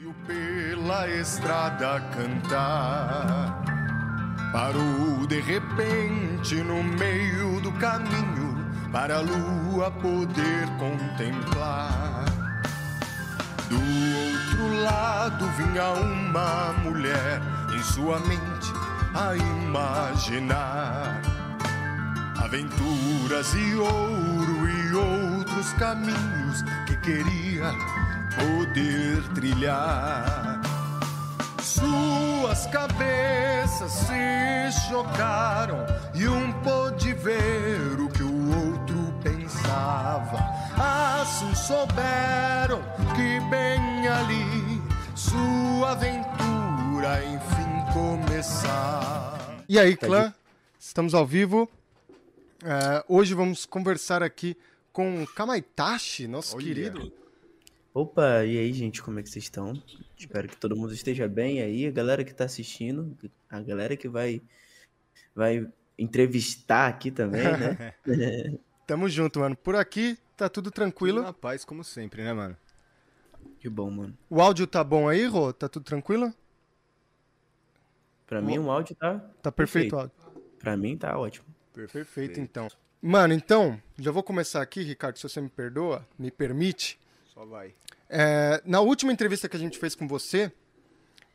Veio pela estrada cantar. Parou de repente no meio do caminho para a lua poder contemplar. Do outro lado vinha uma mulher em sua mente a imaginar aventuras e ouro e outros caminhos que queria poder trilhar. Suas cabeças se chocaram e um pôde ver o que o outro pensava. Assim souberam que bem ali sua aventura enfim começar. E aí, clã? Estamos ao vivo. É, hoje vamos conversar aqui com Kamaitachi, nosso Olha. querido. Opa, e aí, gente, como é que vocês estão? Espero que todo mundo esteja bem aí, a galera que tá assistindo, a galera que vai vai entrevistar aqui também, né? Tamo junto, mano. Por aqui tá tudo tranquilo. Na paz, como sempre, né, mano? que bom, mano. O áudio tá bom aí, Rô? Tá tudo tranquilo? Pra mim o áudio tá Tá perfeito o áudio. Pra mim tá ótimo. Perfeito, então. Mano, então, já vou começar aqui, Ricardo, se você me perdoa, me permite. Só vai. É, na última entrevista que a gente fez com você,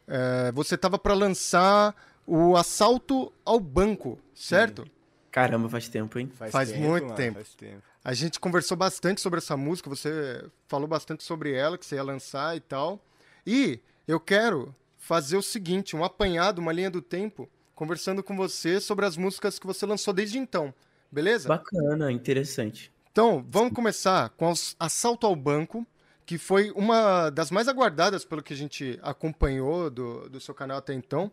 é, você tava pra lançar o Assalto ao Banco, certo? Caramba, faz tempo, hein? Faz muito mano, tempo. Faz tempo. A gente conversou bastante sobre essa música, você falou bastante sobre ela, que você ia lançar e tal. E eu quero fazer o seguinte, um apanhado, uma linha do tempo, conversando com você sobre as músicas que você lançou desde então. Beleza? Bacana, interessante. Então, vamos começar com Assalto ao Banco, que foi uma das mais aguardadas pelo que a gente acompanhou do, do seu canal até então.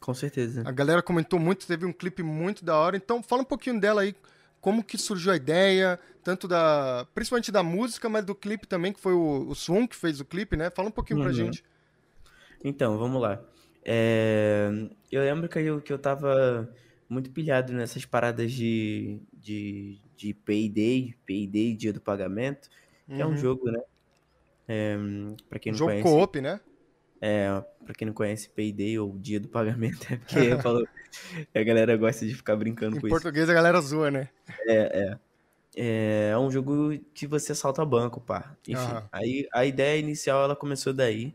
Com certeza. A galera comentou muito, teve um clipe muito da hora. Então, fala um pouquinho dela aí, como que surgiu a ideia, tanto da, principalmente da música, mas do clipe também, que foi o, o que fez o clipe, né? Fala um pouquinho pra Uhum. gente. Então, vamos lá. É, Eu lembro que eu, que eu tava muito pilhado nessas paradas de, de, de Payday, Payday, Dia do Pagamento, que é um Uhum. jogo, né? É, pra quem não Jogo conhece, co-op, né? é, pra quem não conhece Payday ou Dia do Pagamento, é porque falo, a galera gosta de ficar brincando Em com isso. português a galera zoa, né? É um jogo que você assalta banco, pá. Enfim, Aham. aí a ideia inicial ela começou daí,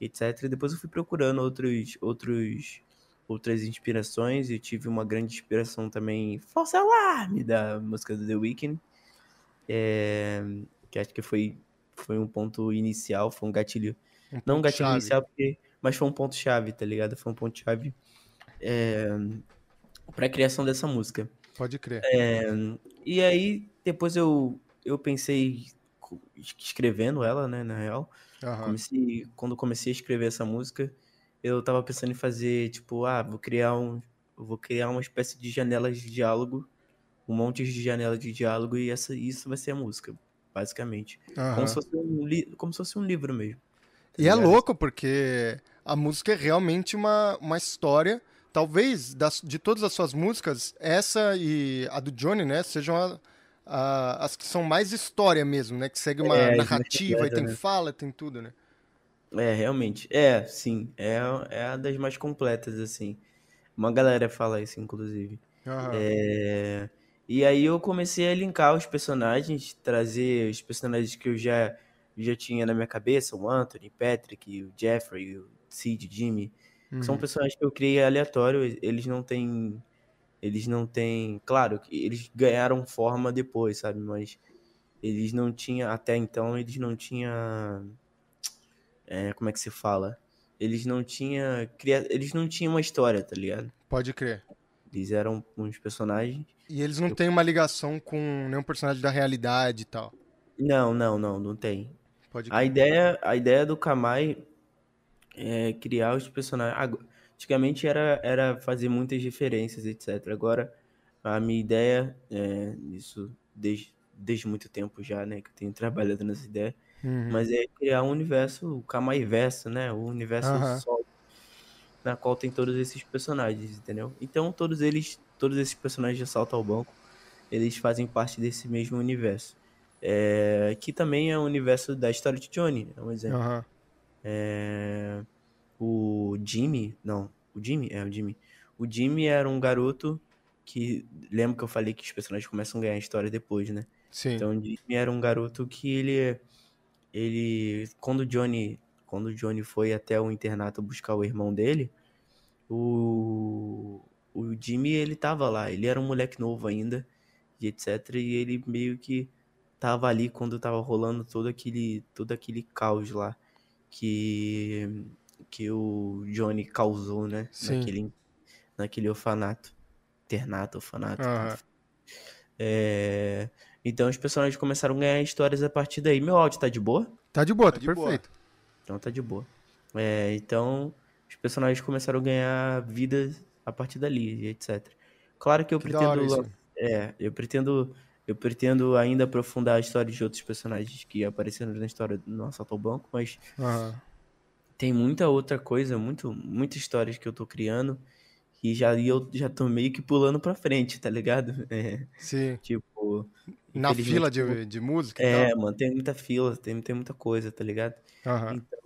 etc. E depois eu fui procurando outros, outros, outras inspirações e tive uma grande inspiração também, False Alarme, da música do The Weeknd. É, que acho que foi, foi um ponto inicial, foi um gatilho. Um Não um ponto gatilho chave. inicial, porque, mas foi um ponto-chave, tá ligado? Foi um ponto-chave é, pra criação dessa música. Pode crer. É, e aí, depois eu, eu pensei escrevendo ela, né, na real. Aham. Comecei, quando comecei a escrever essa música, eu tava pensando em fazer, tipo, ah, vou criar um, vou criar uma espécie de janelas de diálogo, um monte de janelas de diálogo e essa, isso vai ser a música, basicamente. aham. Como se fosse um, como se fosse um livro mesmo. tá E é louco, porque a música é realmente uma, uma história. Talvez das, de todas as suas músicas, essa e a do Johnny, né, sejam a- a- as que são mais história mesmo, né? Que segue uma É, narrativa e completa, tem né? fala, tem tudo, né? É, realmente. É, sim. É, é a das mais completas, assim. Uma galera fala isso, inclusive. Aham. É, E aí eu comecei a linkar os personagens, trazer os personagens que eu já, já tinha na minha cabeça, o Anthony, Patrick, o Jeffrey, o Sid, Jimmy. que São Uhum. personagens que eu criei aleatório, eles não têm. Eles não têm. Claro eles ganharam forma depois, sabe? Mas eles não tinham. Até então, eles não tinham. é, como é que se fala? Eles não tinham. Eles não tinham uma história, tá ligado? Pode crer. Eles eram uns personagens. E eles não têm uma ligação com nenhum personagem da realidade e tal. Não, não, não, não tem. Pode A ideia, a ideia do Kamai é criar os personagens. Antigamente era, era fazer muitas referências, etc. Agora, a minha ideia, é, isso desde, desde muito tempo já, né, que eu tenho trabalhado nessa ideia, Uhum. mas é criar um universo, o Kamai verso, né, o universo Aham. solo, na qual tem todos esses personagens, entendeu? Então, todos eles, todos esses personagens de Assalto ao Banco, eles fazem parte desse mesmo universo. É, que também é o universo da história de Johnny, é um exemplo. Aham. É, o Jimmy, não, o Jimmy, é o Jimmy. O Jimmy era um garoto que, lembra que eu falei que os personagens começam a ganhar história depois, né? Sim. Então o Jimmy era um garoto que ele, ele, quando o Johnny, quando o Johnny foi até o internato buscar o irmão dele, o, o Jimmy ele tava lá, ele era um moleque novo ainda, e etc. E ele meio que tava ali quando tava rolando todo aquele, todo aquele caos lá que que o Johnny causou, né? Sim. Naquele, naquele orfanato. Internato, orfanato. Aham. É, Então os personagens começaram a ganhar histórias a partir daí. Meu áudio tá de boa? Tá de boa, tá, Tá de boa. Então tá de boa. É, então os personagens começaram a ganhar vida a partir dali, etc. Claro que eu Que pretendo. É, eu pretendo. Eu pretendo ainda aprofundar a história de outros personagens que apareceram na história do nosso atual banco, mas Aham. tem muita outra coisa, muito, muitas histórias que eu tô criando e já eu já tô meio que pulando pra frente, tá ligado? É, Sim. tipo. Na fila de, de música É, mano, tem muita fila, tem, tem muita coisa, tá ligado? Aham. Então,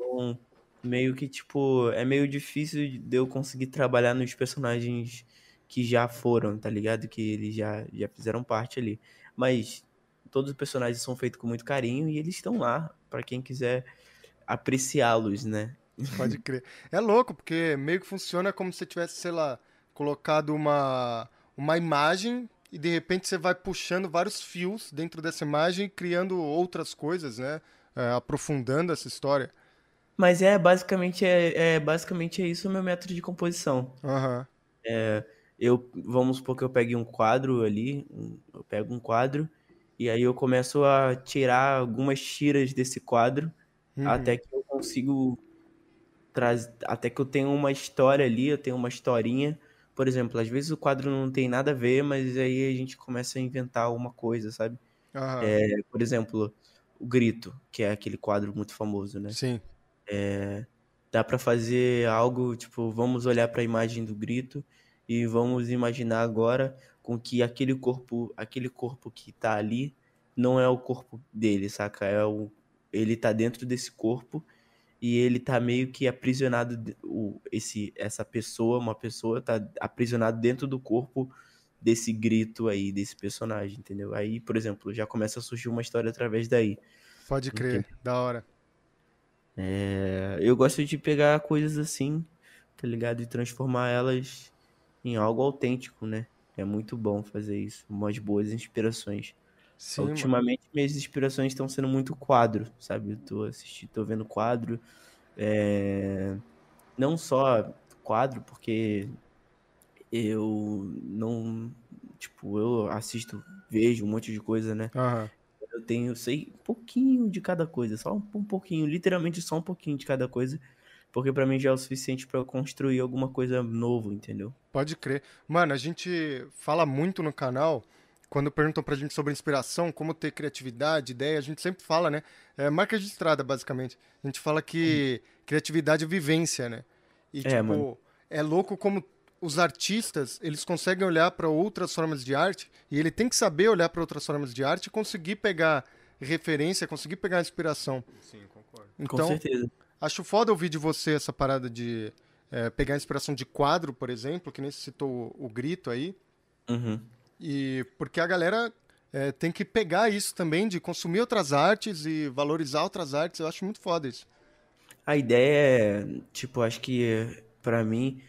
meio que, tipo, é meio difícil de eu conseguir trabalhar nos personagens que já foram, tá ligado? Que eles já, já fizeram parte ali. Mas todos os personagens são feitos com muito carinho e eles estão lá pra quem quiser apreciá-los, né? Pode crer. É louco, porque meio que funciona como se você tivesse, sei lá, colocado uma, uma imagem e de repente você vai puxando vários fios dentro dessa imagem, criando outras coisas, né? É, aprofundando essa história. Mas é basicamente é, é basicamente é isso o meu método de composição. Aham. Eu vamos supor que eu pegue um quadro ali, um- eu pego um quadro e aí eu começo a tirar algumas tiras desse quadro Uhum. até que eu consigo trazer, até que eu tenho uma história ali, eu tenho uma historinha. Por exemplo, às vezes o quadro não tem nada a ver, mas aí a gente começa a inventar alguma coisa, sabe? Aham. É, por exemplo, o Grito, que é aquele quadro muito famoso, né? Sim. Dá pra fazer algo, tipo, vamos olhar pra imagem do Grito e vamos imaginar agora com que aquele corpo, aquele corpo que tá ali não é o corpo dele, saca? É o ele tá dentro desse corpo e ele tá meio que aprisionado o esse essa pessoa, uma pessoa tá aprisionado dentro do corpo desse grito aí, desse personagem, entendeu? Aí, por exemplo, já começa a surgir uma história através daí. Pode crer. Da hora. É, eu gosto de pegar coisas assim, tá ligado? E transformar elas em algo autêntico, né? É muito bom fazer isso, umas boas inspirações. Sim, mano. Ultimamente minhas inspirações estão sendo muito quadro, sabe? Eu tô assistindo, tô vendo quadro, é, não só quadro, porque eu não, tipo, eu assisto, vejo um monte de coisa, né? Aham. Eu tenho, sei, um pouquinho de cada coisa, só um, um pouquinho, literalmente só um pouquinho de cada coisa, porque pra mim já é o suficiente eu construir alguma coisa novo, entendeu? Pode crer. Mano, a gente fala muito no canal, quando perguntam pra gente sobre inspiração, como ter criatividade, ideia, a gente sempre fala, né? É marca de estrada, basicamente. A gente fala que criatividade é vivência, né? E, É, tipo, mano. é louco como os artistas, eles conseguem olhar pra outras formas de arte, e ele tem que saber olhar pra outras formas de arte e conseguir pegar referência, conseguir pegar inspiração. Sim, concordo. Com Então, certeza. Acho foda ouvir de você essa parada de é, pegar inspiração de quadro, por exemplo, que nem você citou o, o grito aí. Uhum. E porque a galera é, tem que pegar isso também, de consumir outras artes e valorizar outras artes. Eu acho muito foda isso. A ideia é, tipo, acho que pra mim,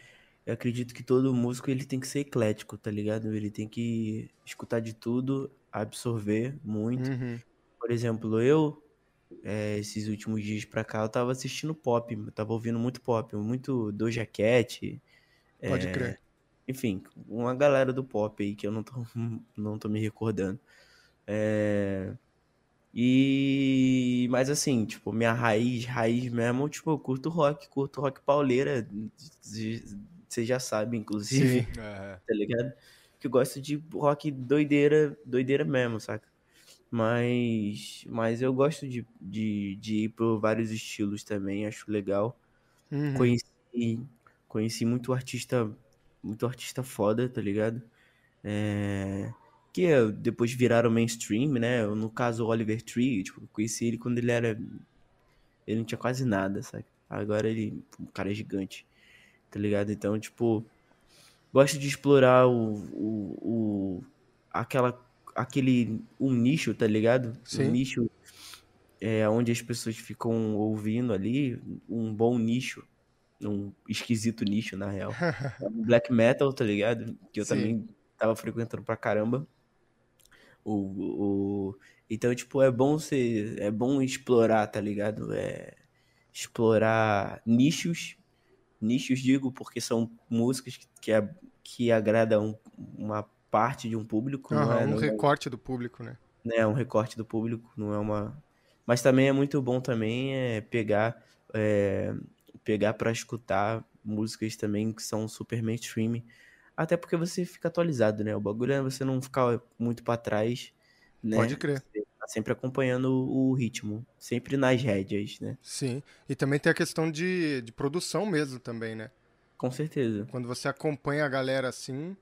eu acredito que todo músico ele tem que ser eclético, tá ligado? Ele tem que escutar de tudo, absorver muito. Uhum. Por exemplo, eu, é, esses últimos dias pra cá, eu tava assistindo pop, eu tava ouvindo muito pop, muito Doja Cat, Pode é, crer. enfim, uma galera do pop aí que eu não tô, não tô me recordando. É, e, mas assim, tipo, minha raiz, raiz mesmo, tipo, eu curto rock, curto rock pauleira, vocês já sabem, inclusive Sim. É, tá ligado? Que eu gosto de rock doideira, doideira mesmo, saca? Mas, mas eu gosto de, de, de ir por vários estilos também, acho legal. Uhum. Conheci, conheci muito artista, muito artista foda, tá ligado? É, que é, depois viraram mainstream, né? No caso, o Oliver Tree, tipo, eu conheci ele quando ele era. Ele não tinha quase nada, saca? Agora ele. O cara é gigante. Tá ligado? Então, tipo. Gosto de explorar o. o, o aquela. Aquele. Um nicho, tá ligado? Sim. Um nicho. É, onde as pessoas ficam ouvindo ali. Um bom nicho. Um esquisito nicho, na real. Black metal, tá ligado? Que eu Sim. também tava frequentando pra caramba. O, o... Então, tipo, é bom ser. É bom explorar, tá ligado? É explorar nichos. Nichos, digo, porque são músicas que, que, que agradam uma parte de um público, não Aham, é? um não é- recorte do público, né? né, um recorte do público, não é uma. Mas também é muito bom também é pegar é, pegar para escutar músicas também que são super mainstream, até porque você fica atualizado, né? O bagulho é você não ficar muito para trás, né? Pode crer. Você sempre acompanhando o ritmo, sempre nas rédeas, né? Sim. E também tem a questão de, de produção mesmo também, né? Com certeza. Quando você acompanha a galera assim,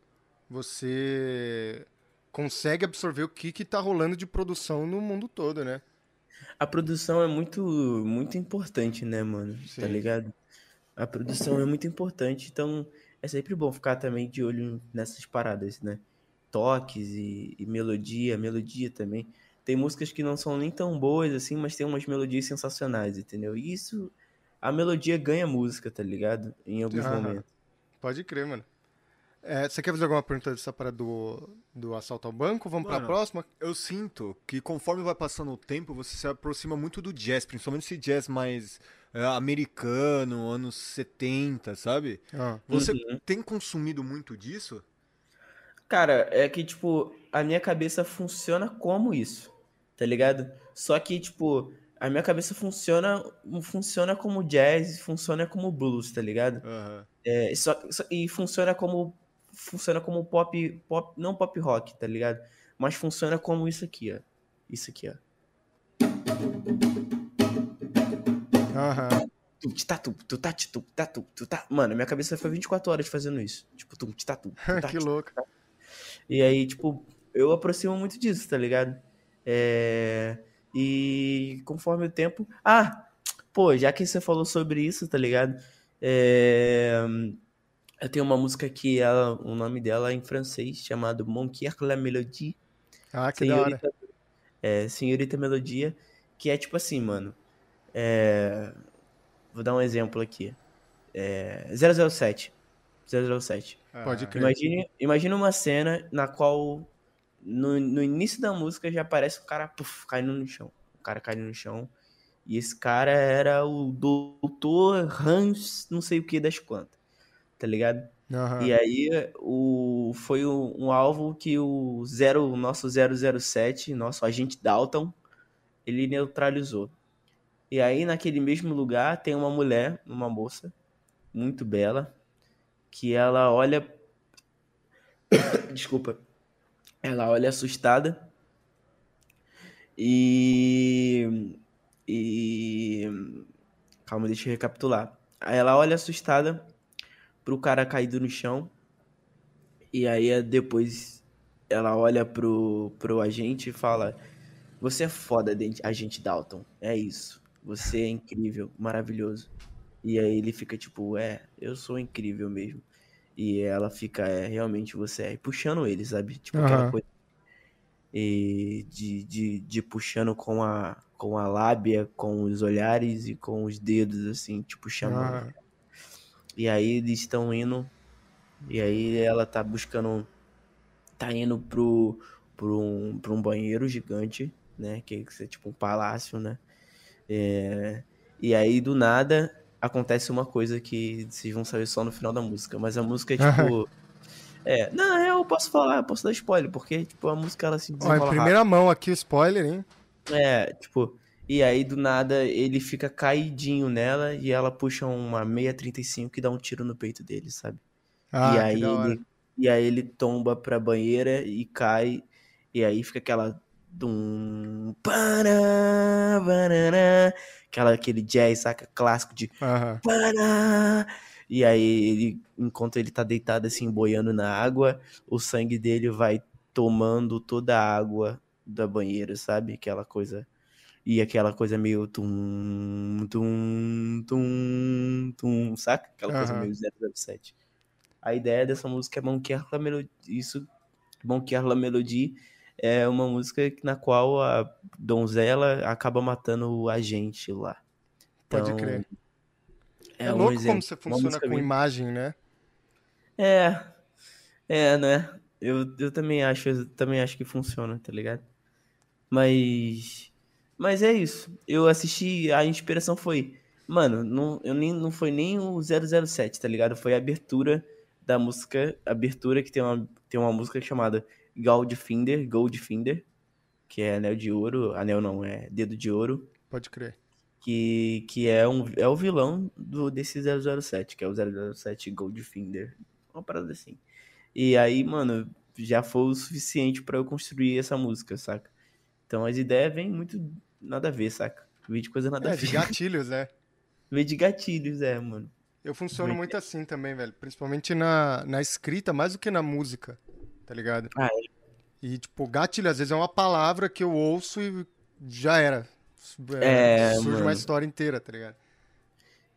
você consegue absorver o que que tá rolando de produção no mundo todo, né? A produção é muito, muito importante, né, mano? Tá Sim. ligado? A produção é muito importante, então é sempre bom ficar também de olho nessas paradas, né? Toques e, e melodia, melodia também. Tem músicas que não são nem tão boas assim, mas tem umas melodias sensacionais, entendeu? E isso, a melodia ganha música, tá ligado? Em alguns momentos. Pode crer, mano. É, você quer fazer alguma pergunta dessa parada do, do assalto ao banco? Vamos pra Mano, próxima? Eu sinto que conforme vai passando o tempo, você se aproxima muito do jazz, principalmente esse jazz mais é, americano, anos 70, sabe? Ah, Você Uhum. tem consumido muito disso? Cara, é que, tipo, a minha cabeça funciona como isso, tá ligado? Só que, tipo, a minha cabeça funciona, funciona como jazz, funciona como blues, tá ligado? Aham. É, só, só- e funciona como funciona como pop, pop, não pop rock, tá ligado? Mas funciona como isso aqui, ó. Isso aqui, ó. Aham. Tu, tita, tu, tu, tá, tu, tá, tu, tu, tá. Mano, minha cabeça foi 24 horas fazendo isso. Tipo, tu, tita, tu, tu, tá, que louco. E aí, tipo, eu aproximo muito disso, tá ligado? É... E conforme o tempo. Ah! Pô, já que você falou sobre isso, tá ligado? É... Eu tenho uma música que ela, o nome dela é em francês, chamado Mon la Mélodie. Ah, que da hora. Senhorita, é, Senhorita Melodia, que é tipo assim, mano. é, Vou dar um exemplo aqui. É... 007. 007. Pode Ah, crer. Imagine, imagine uma cena na qual no, no início da música já aparece um cara puf, caindo no chão. O cara caindo no chão. E esse cara era o doutor Hans, não sei o que das quantas. Tá ligado? Aham. E aí o, foi o- um alvo que o, zero, o nosso 007, nosso agente Dalton, ele neutralizou. E aí naquele mesmo lugar tem uma mulher, uma moça, muito bela, que ela olha. Desculpa. Ela olha assustada. E. E. Calma, deixa eu recapitular. Ela olha assustada pro cara caído no chão. E aí depois ela olha pro, pro agente e fala: Você é foda, agente Dalton. É isso. Você é incrível, maravilhoso. E aí ele fica tipo: É, eu sou incrível mesmo. E ela fica: É, realmente você é. Puxando ele, sabe? Tipo aquela Aham. coisa. E de, de, de puxando com a, com a lábia, com os olhares e com os dedos, assim, tipo, chamando. Aham. E aí eles estão indo. E aí ela tá buscando. Tá indo pro, pro, um, pro um banheiro gigante, né? Que é tipo um palácio, né? É, e aí do nada acontece uma coisa que vocês vão saber só no final da música. Mas a música é tipo. é, não, eu posso falar, eu posso dar spoiler, porque tipo, a música ela se Ó, em desenrola rápido. primeira mão aqui o spoiler, hein? É, tipo, e aí do nada ele fica caidinho nela e ela puxa uma 635 que dá um tiro no peito dele, sabe? Ah, e aí ele, e aí ele tomba pra banheira e cai e aí fica aquela dum barará, aquela aquele jazz, saca, clássico de para. E aí ele, enquanto ele tá deitado assim boiando na água, o sangue dele vai tomando toda a água da banheira, sabe? Aquela coisa E aquela coisa meio tum, tum, tum, tum, saca? Aquela coisa Aham. meio 007. A ideia dessa música é Banquer la Melodie. Isso, Banquer la Melodie é uma música na qual a donzela acaba matando o agente lá. Pode Então, crer. É, um louco como você funciona com bem- imagem, né? É, é, né? Eu, eu também acho, eu também acho que funciona, tá ligado? Mas, mas é isso. Eu assisti, a inspiração foi, mano, não, eu nem, não foi nem o 007, tá ligado? Foi a abertura da música, abertura que tem uma, tem uma música chamada Goldfinger, Goldfinger, que é anel de ouro, anel não, é dedo de ouro, Pode crer. que, que é, um, é o vilão do, desse 007, que é o 007 Goldfinger. Uma parada assim. E aí, mano, já foi o suficiente pra eu construir essa música, saca? Então as ideias vêm muito nada a ver, saca? Vem de coisa nada a É, de ver. gatilhos, né? Vem de gatilhos, é, mano. Eu funciono Muito. muito assim também, velho. Principalmente na, na escrita, mais do que na música, tá ligado? Ah, E, tipo, gatilho, às vezes é uma palavra que eu ouço e já era. É, surge uma mano. história inteira, tá ligado?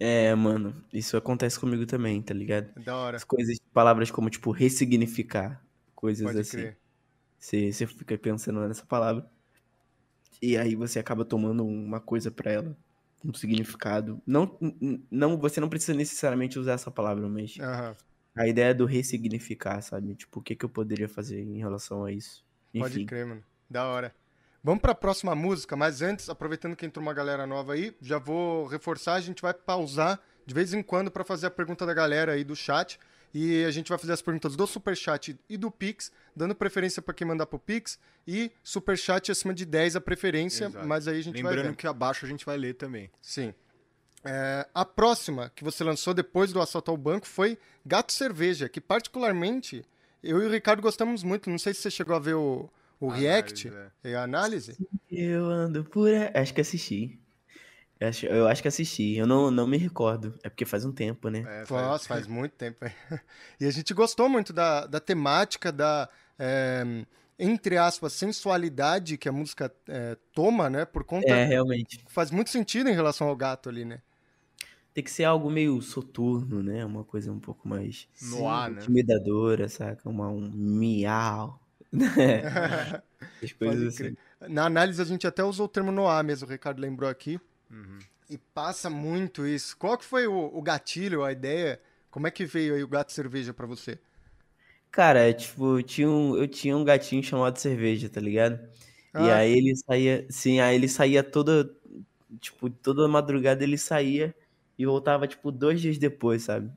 É, mano, isso acontece comigo também, tá ligado? É da hora. As coisas, palavras como, tipo, ressignificar, coisas Pode assim. crer. Você, você fica pensando nessa palavra. E aí você acaba tomando uma coisa pra ela. Um significado. Não, não, você não precisa necessariamente usar essa palavra, mas Aham. A ideia do ressignificar, sabe? Tipo, o que, que eu poderia fazer em relação a isso? Pode Enfim. crer, mano. Da hora. Vamos pra próxima música, mas antes, aproveitando que entrou uma galera nova aí, já vou reforçar, a gente vai pausar de vez em quando pra fazer a pergunta da galera aí do chat. E a gente vai fazer as perguntas do Superchat e do Pix, dando preferência pra quem mandar pro Pix. E Superchat acima de 10 a preferência, Exato. mas aí a gente vai Lembrando ver. que abaixo a gente vai ler também. Sim. É, a próxima que você lançou depois do assalto ao banco foi Gato Cerveja, que particularmente eu e o Ricardo gostamos muito. Não sei se você chegou a ver o, o Análise, react é. e a análise. Eu ando por aí. Acho que assisti. Eu acho, eu acho que assisti. Eu não, não me recordo. É porque faz um tempo, né? É, Nossa, faz muito tempo. E a gente gostou muito da, da temática, da, é, entre aspas, sensualidade que a música é, toma, né? Por conta. É, realmente. Faz muito sentido em relação ao gato ali, né? Tem que ser algo meio soturno, né? Uma coisa um pouco mais No ar, né? intimidadora, saca? Uma, um miau. As coisas assim. Na análise a gente até usou o termo Noah mesmo, o Ricardo lembrou aqui. Uhum. E passa muito isso. Qual que foi o, o gatilho, a ideia? Como é que veio aí o gato cerveja pra você? Cara, é, tipo, eu tinha um, eu tinha um gatinho chamado Cerveja, tá ligado? E Ah. aí ele saía, sim, aí ele saía toda, tipo, toda madrugada ele saía e voltava, tipo, dois dias depois, sabe?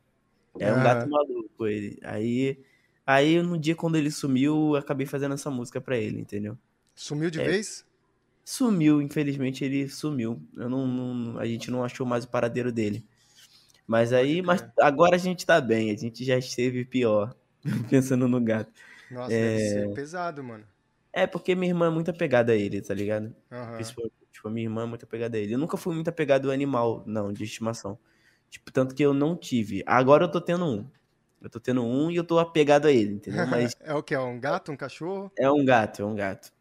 É um gato maluco ele. Aí, aí no dia quando ele sumiu, eu acabei fazendo essa música pra ele, entendeu? Sumiu de É. vez? Sumiu, infelizmente ele sumiu. Eu não, não- a gente não achou mais o paradeiro dele. Mas aí, mas agora a gente tá bem, a gente já esteve pior, pensando no gato. Nossa, deve É. ser pesado, mano. É porque minha irmã é muito apegada a ele, tá ligado? Principalmente, tipo, a minha irmã é muito apegada a ele. Eu nunca fui muito apegado ao animal, não, de estimação. Tipo, tanto que eu não tive. Agora eu tô tendo um. Eu tô tendo um e eu tô apegado a ele, entendeu? Mas É o que? É um gato, um cachorro? é um gato, é um gato.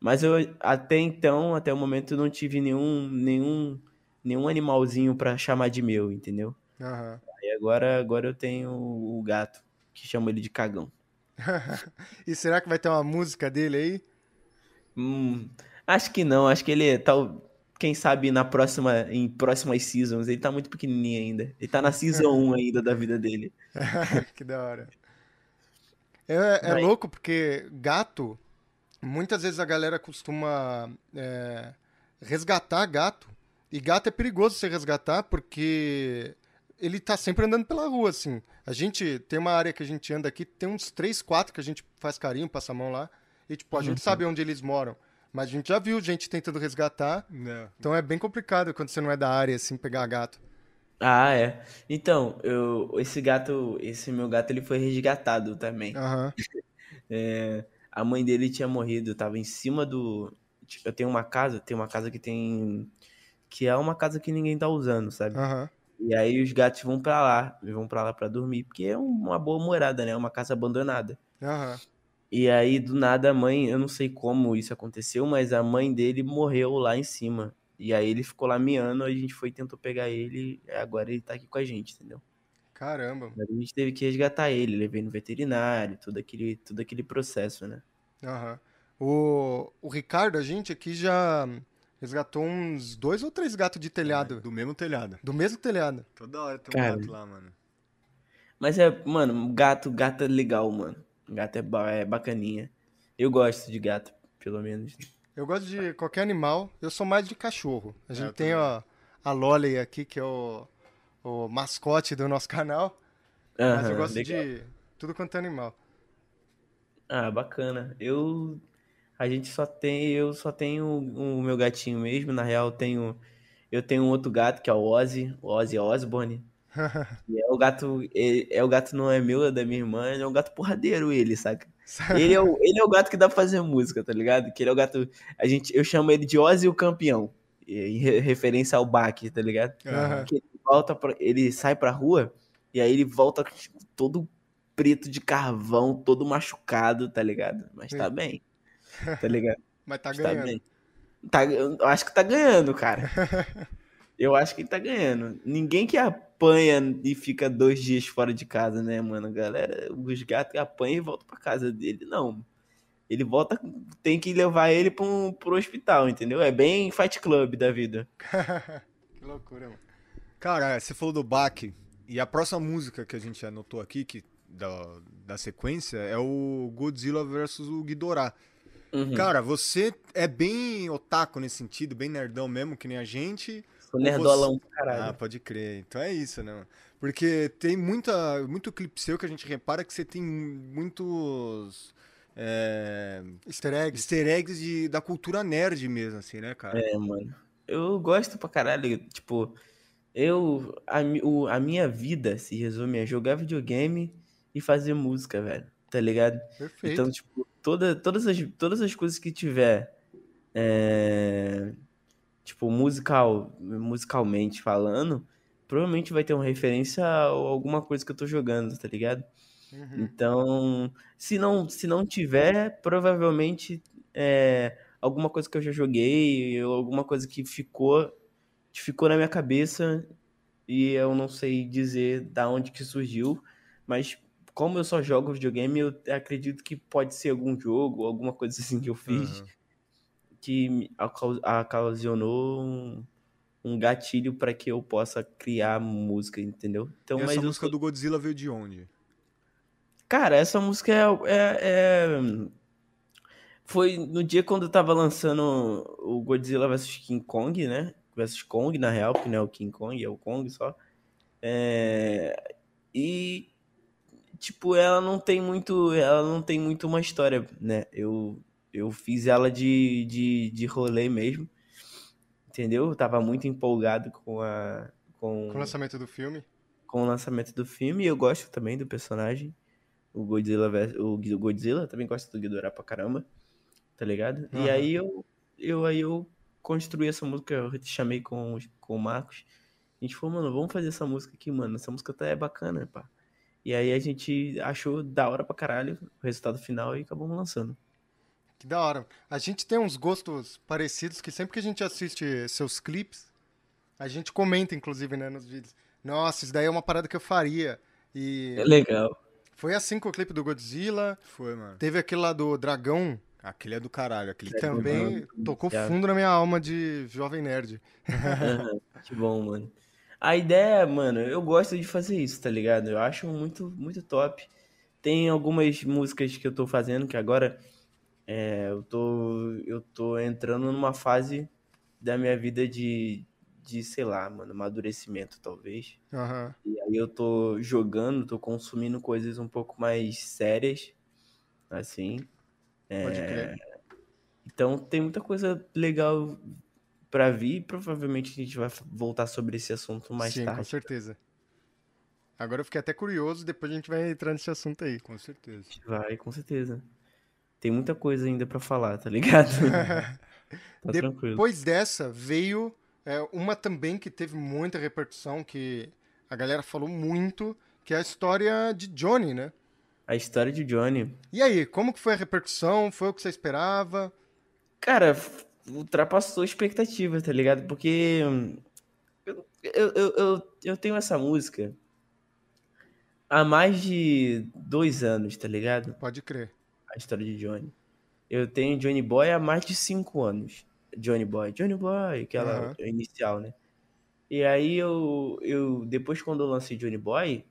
Mas eu até então, até o momento, eu não tive nenhum, nenhum, nenhum animalzinho pra chamar de meu, entendeu? Aham. E agora, agora eu tenho o gato, que chamo ele de cagão. E será que vai ter uma música dele aí? Hum, acho que não, acho que ele tal, quem sabe na próxima, em próximas seasons, ele tá muito pequenininho ainda. Ele tá na season 1 ainda da vida dele. que da hora. É, é Mas- louco porque gato, muitas vezes a galera costuma é, resgatar gato. E gato é perigoso você resgatar porque ele tá sempre andando pela rua, assim. A gente tem uma área que a gente anda aqui, tem uns três, quatro que a gente faz carinho, passa a mão lá. E, tipo, a gente sabe onde eles moram. Mas a gente já viu gente tentando resgatar. Não. Então é bem complicado quando você não é da área, assim, pegar gato. Ah, é. Então, eu, esse gato, esse meu gato, ele foi resgatado também. Aham. É, a mãe dele tinha morrido, tava em cima do. Eu tenho uma casa, tem uma casa que tem. Que é uma casa que ninguém tá usando, sabe? Aham. E aí os gatos vão pra lá, vão pra lá pra dormir, porque é uma boa morada, né? Uma casa abandonada. Aham. E aí, do nada, a mãe, eu não sei como isso aconteceu, mas a mãe dele morreu lá em cima. E aí ele ficou lá miando, a gente foi tentou pegar ele, agora ele tá aqui com a gente, entendeu? Caramba. A gente teve que resgatar ele, levei no veterinário, todo aquele, todo aquele processo, né? Aham. O, o Ricardo, a gente aqui já resgatou uns dois ou três gatos de telhado. Do mesmo telhado. Do mesmo telhado. Toda hora tem um Cara. gato lá, mano. Mas é, mano, gato, gato é legal, mano. Gato é, ba- é bacaninha. Eu gosto de gato, pelo menos. Eu gosto de qualquer animal, eu sou mais de cachorro. A gente É, eu tem ó, a Lolly aqui, que é o, o mascote do nosso canal. Mas eu gosto legal. de tudo quanto é animal. Ah, bacana. Eu. A gente só tem. Eu só tenho o meu gatinho mesmo. Na real, eu tenho. Eu tenho um outro gato que é o Ozzy, o Ozzy Osbourne. E é o gato. É, é o gato não é meu, é da minha irmã. Ele é um gato porradeiro, ele, saca? Ele é, o, ele é o gato que dá pra fazer música, tá ligado? Que ele é o gato. A gente, eu chamo ele de Ozzy o campeão. Em re- referência ao Bach, tá ligado? Que ele volta pra, ele sai pra rua e aí ele volta tipo, todo preto de carvão, todo machucado, tá ligado? Mas tá bem. Tá ligado? Mas tá Mas ganhando. Tá, eu acho que tá ganhando, cara. Eu acho que ele tá ganhando. Ninguém que apanha e fica dois dias fora de casa, né, mano? Galera, os gatos apanham e voltam pra casa dele. Não. Ele volta, tem que levar ele pra um, pro hospital, entendeu? É bem Fight Club da vida. que loucura, mano. Cara, você falou do Bach, e a próxima música que a gente anotou aqui, que, da, da sequência, é o Godzilla versus o Ghidorah. Uhum. Cara, você é bem otaku nesse sentido, bem nerdão mesmo, que nem a gente. Sou ou nerdolão você- pra caralho. Ah, pode crer. Então é isso, né? Porque tem muita, muito clipe seu que a gente repara que você tem muitos é, Easter eggs. easter eggs de, da cultura nerd mesmo, assim, né, cara? É, mano. Eu gosto pra caralho. Tipo, eu. A, o- a minha vida se resume a jogar videogame e fazer música, velho. Tá ligado? Perfeito. Então, tipo, toda, todas, as, todas as coisas que tiver. é, tipo, musical, musicalmente falando, provavelmente vai ter uma referência a alguma coisa que eu tô jogando, tá ligado? Uhum. Então, se não, se não tiver, provavelmente é alguma coisa que eu já joguei, ou alguma coisa que ficou, que ficou na minha cabeça e eu não sei dizer da onde que surgiu, mas como eu só jogo videogame, eu acredito que pode ser algum jogo, alguma coisa assim que eu fiz Aham. que ocasionou um, um gatilho para que eu possa criar música, entendeu? Então, e mas essa eu música sou- do Godzilla veio de onde? Cara, essa música é, é- é- Foi no dia quando eu tava lançando o Godzilla vs King Kong, né? Versus Kong, na real, porque não é o King Kong, é o Kong só. É, E, tipo, ela não tem muito. Ela não tem muito uma história, né? Eu, eu fiz ela de, de, de rolê mesmo. Entendeu? Eu tava muito empolgado com a. Com, Com o lançamento do filme. com o lançamento do filme. E eu gosto também do personagem. O Godzilla, o Godzilla também gosto do Ghidorah pra caramba. Tá ligado? E Aham. aí eu, eu, aí eu construí essa música, eu te chamei com, com o Marcos. A gente falou, mano, vamos fazer essa música aqui, mano. Essa música tá é bacana, pá. E aí a gente achou da hora pra caralho o resultado final e acabamos lançando. Que da hora. A gente tem uns gostos parecidos que sempre que a gente assiste seus clipes, a gente comenta, inclusive, né, nos vídeos. Nossa, isso daí é uma parada que eu faria. E É legal. foi assim com o clipe do Godzilla. Foi, mano. Teve aquele lá do Dragão, Aquele é do caralho, aquele que também mano, tocou fundo na minha alma de jovem nerd. Que bom, mano. A ideia, mano, eu gosto de fazer isso, tá ligado? Eu acho muito, muito top. Tem algumas músicas que eu tô fazendo que agora é, eu tô, eu tô entrando numa fase da minha vida de, de, sei lá, mano, amadurecimento, talvez. Aham. E aí eu tô jogando, tô consumindo coisas um pouco mais sérias, assim. Pode crer. Então tem muita coisa legal pra vir. Provavelmente a gente vai voltar sobre esse assunto mais Sim, com tarde. certeza. Agora eu fiquei até curioso, depois a gente vai entrar nesse assunto aí. Com certeza. Vai, com certeza. Tem muita coisa ainda pra falar, tá ligado? tá tranquilo. Depois dessa, veio é, uma também que teve muita repercussão, que a galera falou muito, que é a história de Johnny, né? A história de Johnny. E aí, como que foi a repercussão? Foi o que você esperava? Cara, ultrapassou expectativas, tá ligado? Porque eu, eu, eu, eu, tenho essa música há mais de dois anos, tá ligado? Pode crer. A história de Johnny. Eu tenho Johnny Boy há mais de cinco anos. Johnny Boy, Johnny Boy, aquela Aham. inicial, né? E aí eu, eu, depois quando eu lancei Johnny Boy,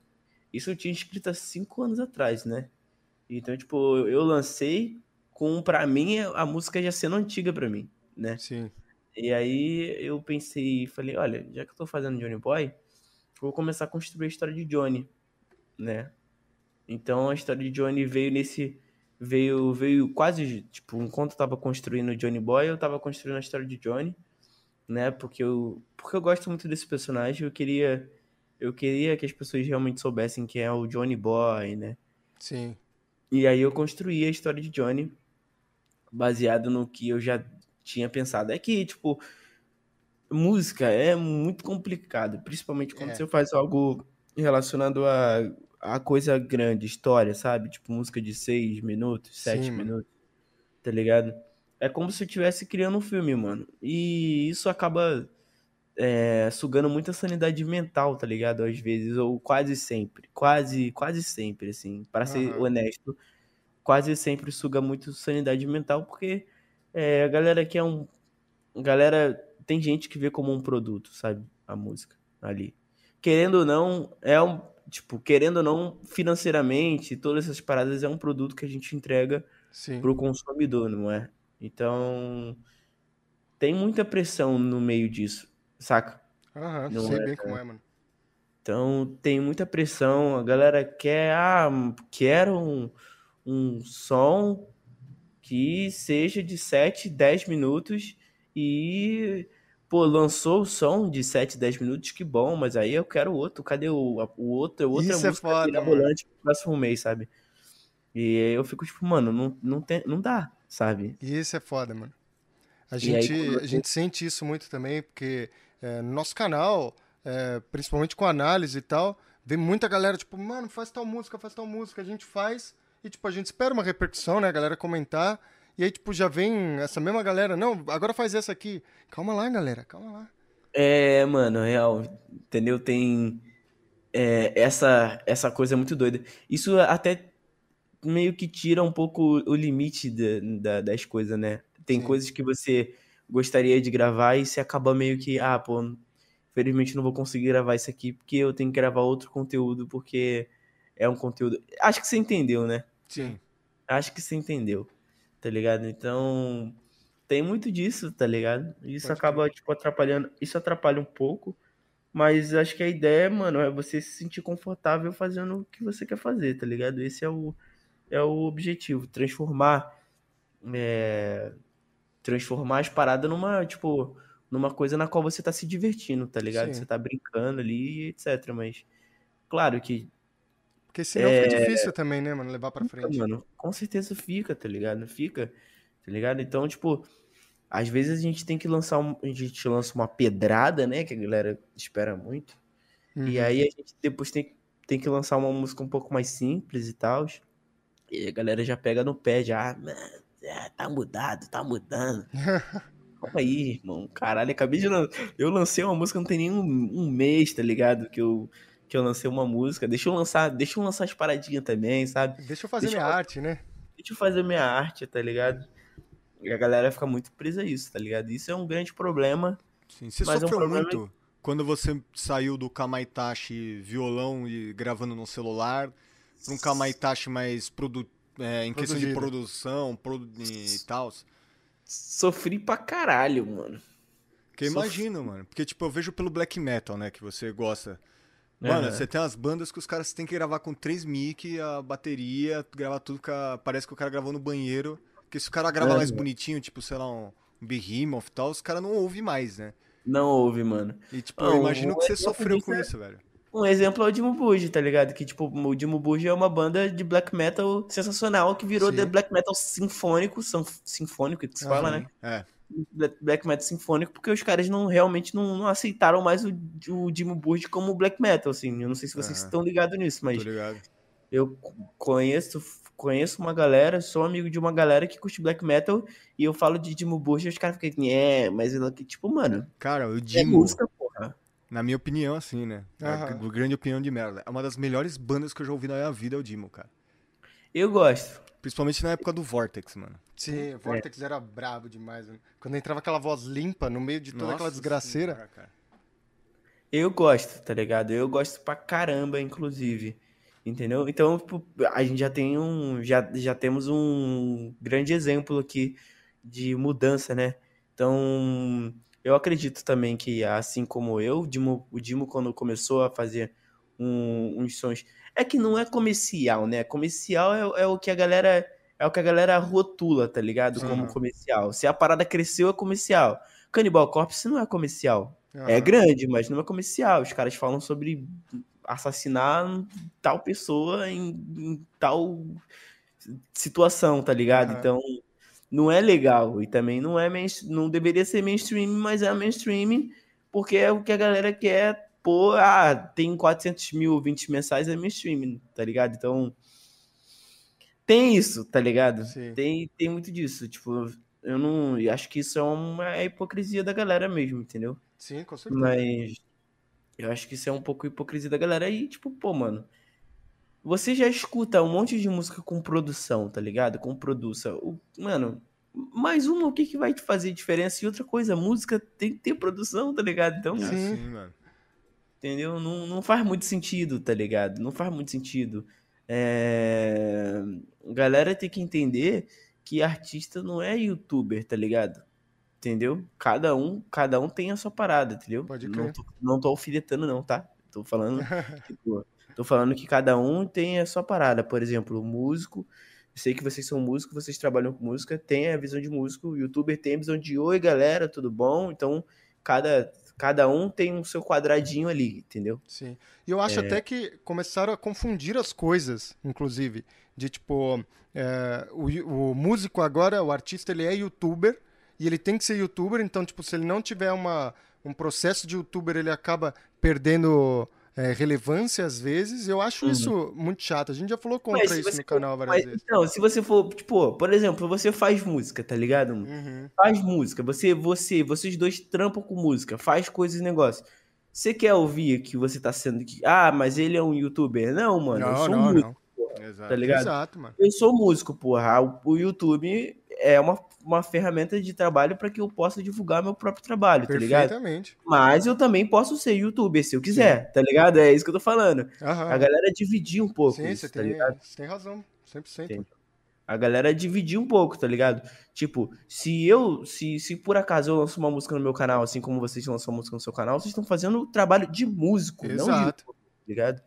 isso eu tinha escrito há cinco anos atrás, né? Então, tipo, eu lancei com, pra mim, a música já sendo antiga pra mim, né? Sim. E aí eu pensei, falei, olha, já que eu tô fazendo Johnny Boy, vou começar a construir a história de Johnny, né? Então a história de Johnny veio nesse. Veio, veio quase, tipo, enquanto eu tava construindo Johnny Boy, eu tava construindo a história de Johnny, né? Porque eu, porque eu gosto muito desse personagem, eu queria. Eu queria que as pessoas realmente soubessem quem é o Johnny Boy, né? Sim. E aí eu construí a história de Johnny baseado no que eu já tinha pensado. É que, tipo, música é muito complicado, principalmente quando É. você faz algo relacionado a, a coisa grande, história, sabe? Tipo, música de seis minutos, sete Sim, minutos, tá ligado? É como se eu estivesse criando um filme, mano. E isso acaba é, sugando muita sanidade mental, tá ligado? Às vezes, ou quase sempre. Quase, quase sempre, assim. Para ser honesto, quase sempre suga muito sanidade mental, porque é, a galera que é um. a Galera. Tem gente que vê como um produto, sabe? A música ali. Querendo ou não, é um. Tipo, querendo ou não, financeiramente, todas essas paradas é um produto que a gente entrega Sim. pro consumidor, não é? Então, tem muita pressão no meio disso, saca? Aham, Não sei é, bem como é, mano. Então, tem muita pressão, a galera quer, ah, quero um, um som que seja de 7, 10 minutos e, pô, lançou o som de 7, 10 minutos, que bom, mas aí eu quero outro, cadê o, o outro, outra Isso é música foda, mirabolante pro próximo mês, sabe? E aí eu fico tipo, mano, não, não, tem, não dá, sabe? Isso é foda, mano. A E aí, gente, quando a gente sente isso muito também, porque é, no nosso canal, é, principalmente com análise e tal, vem muita galera, tipo, mano, faz tal música, faz tal música, a gente faz, e tipo, a gente espera uma repercussão, né, a galera comentar, e aí, tipo, já vem essa mesma galera, não, agora faz essa aqui. Calma lá, galera, calma lá. É, mano, real, entendeu? Tem é, essa essa coisa muito doida. Isso até meio que tira um pouco o limite da- das coisas, né? Tem Sim. coisas que você gostaria de gravar e você acaba meio que, ah, pô, infelizmente não vou conseguir gravar isso aqui porque eu tenho que gravar outro conteúdo porque é um conteúdo. Acho que você entendeu, né? Sim. Acho que você entendeu, tá ligado? Então, tem muito disso, tá ligado? Isso Pode acaba, tipo, atrapalhando. Isso atrapalha um pouco, mas acho que a ideia, mano, é você se sentir confortável fazendo o que você quer fazer, tá ligado? Esse é o, é o objetivo, transformar. é, transformar as paradas numa, tipo, numa coisa na qual você tá se divertindo, tá ligado? Sim. Você tá brincando ali, etc. Mas, claro que Porque senão fica difícil também, né, mano, levar pra frente. mano, com certeza fica, tá ligado? Fica, tá ligado? Então, tipo, às vezes a gente tem que lançar um, a gente lança uma pedrada, né, que a galera espera muito. E Uhum. aí a gente depois tem, tem que lançar uma música um pouco mais simples e tal. E a galera já pega no pé, já, ah, mano, é, tá mudado, tá mudando. Calma aí, irmão. Caralho, acabei de. Eu lancei uma música, não tem nem um, um mês, tá ligado? Que eu, que eu lancei uma música. Deixa eu lançar, deixa eu lançar as paradinhas também, sabe? Deixa eu fazer Deixa minha eu- arte, né? deixa eu fazer minha arte, tá ligado? E a galera fica muito presa a isso, tá ligado? Isso é um grande problema. Sim, Você Mas é um sofreu problema- muito quando você saiu do Kamaitachi violão e gravando no celular pra um Kamaitachi mais produ é, em questão de produção produ e tal? Sofri pra caralho, mano. Eu Sof- imagino, mano. Porque, tipo, eu vejo pelo black metal, né, que você gosta. Mano, você tem as bandas que os caras têm que gravar com três mic, a bateria, gravar tudo com a... Parece que o cara gravou no banheiro. Porque se o cara grava Aham. mais bonitinho, tipo, sei lá, um, Behemoth e tal, os caras não ouvem mais, né? Não houve, mano. E, tipo, Ah, eu um imagino que você sofreu disso com é- isso, velho. Um exemplo é o Dimo Burge, tá ligado? Que, tipo, o Dimo Burge é uma banda de black metal sensacional que virou Sim. de black metal sinfônico, sinfônico que se fala, né? É. Black, metal sinfônico, porque os caras não realmente não, não aceitaram mais o, o Dimo Burge como black metal, assim. Eu não sei se vocês Aham. estão ligados nisso, mas ligado. eu conheço, conheço uma galera, sou amigo de uma galera que curte black metal e eu falo de Dimo Bush e os caras ficam, é, mas ele aqui, tipo, mano. Cara, o É Dimo, música, porra. na minha opinião, assim, né? É Aham. grande opinião de merda. É uma das melhores bandas que eu já ouvi na minha vida, é o Dimo, cara. Eu gosto. Principalmente na época do Vortex, mano. Sim, o Vortex era brabo demais. mano. Quando entrava aquela voz limpa no meio de toda aquela Nossa desgraceira. senhora, cara. Eu gosto, tá ligado? Eu gosto pra caramba, inclusive. Entendeu? Então, tipo, a gente já tem um. Já, já temos um grande exemplo aqui de mudança, né? Então, eu acredito também que, assim como eu, o Dimo, o Dimo quando começou a fazer um- uns sons. É que não é comercial, né? Comercial é, é o que a galera. É o que a galera rotula, tá ligado? Como Aham. comercial. Se a parada cresceu, é comercial. Cannibal Corpse não é comercial. É Aham. grande, mas não é comercial. Os caras falam sobre assassinar tal pessoa em, em tal situação, tá ligado? Aham. Então, não é legal. E também não é não deveria ser mainstream, mas é mainstream porque é o que a galera quer. Pô, ah, tem 400 mil 20 mensais, é mainstream, tá ligado? Então, tem isso, tá ligado? Sim. Tem, tem muito disso. Tipo, eu não. eu acho que isso é uma hipocrisia da galera mesmo, entendeu? Sim, com certeza. Mas eu acho que isso é um pouco hipocrisia da galera. E, tipo, pô, mano. Você já escuta um monte de música com produção, tá ligado? Com produção. O- Mano, mais uma, o que, que vai te fazer diferença? E outra coisa, música tem que ter produção, tá ligado? Então, É Sim. assim, mano. Entendeu? Não, não faz muito sentido, tá ligado? Não faz muito sentido. É... Galera tem que entender que artista não é youtuber, tá ligado? Entendeu? Cada um, cada um tem a sua parada, entendeu? Pode não, crer. tô, não tô alfinetando, não, tá? Tô falando, tipo, tô falando que cada um tem a sua parada. Por exemplo, o músico, eu sei que vocês são músicos, vocês trabalham com música, tem a visão de músico, o youtuber tem a visão de oi, galera, tudo bom? Então, cada, cada um tem o seu quadradinho ali, entendeu? Sim. E eu acho até que começaram a confundir as coisas, inclusive. De tipo, é, o, o músico agora, o artista, ele é youtuber e ele tem que ser youtuber, então, tipo, se ele não tiver uma, um processo de youtuber, ele acaba perdendo é, relevância às vezes. Eu acho isso muito chato. A gente já falou contra Uhum. Mas isso no canal for- várias mas, vezes. Então, se você for, tipo, por exemplo, você faz música, tá ligado? Uhum. Faz música, você, você, vocês dois trampam com música, faz coisas e negócio. Você quer ouvir que você tá sendo que, ah, mas ele é um youtuber? Não, mano, eu Não, sou não, músico, não. Exato. tá ligado? Exato, mano. Eu sou músico, porra. O, o YouTube é uma, uma ferramenta de trabalho para que eu possa divulgar meu próprio trabalho, tá ligado? Perfeitamente. Mas eu também posso ser youtuber se eu quiser, tá ligado? É isso que eu tô falando. Aham. A galera dividir um pouco Sim, isso, você tá tem, ligado? você tem razão. 100%. Tem. A galera dividir um pouco, tá ligado? Tipo, se eu, se, se por acaso eu lanço uma música no meu canal, assim como vocês lançam uma música no seu canal, vocês estão fazendo o trabalho de músico, não de Exato. youtuber, tá ligado?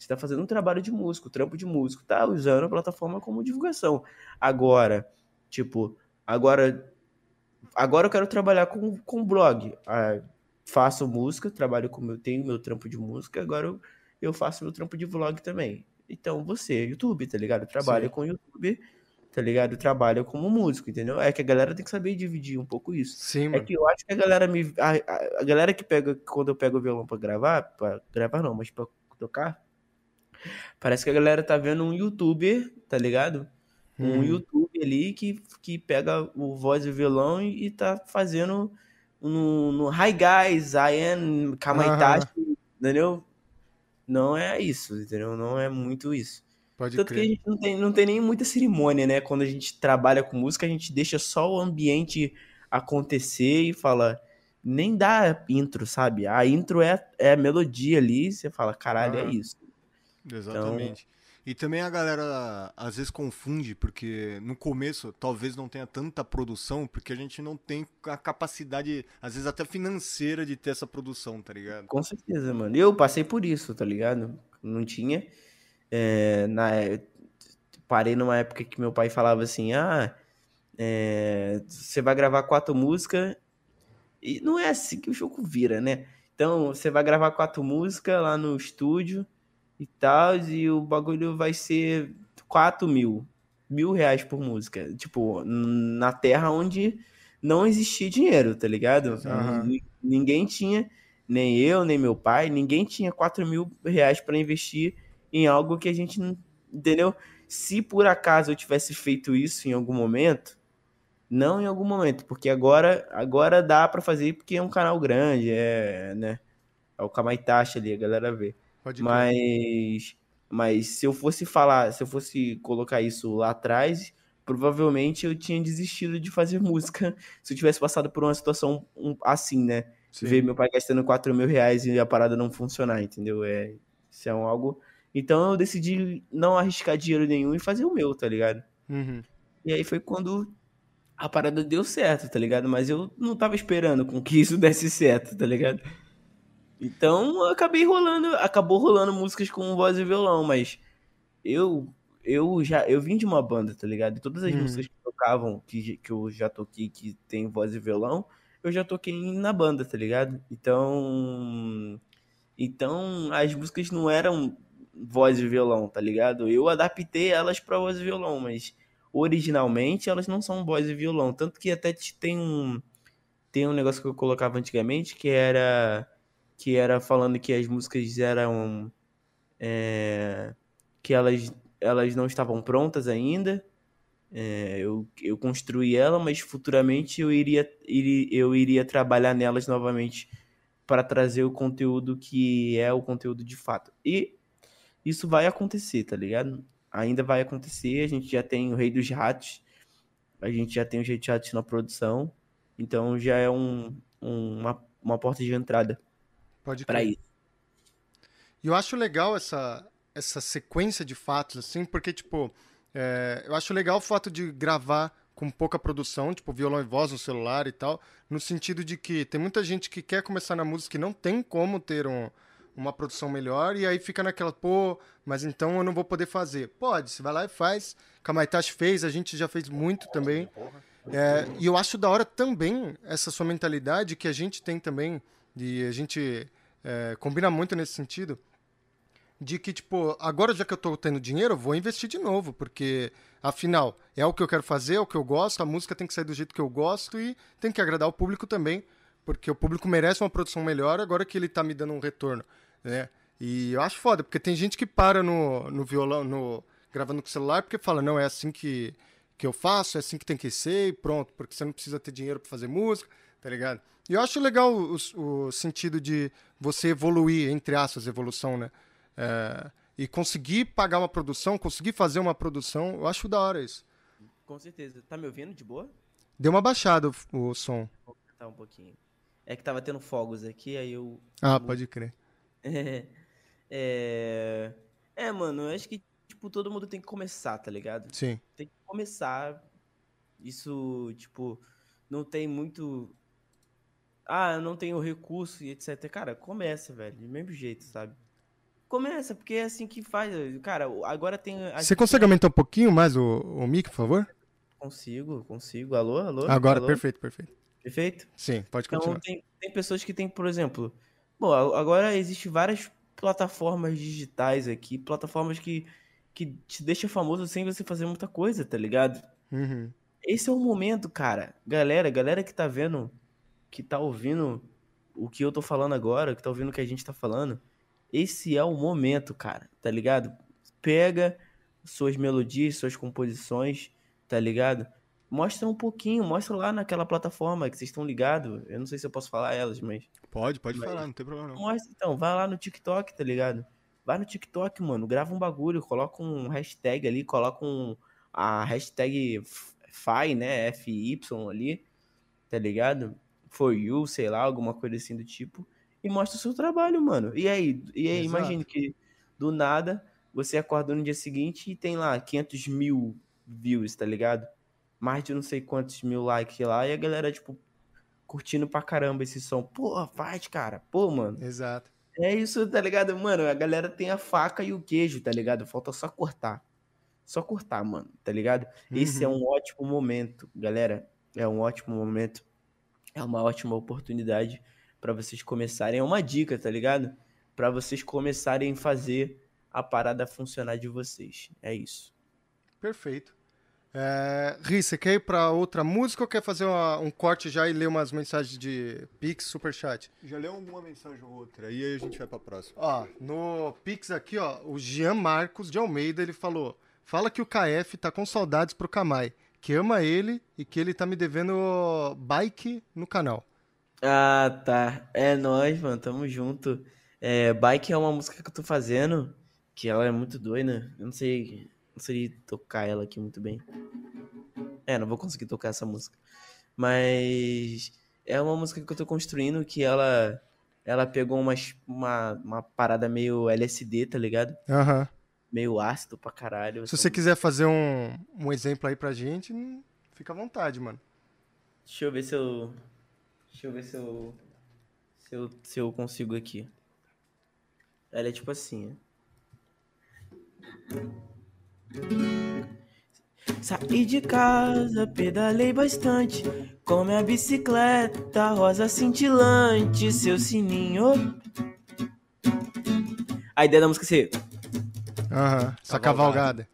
Você tá fazendo um trabalho de músico, trampo de músico, tá usando a plataforma como divulgação. Agora, tipo, agora agora eu quero trabalhar com, com blog. Ah, faço música, trabalho com meu, tenho meu trampo de música, agora eu, eu faço meu trampo de vlog também. Então você, YouTube, tá ligado? Trabalha Sim. com YouTube, tá ligado? Trabalha como músico, entendeu? É que a galera tem que saber dividir um pouco isso. Sim, É mano. que eu acho que a galera me. A, a- a galera que pega. Quando eu pego o violão pra gravar, pra gravar não, mas pra tocar, parece que a galera tá vendo um youtuber, tá ligado? Um Uhum. YouTube ali que, que pega o voz e o violão e, e tá fazendo no, no Hi Guys, I am Kamaitachi, entendeu? Não é isso, entendeu? Não é muito isso. Pode Tanto que a crer. gente não tem, não tem nem muita cerimônia, né? Quando a gente trabalha com música, a gente deixa só o ambiente acontecer e fala. Nem dá intro, sabe? A intro é, é a melodia ali, você fala, caralho, é isso. Exatamente. E também a galera às vezes confunde, porque no começo talvez não tenha tanta produção, porque a gente não tem a capacidade, às vezes até financeira, de ter essa produção, tá ligado? Com certeza, mano. Eu passei por isso, tá ligado? Não tinha. É, na, parei numa época que meu pai falava assim: ah, é, você vai gravar quatro músicas. E não é assim que o jogo vira, né? Então, você vai gravar quatro músicas lá no estúdio e tal, e o bagulho vai ser 4 mil. Mil reais por música. Tipo, na terra onde não existia dinheiro, tá ligado? N- Ninguém tinha, nem eu, nem meu pai, ninguém tinha 4 mil reais pra investir em algo que a gente n- entendeu? Se por acaso eu tivesse feito isso em algum momento, não em algum momento, porque agora agora dá para fazer porque é um canal grande, é, né? É o Kamaitachi ali, a galera vê. Pode mas mas se eu fosse falar, se eu fosse colocar isso lá atrás, provavelmente eu tinha desistido de fazer música se eu tivesse passado por uma situação assim, né? Sim. Ver meu pai gastando 4 mil reais e a parada não funcionar, entendeu? É, isso é um algo. Então eu decidi não arriscar dinheiro nenhum e fazer o meu, tá ligado? Uhum. E aí foi quando a parada deu certo, tá ligado? Mas eu não tava esperando com que isso desse certo, tá ligado? Então acabei rolando, acabou rolando músicas com voz e violão, mas eu eu já eu vim de uma banda, tá ligado? E todas as hum. músicas que tocavam, que, que eu já toquei, que tem voz e violão, eu já toquei na banda, tá ligado? Então. Então as músicas não eram voz e violão, tá ligado? Eu adaptei elas para voz e violão, mas originalmente elas não são voz e violão. Tanto que até tem um. Tem um negócio que eu colocava antigamente que era. Que era falando que as músicas eram. É, que elas elas não estavam prontas ainda. É, eu, eu construí ela, mas futuramente eu iria, iria, eu iria trabalhar nelas novamente para trazer o conteúdo que é o conteúdo de fato. E isso vai acontecer, tá ligado? Ainda vai acontecer. A gente já tem o Rei dos Ratos, a gente já tem o Rei dos Ratos na produção, então já é um, um, uma, uma porta de entrada para isso. E eu acho legal essa, essa sequência de fatos, assim, porque, tipo, é, eu acho legal o fato de gravar com pouca produção, tipo, violão e voz no celular e tal, no sentido de que tem muita gente que quer começar na música e não tem como ter um, uma produção melhor, e aí fica naquela, pô, mas então eu não vou poder fazer. Pode, você vai lá e faz. Kamaitachi fez, a gente já fez muito também. É, e eu acho da hora também essa sua mentalidade que a gente tem também, e a gente é, combina muito nesse sentido, de que, tipo, agora já que eu tô tendo dinheiro, eu vou investir de novo, porque, afinal, é o que eu quero fazer, é o que eu gosto, a música tem que sair do jeito que eu gosto e tem que agradar o público também, porque o público merece uma produção melhor agora que ele tá me dando um retorno, né? E eu acho foda, porque tem gente que para no, no violão, no, gravando com o celular, porque fala, não, é assim que, que eu faço, é assim que tem que ser e pronto, porque você não precisa ter dinheiro para fazer música, tá ligado? E eu acho legal o, o sentido de você evoluir, entre aspas, evolução, né? É, e conseguir pagar uma produção, conseguir fazer uma produção, eu acho da hora isso. Com certeza. Tá me ouvindo de boa? Deu uma baixada o, o som. Vou aumentar um pouquinho. É que tava tendo fogos aqui, aí eu. Ah, pode crer. É, é, é, mano, eu acho que, tipo, todo mundo tem que começar, tá ligado? Sim. Tem que começar. Isso, tipo, não tem muito. Ah, eu não tenho recurso e etc. Cara, começa, velho. Do mesmo jeito, sabe? Começa, porque é assim que faz. Cara, agora tem. Você consegue aumentar um pouquinho mais o, o mic, por favor? Consigo, consigo. Alô, alô? Agora, alô? perfeito, perfeito. Perfeito? Sim, pode então, continuar. Então, tem, tem pessoas que tem, por exemplo. Bom, agora existem várias plataformas digitais aqui, plataformas que, que te deixam famoso sem você fazer muita coisa, tá ligado? Uhum. Esse é o momento, cara. Galera, galera que tá vendo, que tá ouvindo o que eu tô falando agora, que tá ouvindo o que a gente tá falando esse é o momento, cara, tá ligado? Pega suas melodias, suas composições, tá ligado? Mostra um pouquinho, mostra lá naquela plataforma que vocês estão ligados. Eu não sei se eu posso falar elas, mas. Pode, pode mas... falar, não tem problema não. Mostra então, vai lá no TikTok, tá ligado? Vai no TikTok, mano, grava um bagulho, coloca um hashtag ali, coloca um, a hashtag FI, né? FY ali, tá ligado? For you, sei lá, alguma coisa assim do tipo e mostra o seu trabalho, mano. E aí, e aí imagine que do nada você acorda no dia seguinte e tem lá 500 mil views, tá ligado? Mais de não sei quantos mil likes lá e a galera, tipo, curtindo pra caramba esse som. Pô, faz, cara. Pô, mano. Exato. É isso, tá ligado? Mano, a galera tem a faca e o queijo, tá ligado? Falta só cortar. Só cortar, mano, tá ligado? Uhum. Esse é uhum. um ótimo momento, galera. É um ótimo momento. É uma ótima oportunidade para vocês começarem. É uma dica, tá ligado? Para vocês começarem a fazer a parada funcionar de vocês. É isso. Perfeito. É, Ri, você quer ir pra outra música ou quer fazer uma- um corte já e ler umas mensagens de Pix, Superchat? Já leu uma mensagem ou outra, e aí a gente vai pra próxima. Ó, no Pix aqui, ó, o Jean Marcos de Almeida, ele falou: Fala que o KF tá com saudades pro Kamai, que ama ele e que ele tá me devendo bike no canal. Ah, tá. É nóis, mano. Tamo junto. É, Bike é uma música que eu tô fazendo, que ela é muito doida. Eu não sei, não sei tocar ela aqui muito bem. É, não vou conseguir tocar essa música. Mas é uma música que eu tô construindo que ela ela pegou umas, uma, uma parada meio LSD, tá ligado? Aham. Meio ácido pra caralho. Se você quiser fazer um, um exemplo aí pra gente, hum, fica à vontade, mano. Deixa eu ver se eu. Deixa eu ver se eu. Se eu, se eu consigo aqui. Ela é tipo assim, ó. Saí de casa, pedalei bastante. Com minha bicicleta rosa cintilante, seu sininho. A ideia da música é ser. Aham. Essa Cavalgada.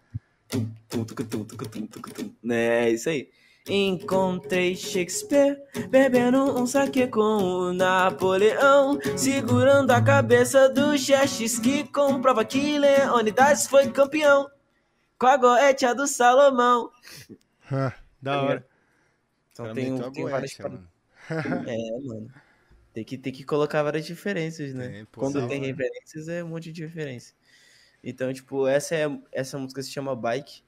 É isso aí. Encontrei Shakespeare bebendo um saque com o Napoleão, segurando a cabeça do Xerxes que comprova que Leonidas foi campeão com a goetia do Salomão. Ah, da hora. Então tem, meteu a tem várias mano. É, mano. Tem que, tem que colocar várias diferenças, né? Pô, Quando tem referências, é um monte de referência. Então, tipo, essa, é, essa música se chama Bike,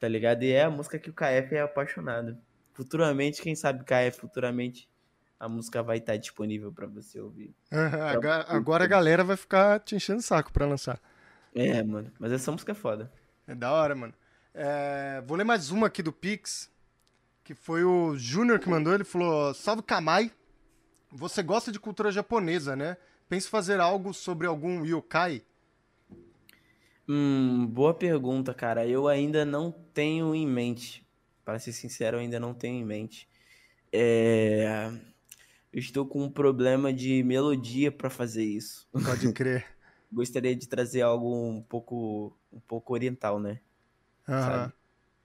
tá ligado? E é a música que o KF é apaixonado. Futuramente, quem sabe KF, futuramente, a música vai estar disponível pra você ouvir. Agora, agora a galera vai ficar te enchendo o saco pra lançar. É, mano. Mas essa música é foda. É da hora, mano. É, vou ler mais uma aqui do Pix, que foi o Júnior que mandou. Ele falou: Salve Kamai, você gosta de cultura japonesa, né? Pensa fazer algo sobre algum yokai? Hum, boa pergunta, cara. Eu ainda não tenho em mente. Para ser sincero, eu ainda não tenho em mente. É... Eu estou com um problema de melodia para fazer isso. Pode crer. Gostaria de trazer algo um pouco, um pouco oriental, né? Sabe?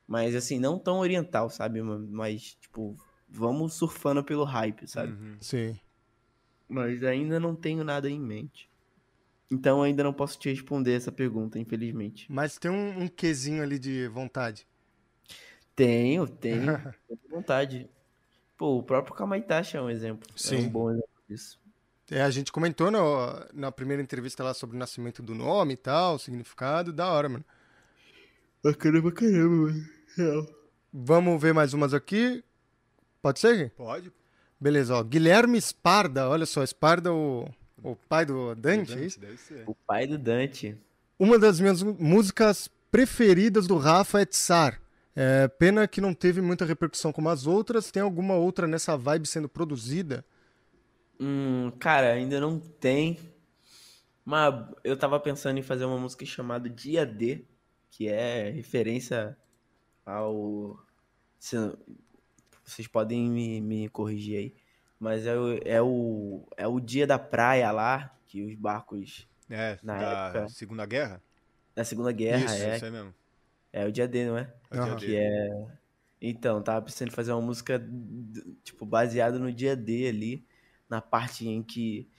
Mas assim, não tão oriental, sabe? Mas, tipo, vamos surfando pelo hype, sabe? Uhum. Sim. Mas ainda não tenho nada em mente. Então ainda não posso te responder essa pergunta, infelizmente. Mas tem um, um quesinho ali de vontade. Tenho, tenho. tenho vontade. Pô, o próprio Kamaitachi é um exemplo. É Sim. um bom exemplo disso. É, a gente comentou no- na primeira entrevista lá sobre o nascimento do nome e tal, o significado. Da hora, mano. Bacana pra caramba, mano. Vamos ver mais umas aqui. Pode ser? Pode? Beleza, ó. Guilherme Sparda, olha só, Sparda, o, o pai do Dante, é isso? Deve ser. O pai do Dante. Uma das minhas músicas preferidas do Rafa é Tsar. É, pena que não teve muita repercussão como as outras. Tem alguma outra nessa vibe sendo produzida? Hum, cara, ainda não tem. Mas eu tava pensando em fazer uma música chamada Dia D, que é referência ao. Vocês podem me, me corrigir aí. Mas é o, é, o, é o dia da praia lá, que os barcos É, Na da época- Segunda Guerra? da Segunda Guerra isso, é. isso aí mesmo. É o dia D, não é? É o dia Aham. D. Que é. Então, tava pensando em fazer uma música, tipo, baseada no dia D ali, na parte em que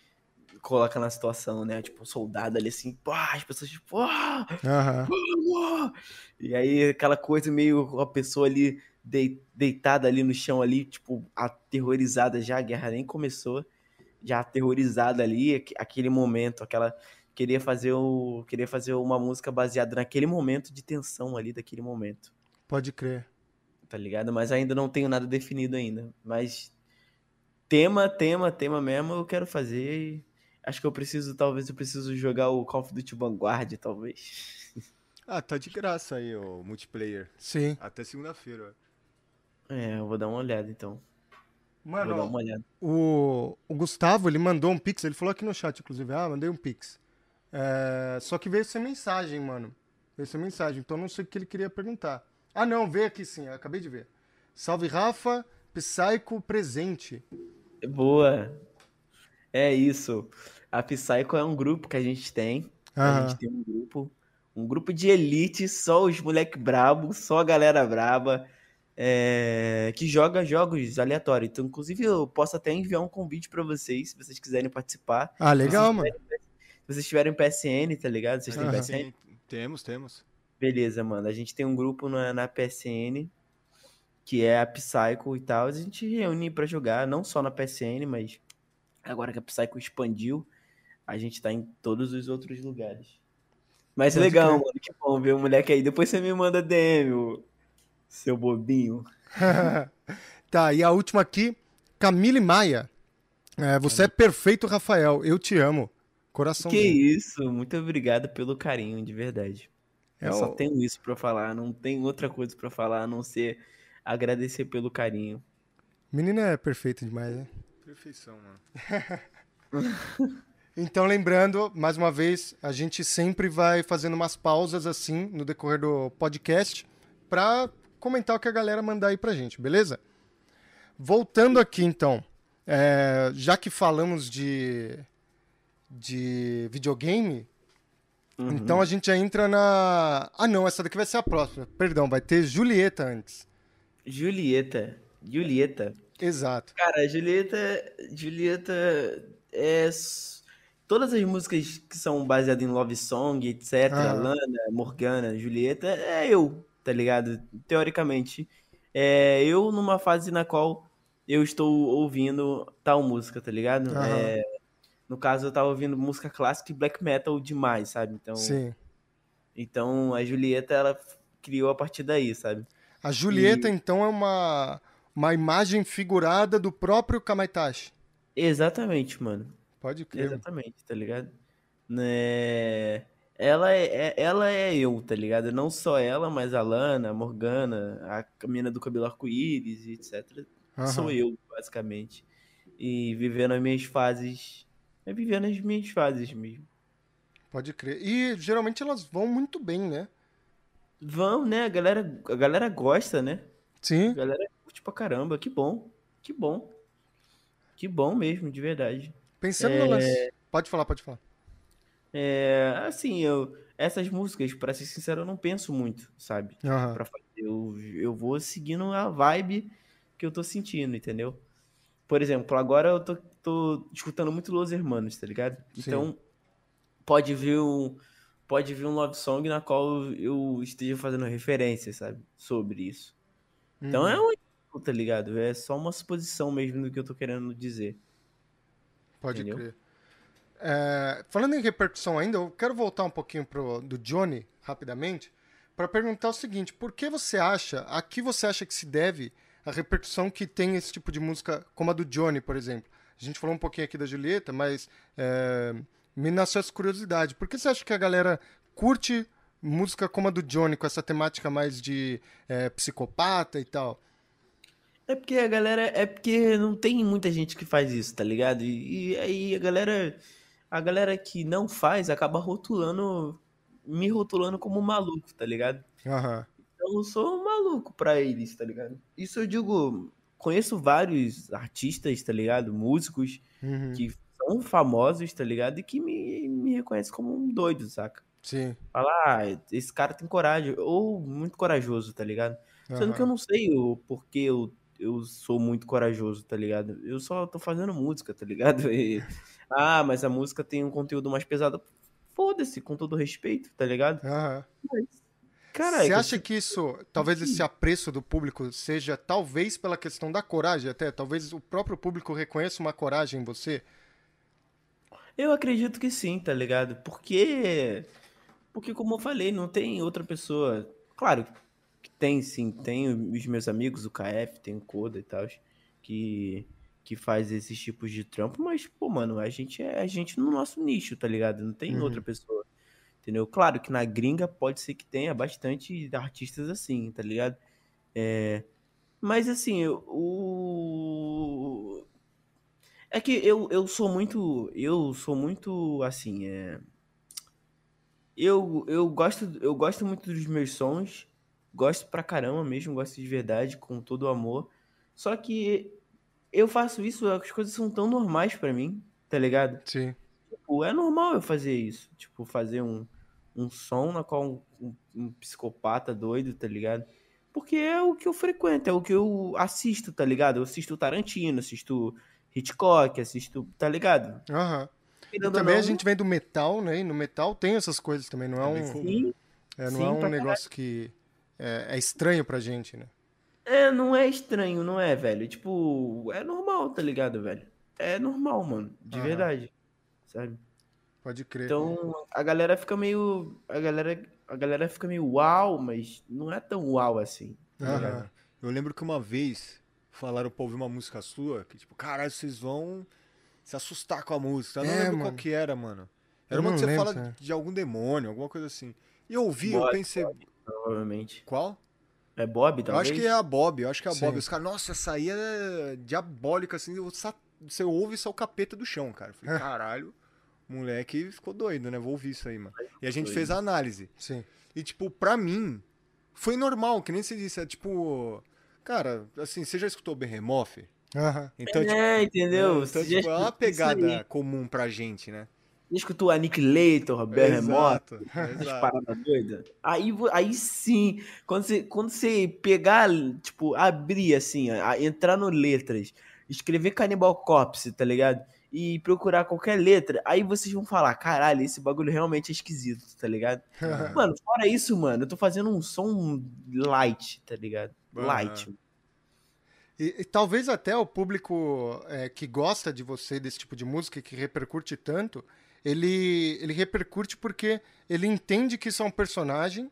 coloca na situação, né? Tipo, um soldado ali assim, pá, as pessoas tipo, ah, ah. E aí aquela coisa meio a pessoa ali deitada ali no chão ali, tipo, aterrorizada já, a guerra nem começou, já aterrorizada ali, aque- aquele momento, aquela queria fazer o queria fazer uma música baseada naquele momento de tensão ali daquele momento Pode crer. tá ligado? Mas ainda não tenho nada definido ainda. Mas tema, tema, tema mesmo eu quero fazer. e Acho que eu preciso, talvez eu preciso jogar o Call of Duty Vanguard, talvez. Ah, tá de graça aí o multiplayer. Sim. Até segunda-feira. É, eu vou dar uma olhada então. Mano, vou dar uma olhada. o, o Gustavo, ele mandou um pix, ele falou aqui no chat, inclusive, ah, mandei um pix. É, só que veio sem mensagem, mano. Veio sem mensagem, então não sei o que ele queria perguntar. Ah, não, veio aqui sim, acabei de ver. Salve, Rafa, Psycho presente. Boa. É isso. A Psycho é um grupo que a gente tem. A gente tem um grupo, Um grupo de elite, só os moleque brabo, só a galera braba, é, que joga jogos aleatórios. Então, inclusive, eu posso até enviar um convite para vocês, se vocês quiserem participar. Ah, legal, mano. Se vocês tiverem PSN, tá ligado? Vocês têm Ah, PSN? tem- temos, temos. Beleza, mano. A gente tem um grupo na, na PSN, que é a Psycho e tal. A gente reúne pra jogar, não só na PSN, mas agora que a Psycho expandiu, a gente tá em todos os outros lugares. Mas Pode legal, crer. mano. Que bom ver o moleque aí. Depois você me manda DM, seu bobinho. tá, e a última aqui, Camille Maia. É, você é perfeito, Rafael. Eu te amo. Coração. Que isso, muito obrigado pelo carinho, de verdade. É Eu só o- tenho isso pra falar, não tem outra coisa pra falar a não ser agradecer pelo carinho. Menina é perfeita demais, né? Perfeição, mano. Então, lembrando, mais uma vez, a gente sempre vai fazendo umas pausas assim no decorrer do podcast pra comentar o que a galera mandar aí pra gente, beleza? Voltando aqui, então, é, já que falamos de, de videogame, Uhum. então a gente já entra na. Ah, não, essa daqui vai ser a próxima. Perdão, vai ter Julieta antes. Julieta. Julieta. Exato. Cara, Julieta. Julieta é. Todas as músicas que são baseadas em Love Song, etc. Ah. Lana, Morgana, Julieta, é eu, tá ligado? Teoricamente. É eu numa fase na qual eu estou ouvindo tal música, tá ligado? Aham. É, no caso, eu tava ouvindo música clássica e black metal demais, sabe? Então, Sim. então a Julieta, ela criou a partir daí, sabe? A Julieta, então, é uma, uma imagem figurada do próprio Kamaitachi. Exatamente, mano. Pode crer. Exatamente, tá ligado? Né? Ela é, é- ela é eu, tá ligado? Não só ela, mas a Lana, a Morgana, a menina do cabelo arco-íris, etc. Sou Aham. eu, basicamente. E vivendo as minhas fases. É vivendo as minhas fases mesmo. Pode crer. E geralmente elas vão muito bem, né? Vão, né? A galera, a galera gosta, né? A Sim. galera curte pra caramba. Que bom. Que bom. Que bom mesmo, de verdade. Pensando no lance. Pode falar, pode falar. É, assim, eu, essas músicas, pra ser sincero, eu não penso muito, sabe? Aham. Pra fazer. Eu, eu vou seguindo a vibe que eu tô sentindo, entendeu? Por exemplo, agora eu tô, tô escutando muito Los Hermanos, tá ligado? Sim. Então, pode vir um, pode vir um love song na qual eu esteja fazendo referência, sabe? Sobre isso. Então Uhum. é um, tá ligado? É só uma suposição mesmo do que eu tô querendo dizer. Pode entendeu? crer. É, falando em repercussão ainda, eu quero voltar um pouquinho pro, do Johnny, rapidamente, para perguntar o seguinte: por que você acha, a que você acha que se deve a repercussão que tem esse tipo de música, como a do Johnny, por exemplo? A gente falou um pouquinho aqui da Julieta, mas é, me nasceu essa curiosidade. Por que você acha que a galera curte música como a do Johnny, com essa temática mais de é, psicopata e tal? É porque a galera. É porque não tem muita gente que faz isso, tá ligado? E, e aí a galera. A galera que não faz acaba rotulando. Me rotulando como maluco, tá ligado? Aham. Então eu sou um maluco pra eles, tá ligado? Isso eu digo. Conheço vários artistas, tá ligado? Músicos Uhum. que são famosos, tá ligado? E que me, me reconhecem como um doido, saca? Sim. Fala, ah, esse cara tem coragem. Ou muito corajoso, tá ligado? Sendo que eu não sei o porquê eu, eu sou muito corajoso, tá ligado? Eu só tô fazendo música, tá ligado? E, ah, mas a música tem um conteúdo mais pesado. Foda-se, com todo respeito, tá ligado? Aham. Caralho, Você acha que isso, talvez esse apreço do público seja talvez pela questão da coragem até? Talvez o próprio público reconheça uma coragem em você? Eu acredito que sim, tá ligado? Porque. Porque, como eu falei, não tem outra pessoa. Claro que tem sim, tem os meus amigos, o KF, tem o Koda e tal, que, que faz esses tipos de trampo, mas, pô, mano, a gente é a gente no nosso nicho, tá ligado? Não tem Uhum. outra pessoa. Entendeu? Claro que na gringa pode ser que tenha bastante artistas assim, tá ligado? É, mas assim, o. É que eu, eu sou muito. Eu sou muito assim, é. Eu, eu gosto eu gosto muito dos meus sons, gosto pra caramba mesmo, gosto de verdade, com todo o amor. Só que eu faço isso, as coisas são tão normais pra mim, tá ligado? Sim. Tipo, é normal eu fazer isso. Tipo, fazer um, um som na qual um, um, psicopata doido, tá ligado? Porque é o que eu frequento, é o que eu assisto, tá ligado? Eu assisto Tarantino, assisto Hitchcock, assisto, tá ligado? Aham. E também não, a gente vem do metal, né? E no metal tem essas coisas também, não é um, sim, é, não sim, é um negócio que é, é estranho pra gente, né? É, não é estranho, não é, velho? Tipo, é normal, tá ligado, velho? É normal, mano, de verdade, sabe? Pode crer. Então, a galera fica meio. A galera, a galera fica meio uau, mas não é tão uau assim. Tá Eu lembro que uma vez falaram pra ouvir uma música sua, que tipo, caralho, vocês vão se assustar com a música. Eu não é, lembro mano. qual que era, mano. Era uma que você lembro, fala é. de algum demônio, alguma coisa assim. E eu ouvi, Bob, eu pensei. Provavelmente. Qual? É Bob, talvez? Eu acho que é a Bob, eu acho que é a Sim. Bob. Os caras, nossa, essa aí é diabólica, assim. Você ouve só o capeta do chão, cara. Eu falei, caralho moleque ficou doido, né? Vou ouvir isso aí, mano. E a gente fez a análise. Sim. E, tipo, pra mim, foi normal, que nem você disse. É tipo. Cara, assim, você já escutou Behemoth? Aham. Então, é, tipo, entendeu? É, então, tipo, é uma pegada comum pra gente, né? Escutou Annihilator, Behemoth? Essas paradas doidas? Aí, aí sim, quando você, quando você pegar, tipo, abrir assim, entrar no letras, escrever Cannibal Corpse, tá ligado? e procurar qualquer letra, aí vocês vão falar, caralho, esse bagulho realmente é esquisito, tá ligado? mano, fora isso, mano, eu tô fazendo um som light, tá ligado? Light. E, e, talvez até o público é, que gosta de você, desse tipo de música, que repercute tanto, ele, ele repercute porque ele entende que isso é um personagem,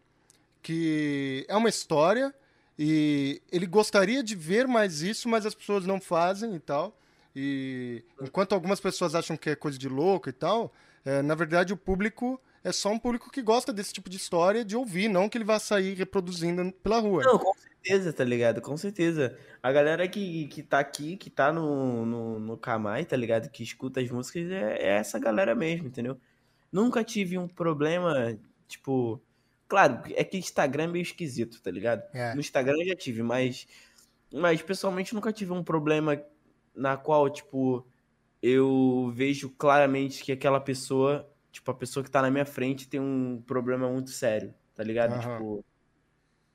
que é uma história, e ele gostaria de ver mais isso, mas as pessoas não fazem e tal. E enquanto algumas pessoas acham que é coisa de louco e tal, é, na verdade o público é só um público que gosta desse tipo de história de ouvir, não que ele vá sair reproduzindo pela rua. Não, com certeza, tá ligado? Com certeza. A galera que, que tá aqui, que tá no, no, no Kamai, tá ligado? Que escuta as músicas, é, é essa galera mesmo, entendeu? Nunca tive um problema, tipo. Claro, é que Instagram é meio esquisito, tá ligado? É. No Instagram eu já tive, mas. Mas pessoalmente nunca tive um problema na qual, tipo, eu vejo claramente que aquela pessoa, tipo, a pessoa que tá na minha frente tem um problema muito sério, tá ligado? Uhum. Tipo,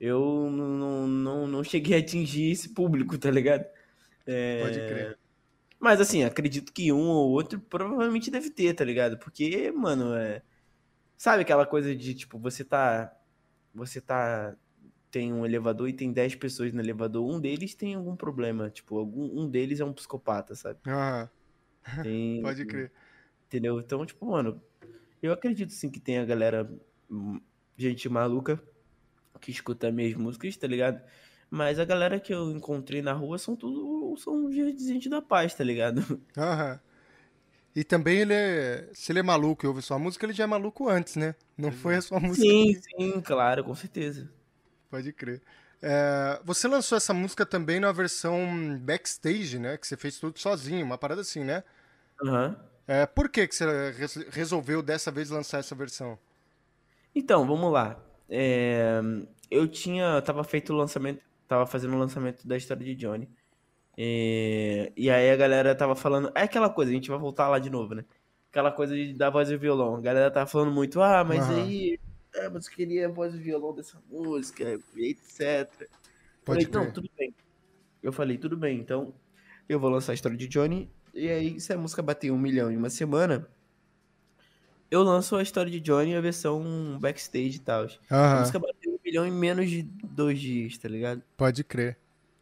eu não, não, não cheguei a atingir esse público, tá ligado? É... Pode crer. Mas assim, acredito que um ou outro provavelmente deve ter, tá ligado? Porque, mano, é. Sabe aquela coisa de, tipo, você tá. Você tá tem um elevador e tem 10 pessoas no elevador, um deles tem algum problema. Tipo, algum, um deles é um psicopata, sabe? Ah. Tem, Pode crer. Entendeu? Então, tipo, mano, eu acredito sim que tem a galera, hum, gente maluca, que escuta minhas músicas, tá ligado? Mas a galera que eu encontrei na rua são tudo. são gente da paz, tá ligado? Aham. E também ele é. Se ele é maluco e ouve sua música, ele já é maluco antes, né? Não foi a sua música. Sim, sim, claro, com certeza. Pode crer. É, você lançou essa música também na versão backstage, né? Que você fez tudo sozinho, uma parada assim, né? Uhum. É, por que, que você resolveu dessa vez lançar essa versão? Então, vamos lá. É, eu tinha. Tava feito o lançamento. Tava fazendo o lançamento da história de Johnny. E, e aí a galera tava falando. É aquela coisa, a gente vai voltar lá de novo, né? Aquela coisa de, da voz e violão. A galera tava falando muito, ah, mas uhum. aí ah, mas eu queria a voz e violão dessa música, etc. Pode falei, não, tudo bem. Eu falei, tudo bem, então eu vou lançar a história de Johnny. E aí, se a música bater um milhão em uma semana, eu lanço a história de Johnny, a versão backstage e tal. A música bateu um milhão em menos de dois dias, tá ligado? Pode crer.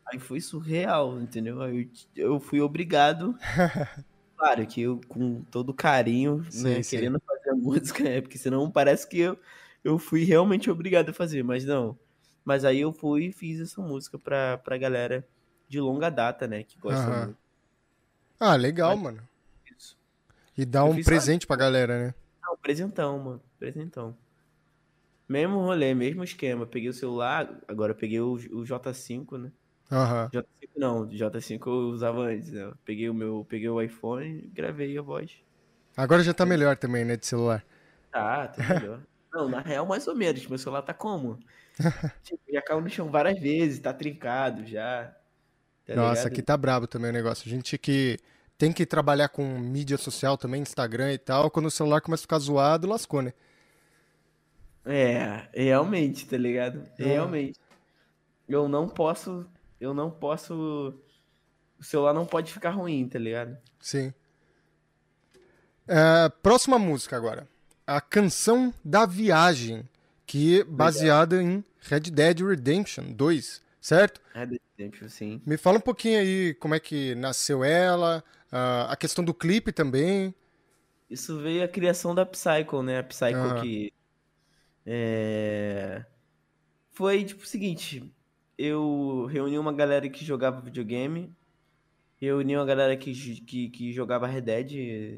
Aí foi surreal, entendeu? Aí eu, eu fui obrigado. claro que eu, com todo carinho, sim, né, sim. querendo fazer a música, é, porque senão parece que eu eu fui realmente obrigado a fazer, mas não. Mas aí eu fui e fiz essa música pra, pra galera de longa data, né? Que gosta muito. Ah, legal, mas, mano. Isso. E dá um presente pra galera, né? Presentão, mano. Presentão. Mesmo rolê, mesmo esquema. Peguei o celular, agora peguei o, o J5, né? Uhum. J5 não, J5 eu usava antes, né? Peguei o meu, peguei o iPhone gravei a voz. Agora já tá melhor também, né, de celular. Tá, tá melhor. Não, na real, mais ou menos. Meu celular tá como? tipo, já caiu no chão várias vezes, tá trincado já. Tá Nossa, aqui tá brabo também o negócio. A gente que tem que trabalhar com mídia social também, Instagram e tal, quando o celular começa a ficar zoado, lascou, né? É, realmente, tá ligado? É. Realmente. Eu não posso. Eu não posso. O celular não pode ficar ruim, tá ligado? Sim. É, próxima música agora. A canção da viagem, que é baseada em Red Dead Redemption 2, certo? É desse tempo, sim. Me fala um pouquinho aí como é que nasceu ela, a a questão do clipe também. Isso veio a criação da Psycho, né? A Psycho Aham. que. É... Foi tipo o seguinte: eu reuni uma galera que jogava videogame, reuni uma galera que, que, que jogava Red Dead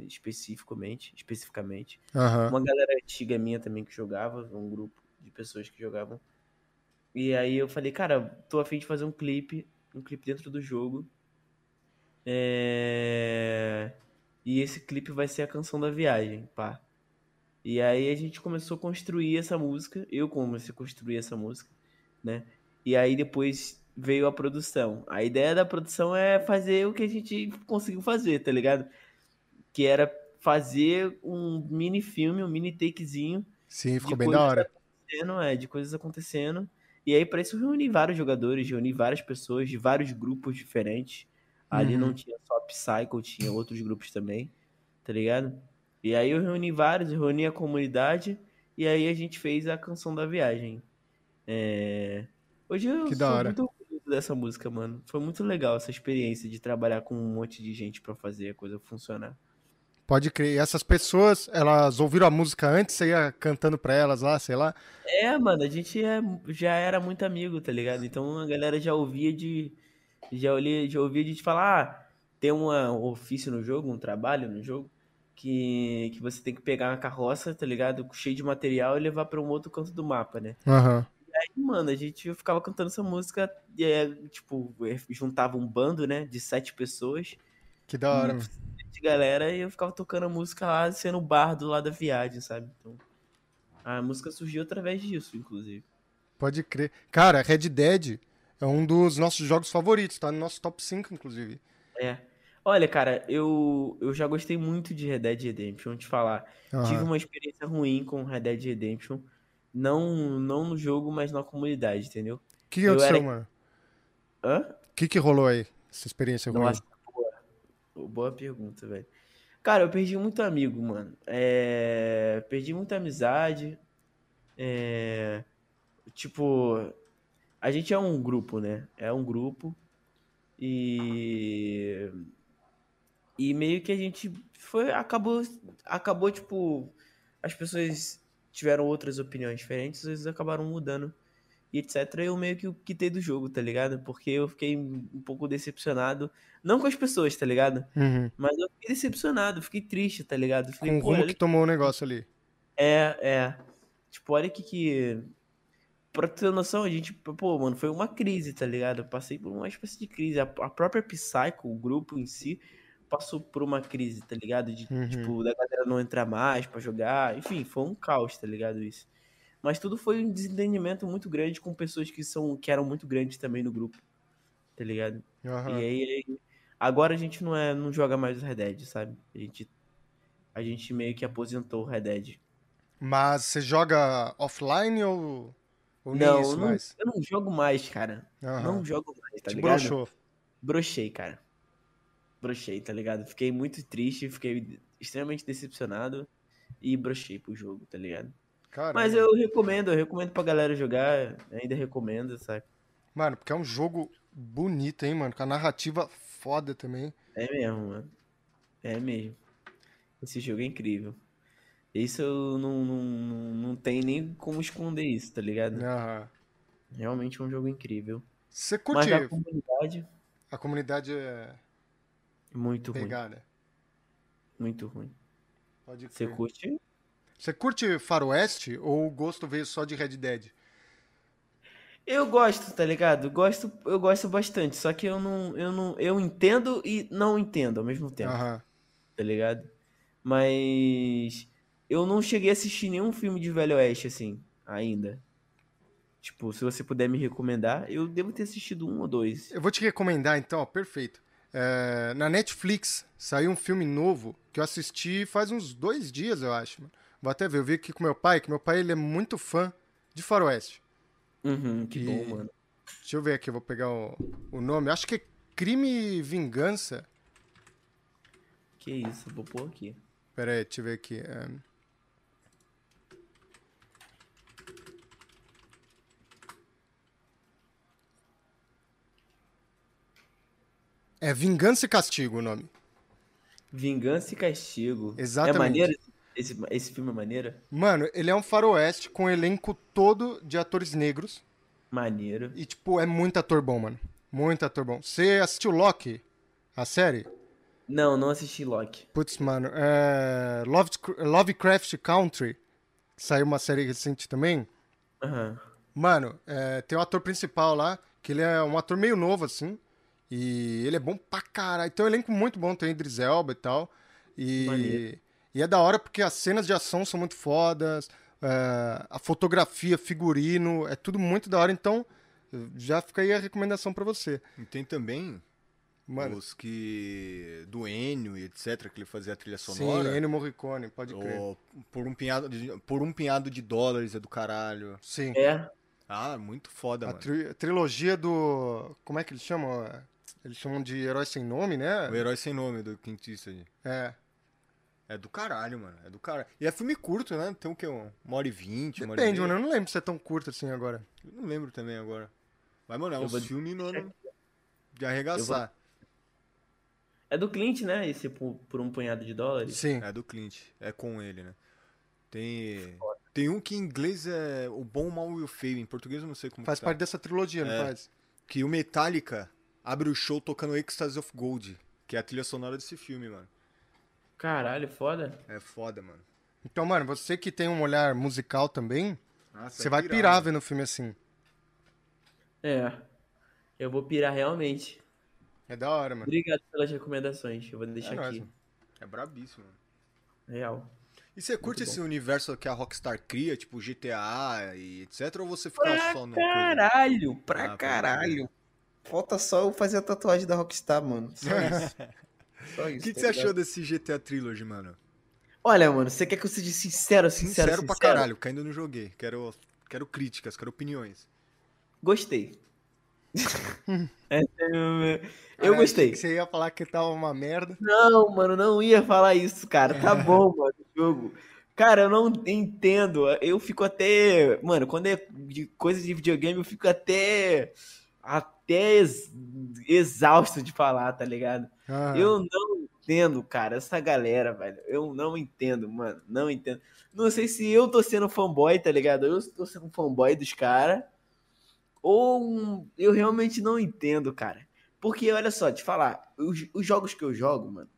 especificamente, especificamente. Aham. Uma galera antiga minha também que jogava, um grupo de pessoas que jogavam. E aí eu falei, cara, tô a fim de fazer um clipe, um clipe dentro do jogo. É... E esse clipe vai ser a canção da viagem, pá. E aí a gente começou a construir essa música, eu comecei a construir essa música, né? E aí depois veio a produção. A ideia da produção é fazer o que a gente conseguiu fazer, tá ligado? Que era fazer um mini filme, um mini takezinho Sim, ficou bem da hora. acontecendo, é, de coisas acontecendo. E aí, pra isso, eu reuni vários jogadores, reuni várias pessoas de vários grupos diferentes. Ali Uhum. não tinha só Psycho, tinha outros grupos também, tá ligado? E aí eu reuni vários, eu reuni a comunidade, e aí a gente fez a canção da viagem. É... Hoje eu Que da sou hora. muito orgulhoso dessa música, mano. Foi muito legal essa experiência de trabalhar com um monte de gente pra fazer a coisa funcionar. Pode crer. E essas pessoas, elas ouviram a música antes, você ia cantando pra elas lá, sei lá. É, mano, a gente é- já era muito amigo, tá ligado? Então a galera já ouvia de. Já, olhia, já ouvia de te falar, ah, tem uma- um ofício no jogo, um trabalho no jogo, que, que você tem que pegar uma carroça, tá ligado? Cheio de material e levar pra um outro canto do mapa, né? Aham. Aí, mano, a gente ficava cantando essa música e é, tipo, é, juntava um bando, né, de sete pessoas, Que da hora, mano. de galera, e eu ficava tocando a música lá, sendo o bardo lá da viagem, sabe? Então, a música surgiu através disso, inclusive. Pode crer. Cara, Red Dead é um dos nossos jogos favoritos, tá no nosso top 5, inclusive. É. Olha, cara, eu, eu já gostei muito de Red Dead Redemption, te falar. Tive Aham. uma experiência ruim com Red Dead Redemption. Não, não no jogo, mas na comunidade, entendeu? O que que Eu aconteceu, era- mano? Hã? O que que rolou aí? Essa experiência ruim? Nossa, boa. Boa pergunta, velho. Cara, eu perdi muito amigo, mano. É, Perdi muita amizade. É, Tipo, a gente é um grupo, né? É um grupo. E. E meio que a gente foi. Acabou. Acabou, tipo. As pessoas tiveram outras opiniões diferentes, eles acabaram mudando. E etc. Eu meio que quitei do jogo, tá ligado? Porque eu fiquei um pouco decepcionado. Não com as pessoas, tá ligado? Uhum. Mas eu fiquei decepcionado, fiquei triste, tá ligado? Com Falei, o rumo que tomou o negócio ali. é, é. Tipo, olha que que. Pra ter noção, a gente, pô, mano, foi uma crise, tá ligado? Eu passei por uma espécie de crise. A, a própria Psycho, o grupo em si, passou por uma crise, tá ligado? De, Uhum. tipo, da galera não entrar mais pra jogar. Enfim, foi um caos, tá ligado? Isso. Mas tudo foi um desentendimento muito grande com pessoas que são, que eram muito grandes também no grupo, tá ligado? Aham. E aí, agora a gente não é, não joga mais o Red Dead, sabe? A gente, a gente meio que aposentou o Red Dead. Mas você joga offline ou, ou Não, isso eu não, mais? eu não jogo mais, cara. Aham. Não jogo mais, tá Te ligado? broxou. Brochei, cara. Brochei, tá ligado? Fiquei muito triste, fiquei extremamente decepcionado e brochei pro jogo, tá ligado? Caramba. Mas eu recomendo, eu recomendo pra galera jogar, ainda recomendo, sabe? Mano, porque é um jogo bonito, hein, mano? Com a narrativa foda também. É mesmo, mano. É mesmo. Esse jogo é incrível. Isso eu não, não, não, não tem nem como esconder isso, tá ligado? Aham. Realmente é um jogo incrível. Você Mas curte a comunidade, a comunidade é muito ruim. pegada? Muito ruim. Pode Você curte? Você curte Faroeste ou o gosto veio só de Red Dead? Eu gosto, tá ligado? Gosto, eu gosto bastante, só que eu não, eu não, eu entendo e não entendo ao mesmo tempo, Aham. tá ligado? Mas eu não cheguei a assistir nenhum filme de Velho Oeste assim, ainda. Tipo, se você puder me recomendar, eu devo ter assistido um ou dois. Eu vou te recomendar então, ó, perfeito. É, na Netflix saiu um filme novo que eu assisti faz uns dois dias, eu acho. mano. Vou até ver, eu vi aqui com meu pai, que meu pai ele é muito fã de faroeste. Uhum, que E- bom, mano. Deixa eu ver aqui, eu vou pegar o, o nome. Acho que é Crime e Vingança. Que isso, vou pôr aqui. Pera aí, deixa eu ver aqui. é. É Vingança e Castigo o nome. Vingança e Castigo. Exatamente. É maneiro? Esse, esse filme é maneiro? Mano, ele é um faroeste com um elenco todo de atores negros. Maneiro. E, tipo, é muito ator bom, mano. Muito ator bom. Você assistiu Loki? A série? Não, não assisti Loki. Putz, mano. É... Love- Lovecraft Country. que Saiu uma série recente também. Aham. Mano, é, tem um ator principal lá, que ele é um ator meio novo, assim. E ele é bom pra caralho. Tem um elenco muito bom, tem Idris Elba e tal. E, Maneiro. e é da hora porque as cenas de ação são muito fodas. é, a fotografia, figurino, é tudo muito da hora. Então, já fica aí a recomendação pra você. E tem também Mano, os que. do Enio e etc., que ele fazia a trilha sim, sonora. Ennio Morricone, pode crer. por, um pinhado de, por um pinhado de dólares é do caralho. Sim. É. Ah, muito foda, A mano. tri- a trilogia do. Como é que eles chamam? Eles chamam de Herói Sem Nome, né? O Herói Sem Nome do Clint Eastwood. É. É do caralho, mano. É do caralho. E é filme curto, né? Tem o quê? Um- Uma hora e vinte, uma hora Depende, e meia? mano. Eu não lembro se é tão curto assim agora. Eu não lembro também agora. Mas, mano, é um vou- filme, mano, de arregaçar. É do Clint, né? Esse por, por um punhado de dólares. Sim. É do Clint. É com ele, né? Tem. Tem um que em inglês é o Bom, o Mal e o Feio. Em português eu não sei como Faz que tá. parte dessa trilogia, não É. faz? Que o Metallica abre o show tocando Ecstasy of Gold. Que é a trilha sonora desse filme, mano. Caralho, foda. É foda, mano. Então, mano, você que tem um olhar musical também, Nossa, você é vai pirar mano. vendo filme assim. É. Eu vou pirar realmente. É da hora, mano. Obrigado pelas recomendações. Eu vou deixar É aqui. É brabíssimo, mano. Real. E você curte Muito esse universo que a Rockstar cria, tipo GTA e etc, ou você fica Pra só no coisa? caralho, pra Ah, caralho. Falta só eu fazer a tatuagem da Rockstar, mano. Só isso. Só O isso. que, que tá você ligado? achou desse GTA Trilogy, mano? Olha, mano, você quer que eu seja sincero, sincero, Sincero, pra caralho, que ainda não joguei. Quero, quero críticas, quero opiniões. Gostei. É, eu, gostei. Você ia falar que tava uma merda. Não, mano, não ia falar isso, cara. Tá bom, mano, o jogo. Cara, eu não entendo. Eu fico até. Mano, quando é de coisa de videogame, eu fico até. Até ex- exausto de falar, tá ligado? Ah, Eu não entendo, cara, essa galera, velho. Eu não entendo, mano. Não entendo. Não sei se eu tô sendo fanboy, tá ligado? Eu tô sendo fanboy dos caras. Ou um- eu realmente não entendo, cara. Porque, olha só, te falar, os, os jogos que eu jogo, mano,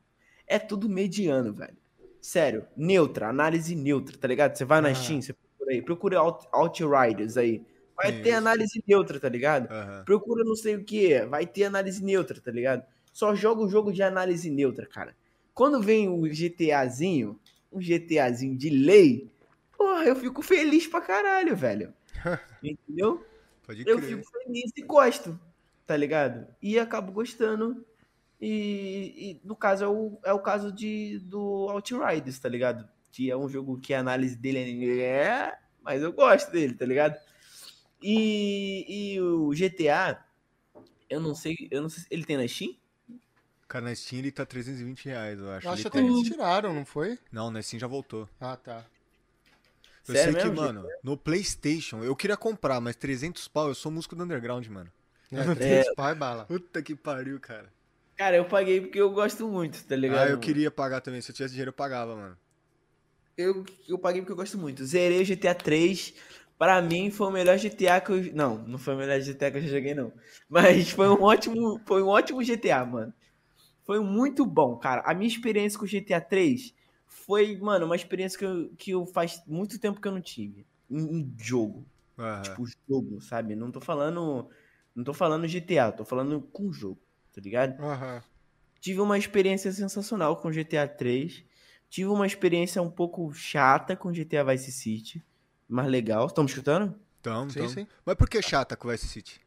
é tudo mediano, velho. Sério, neutra, análise neutra, tá ligado? Você vai na Ah. Steam, você procura aí, procura Out, Outriders aí. Vai ter isso. análise neutra, tá ligado? Aham. procura não sei o que, vai ter análise neutra, tá ligado? Só joga o jogo de análise neutra, cara. Quando vem o GTAzinho, um GTAzinho de lei, porra, eu fico feliz pra caralho, velho. Entendeu? Pode Eu crer. fico feliz e gosto, tá ligado? E acabo gostando. E, e no caso é o, é o caso de, do Outriders, tá ligado? Que é um jogo que a análise dele é. Mas eu gosto dele, tá ligado? E, e o GTA, eu não sei, eu não sei se ele tem na Steam? Cara, na Steam ele tá 320 reais, eu acho. Eu acho até que eles tiraram, não foi? Não, na Steam já voltou. Ah, tá. Eu Sério sei que, mesmo, mano, no PlayStation, eu queria comprar, mas 300 pau, eu sou músico do underground, mano. É, três pai bala. Puta que pariu, cara. Cara, eu paguei porque eu gosto muito, tá ligado? Ah, eu queria pagar também. Se eu tivesse dinheiro, eu pagava, mano. Eu, eu paguei porque eu gosto muito. Zerei o GTA 3. Pra mim foi o melhor GTA que eu. Não, não foi o melhor GTA que eu já joguei, não. Mas foi um ótimo. Foi um ótimo GTA, mano. Foi muito bom, cara. A minha experiência com o GTA 3 foi, mano, uma experiência que eu, que eu faz muito tempo que eu não tive. Em, em jogo. Aham. Tipo, jogo, sabe? Não tô falando. Não tô falando GTA, tô falando com jogo, tá ligado? Aham. Tive uma experiência sensacional com GTA 3. Tive uma experiência um pouco chata com GTA Vice City. Mas legal. Estão me escutando? Então, Sim, então. sim. Mas por que chata com o Vice City?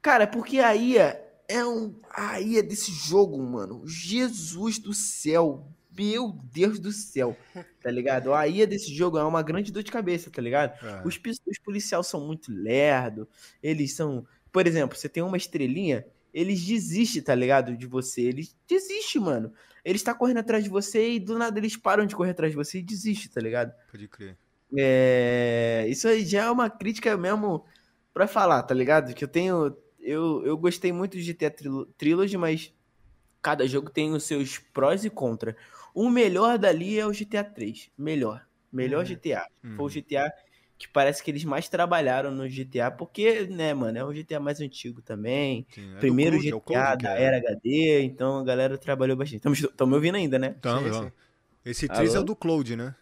Cara, porque a IA é um. A IA desse jogo, mano. Jesus do céu. meu Deus do céu, tá ligado? A IA desse jogo é uma grande dor de cabeça, tá ligado? É. Os, os policiais são muito lerdo, eles são... Por exemplo, você tem uma estrelinha, eles desistem, tá ligado? De você, eles desistem, mano. Eles tá correndo atrás de você e do nada eles param de correr atrás de você e desistem, tá ligado? Pode crer. É, isso aí já é uma crítica mesmo pra falar, tá ligado? Que eu tenho. Eu, eu gostei muito de GTA Trilo- Trilogy, mas cada jogo tem os seus prós e contras. O melhor dali é o GTA 3. Melhor. Melhor Uhum. GTA. Foi o Uhum. GTA que parece que eles mais trabalharam no GTA, porque, né, mano, é o GTA mais antigo também. Sim, é Primeiro é GTA que da é. era HD, então a galera trabalhou bastante. Estão me ouvindo ainda, né? Sim. Esse 3 é o do Cloud, né?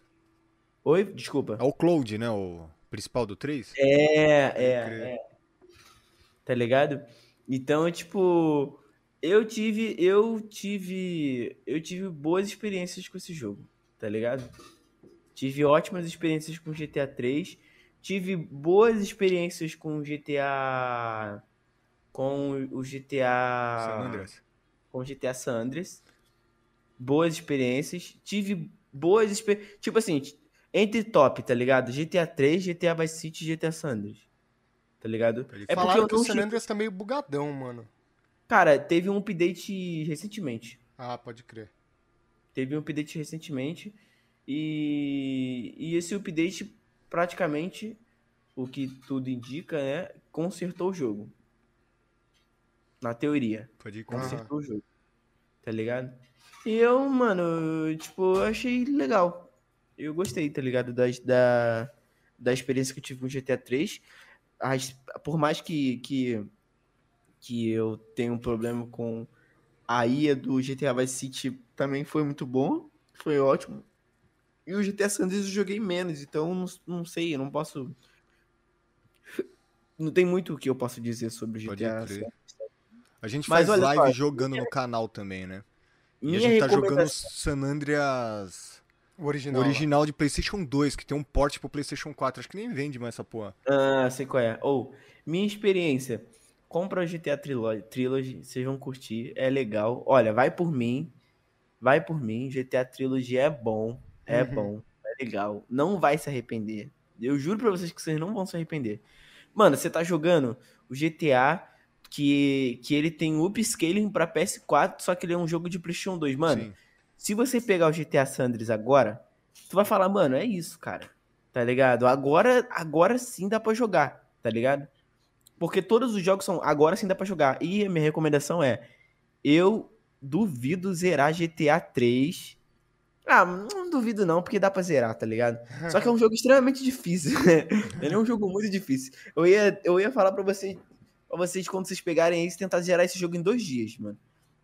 Oi? Desculpa. É o Cloud, né? O principal do 3? É, é, é. Tá ligado? Então, tipo, eu tive, eu tive, eu tive boas experiências com esse jogo, tá ligado? Tive ótimas experiências com GTA 3, tive boas experiências com GTA com o GTA San Andreas. com GTA San Andreas. Boas experiências. Tive boas experiências. Tipo assim, entre top, tá ligado? GTA 3, GTA Vice City e GTA San Andreas. Tá ligado? Pode É porque Falaram eu que o San Andreas tá meio bugadão, mano. Cara, teve um update recentemente. Ah, pode crer. Teve um update recentemente. E, e esse update, praticamente, o que tudo indica, né? Consertou o jogo. Na teoria. Pode consertou o jogo. Tá ligado? E eu, mano, tipo, achei legal. Eu gostei, tá ligado? Das, da, da experiência que eu tive com GTA 3. As, por mais que, que, que eu tenha um problema com a IA do GTA Vice City, também foi muito bom. Foi ótimo. E o GTA San Andreas eu joguei menos, então não, não sei, eu não posso. Não tem muito o que eu posso dizer sobre o GTA. A gente Mas faz live só, jogando no canal também, né? E a gente tá jogando San Andreas O o original. original de PlayStation 2, que tem um port pro PlayStation 4. Acho que nem vende mais essa porra. Ah, sei qual é. Ou, minha experiência. Compra o GTA Trilogy, Trilogy, vocês vão curtir, é legal. Olha, vai por mim. Vai por mim. GTA Trilogy é bom. É Uhum. bom. É legal. Não vai se arrepender. Eu juro pra vocês que vocês não vão se arrepender. Mano, você tá jogando o GTA que, que ele tem upscaling pra PS4, só que ele é um jogo de PlayStation 2. Mano, Sim. Se você pegar o GTA Sanders agora, tu vai falar, mano, é isso, cara. Tá ligado? Agora, agora sim dá pra jogar, tá ligado? Porque todos os jogos são agora sim dá pra jogar. E a minha recomendação é: eu duvido zerar GTA 3. Ah, não duvido não, porque dá pra zerar, tá ligado? Só que é um jogo extremamente difícil. Ele é um jogo muito difícil. Eu ia, eu ia falar pra vocês, pra vocês, quando vocês pegarem isso, tentar zerar esse jogo em dois dias, mano.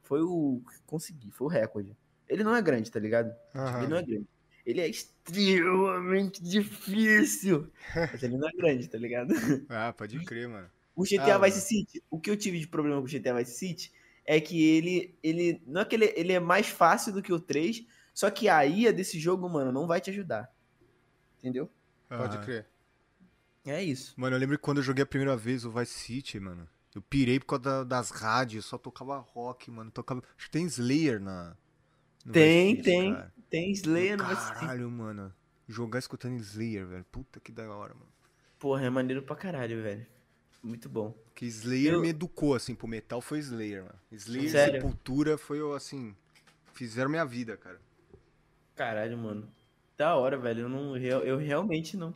Foi o. Consegui, foi o recorde. Ele não é grande, tá ligado? Aham. Ele não é grande. Ele é extremamente difícil. Mas ele não é grande, tá ligado? Ah, pode crer, mano. O GTA Ah, Vice City, o que eu tive de problema com o GTA Vice City é que ele, ele não é que ele, ele é mais fácil do que o 3, só que a IA desse jogo, mano, não vai te ajudar. Entendeu? Pode Aham. crer. É isso. Mano, eu lembro que quando eu joguei a primeira vez o Vice City, mano. Eu pirei por causa da- das rádios, só tocava rock, mano. Tocava. Acho que tem Slayer na. Tem, tem. Tem Slayer no. Caralho, mano. Jogar escutando Slayer, velho. Puta que da hora, mano. Porra, é maneiro pra caralho, velho. Muito bom. Que Slayer Eu- me educou, assim, pro metal foi Slayer, mano. Slayer, Sério? Sepultura foi, assim, fizeram minha vida, cara. Caralho, mano. Da hora, velho. Eu, não, eu, eu realmente não,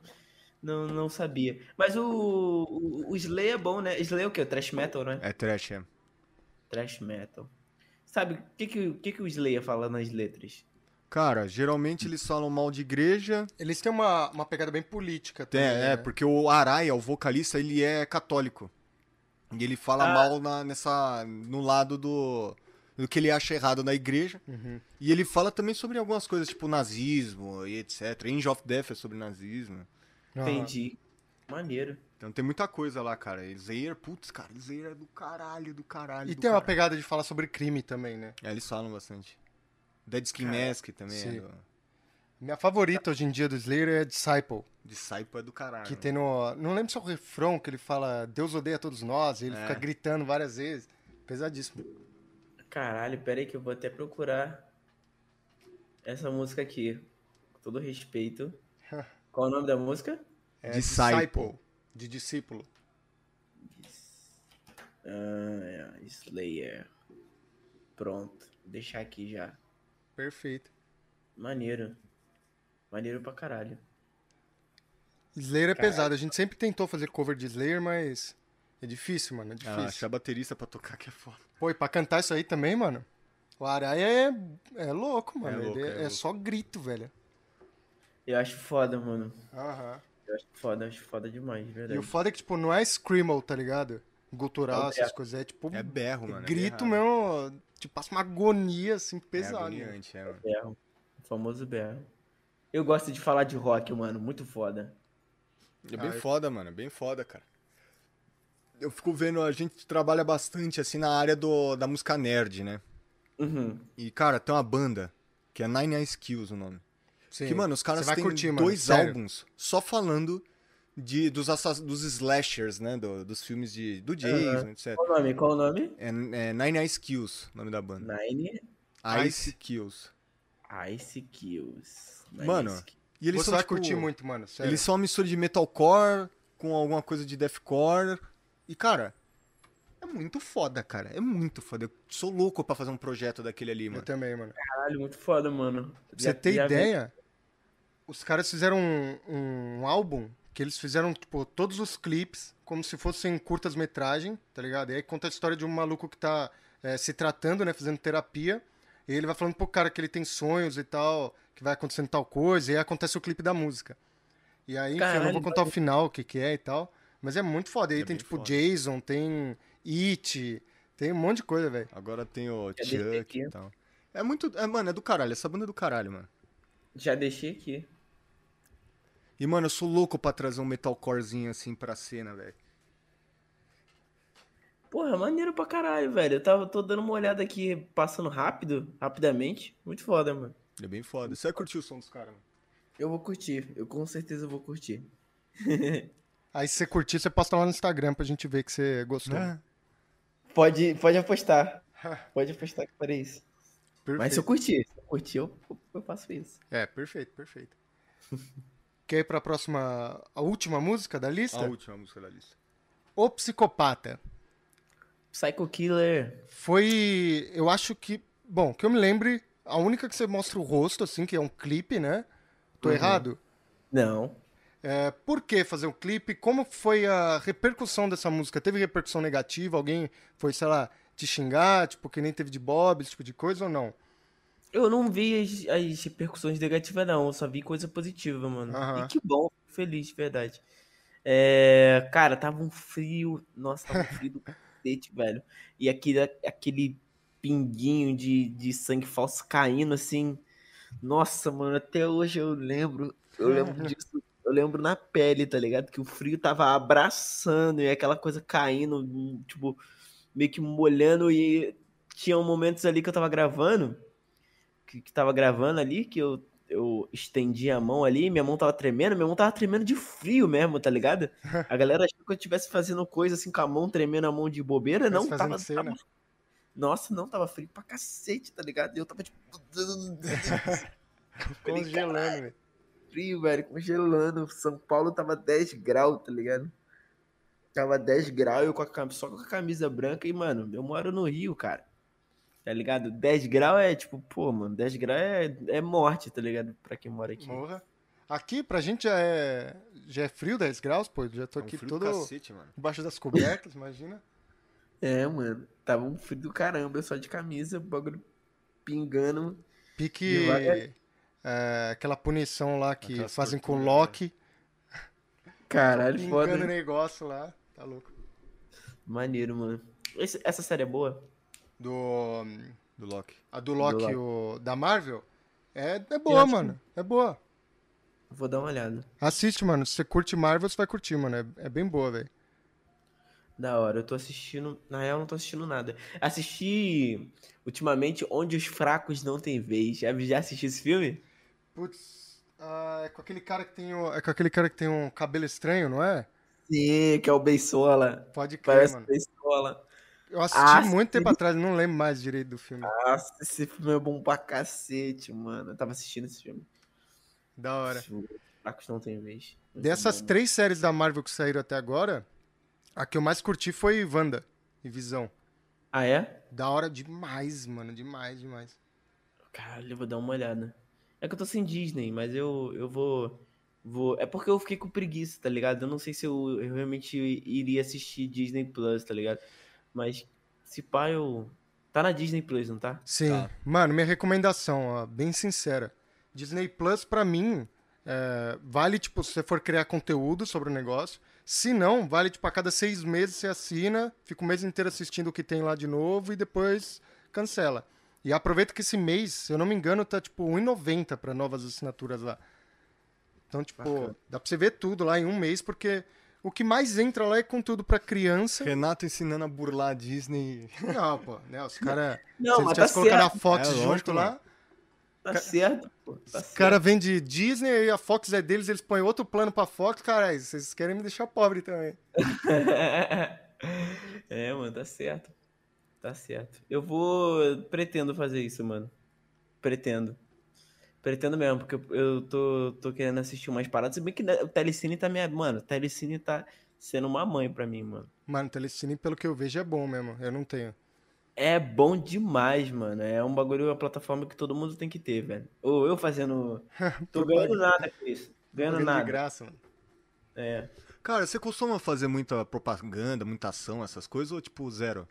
não, não sabia. Mas o, o, o Slayer é bom, né? Slayer é o quê? Trash metal, né? É trash, é. Trash metal. Sabe, o que, que, o que, que o Slayer fala nas letras? Cara, geralmente eles falam mal de igreja. Eles têm uma, uma pegada bem política também. é, né? porque o Araya, o vocalista, ele é católico. E ele fala Ah. mal na, nessa, no lado do, do que ele acha errado na igreja. Uhum. E ele fala também sobre algumas coisas, tipo nazismo e etc. Angel of Death é sobre nazismo. Entendi. Maneiro. Então tem muita coisa lá, cara. Slayer, putz, cara, Slayer é do caralho, do caralho. E do tem uma caralho. pegada de falar sobre crime também, né? É, eles falam bastante. Dead Skin Cara, Mask também sim. é do... Minha favorita hoje em dia do Slayer é Disciple. Disciple é do caralho. Que tem no. Não lembro se é o refrão que ele fala Deus odeia todos nós, e ele É. fica gritando várias vezes. Pesadíssimo. Caralho, pera aí que eu vou até procurar. essa música aqui, com todo respeito. Qual é o nome da música? É Disciple. De discípulo. Ah, é, Slayer. Pronto, vou deixar aqui já. Perfeito. Maneiro. Maneiro pra caralho. Slayer é pesado. A gente sempre tentou fazer cover de Slayer, mas é difícil, mano. É Ah, difícil. achar baterista pra tocar que é foda. Pô, e pra cantar isso aí também, mano. O Araia é, é louco, mano. É louco, é é, louco. só grito, velho. Eu acho foda, mano. Aham. Eu acho foda, eu acho foda demais, de E verdade. o foda é que, tipo, não é screamo, tá ligado? Gutural, É essas coisas. É tipo. É berro, mano. é grito berrado. mesmo. Tipo, passa uma agonia, assim, É pesada. né? agoniante, é, mano. Berro. O famoso berro. Eu gosto de falar de rock, mano. Muito foda. É bem Ah, foda, mano. é Bem foda, cara. Eu fico vendo, a gente trabalha bastante, assim, na área do, da música nerd, né? Uhum. E, cara, tem uma banda que é Nine Inch Kills o nome. Sim. Que, mano, os caras têm curtir, mano, dois sério. álbuns só falando de, dos, dos slashers, né? do- dos filmes de, do Jason, etc. Qual o nome? Qual o nome? É, é Nine Ice Kills, o nome da banda. Nine Ice Kills. Ice Kills. Nine Mano, Ice Kills. E eles Você são, vai tipo, curtir muito, mano. Sério. Eles são uma mistura de metalcore com alguma coisa de deathcore. E, cara, é muito foda, cara. É muito foda. Eu sou louco pra fazer um projeto daquele ali, Eu mano. também, mano. Caralho, muito foda, mano. Pra você ter ideia, os caras fizeram um, um álbum que eles fizeram, tipo, todos os clipes como se fossem curtas-metragem, tá ligado? E aí conta a história de um maluco que tá é, se tratando, né, fazendo terapia. E ele vai falando pro cara que ele tem sonhos e tal, que vai acontecendo tal coisa, e aí acontece o clipe da música. E aí, enfim, eu não Caralho, vou contar o final, o que que é e tal, mas é muito foda. E aí É tem, tipo, foda. Jason, tem It, tem um monte de coisa, velho. Agora tem o Já Chuck e tal. É muito. É, mano, é do caralho. Essa banda é do caralho, mano. Já deixei aqui. E, mano, eu sou louco pra trazer um metalcorezinho assim pra cena, velho. Porra, maneiro pra caralho, velho. Eu tava, tô dando uma olhada aqui, passando rápido, rapidamente. Muito foda, mano. É bem foda. Você vai curtir o som dos caras, mano. Eu vou curtir, eu com certeza vou curtir. Aí se você curtir, você posta lá no Instagram pra gente ver que você gostou. É. Pode, pode apostar. Pode apostar que farei isso. Perfeito. Mas se eu curtir, se eu curtir, eu, eu faço isso. É, perfeito, perfeito. Quer ir pra próxima, a última música da lista? A última música da lista. O Psicopata. Psycho Killer. Foi, eu acho que, bom, que eu me lembre, a única que você mostra o rosto, assim, que é um clipe, né? Tô Uhum. errado? Não. É, por que fazer um clipe? Como foi a repercussão dessa música? Teve repercussão negativa? Alguém foi, sei lá, te xingar, tipo, que nem teve de Bob, esse tipo de coisa ou não? Eu não vi as, as repercussões negativas, não. Eu só vi coisa positiva, mano. Aham. E que bom, feliz, de verdade. É, cara, tava um frio. Nossa, tava um frio do cacete, velho. E aquele, aquele pinguinho de, de sangue falso caindo, assim. Nossa, mano, até hoje eu lembro. Eu lembro disso. Eu lembro na pele, tá ligado? Que o frio tava abraçando e aquela coisa caindo, hum, tipo, meio que molhando. E tinha momentos ali que eu tava gravando que, que tava gravando ali, que eu, eu estendi a mão ali, minha mão tava tremendo, minha mão tava tremendo de frio mesmo, tá ligado? A galera achou que eu estivesse fazendo coisa assim com a mão tremendo a mão de bobeira, não, fazendo tava, tava- Nossa, não, tava frio pra cacete, tá ligado? E eu tava tipo. Congelando, velho. frio, velho, congelando. São Paulo tava 10 graus, tá ligado? Tava 10 graus, eu com a só com a camisa branca e, mano, eu moro no Rio, cara. Tá ligado? 10 graus é tipo, pô, mano, 10 graus é, é morte, tá ligado? Pra quem mora aqui. Morra. Aqui, pra gente, já é, já é frio 10 graus, pô. Já tô É um aqui todo cacete, mano. embaixo das cobertas, imagina. É, mano. Tava um frio do caramba, só de camisa, o bagulho pingando. Pique Devagar. é, aquela punição lá que Aquelas fazem com o né? Loki. Caralho, Pingando foda. o negócio lá. Tá louco. Maneiro, mano. Esse- essa série é boa? Do, Do Loki. a do Loki, Loki. o, da Marvel, é, é boa, mano. É boa. Vou dar uma olhada. Assiste, mano. Se você curte Marvel, você vai curtir, mano. É, é bem boa, velho. Da hora, eu tô assistindo. Na real, eu não tô assistindo nada. Assisti ultimamente Onde os Fracos Não Têm Vez. Já, já assisti esse filme? Putz, ah, é com aquele cara que tem o, é com aquele cara que tem um cabelo estranho, não é? Sim, que é o Beisola. Pode crer, Parece mano. Beisola. Eu assisti Ah, muito tempo atrás, não lembro mais direito do filme. Nossa, esse filme é bom pra cacete, mano. Eu tava assistindo esse filme. Da hora. Fracos não tem vez. Dessas três séries da Marvel que saíram até agora, a que eu mais curti foi Wanda e Visão. Ah, é? Da hora demais, mano. Demais, demais. Caralho, eu vou dar uma olhada. É que eu tô sem Disney, mas eu, eu vou, vou. É porque eu fiquei com preguiça, tá ligado? Eu não sei se eu, eu realmente iria assistir Disney Plus, tá ligado? Mas se pá, eu. Tá na Disney Plus, não tá? Sim. Tá. Mano, minha recomendação, ó, bem sincera. Disney Plus, pra mim, é, vale, tipo, se você for criar conteúdo sobre o negócio. Se não, vale, tipo, a cada seis meses você assina, fica o mês inteiro assistindo o que tem lá de novo e depois cancela. E aproveita que esse mês, se eu não me engano, tá, tipo, R$1,90 pra novas assinaturas lá. Então, tipo, Bacana. dá pra você ver tudo lá em um mês, porque o que mais entra lá é conteúdo pra criança. Renato ensinando a burlar a Disney. Não, pô, né? Os caras. Não, se eles tá tivessem colocado a. Fox É, junto lógico, lá. Tá certo, pô. Tá Os caras vendem Disney e a Fox é deles, eles põem outro plano pra Fox, caralho, vocês querem me deixar pobre também. é, mano, tá certo. Tá certo. Eu vou. Pretendo fazer isso, mano. Pretendo. Pretendo mesmo, porque eu- tô, tô querendo assistir umas paradas. Se bem que né, o Telecine tá minha. Mano, o Telecine tá sendo uma mãe pra mim, mano. Mano, Telecine, pelo que eu vejo, é bom mesmo. Eu não tenho. É bom demais, mano. É um bagulho, uma plataforma que todo mundo tem que ter, velho. Ou eu fazendo. Tô ganhando nada com isso. Ganhando nada. de graça, mano. É. Cara, você costuma fazer muita propaganda, muita ação, essas coisas, ou tipo zero?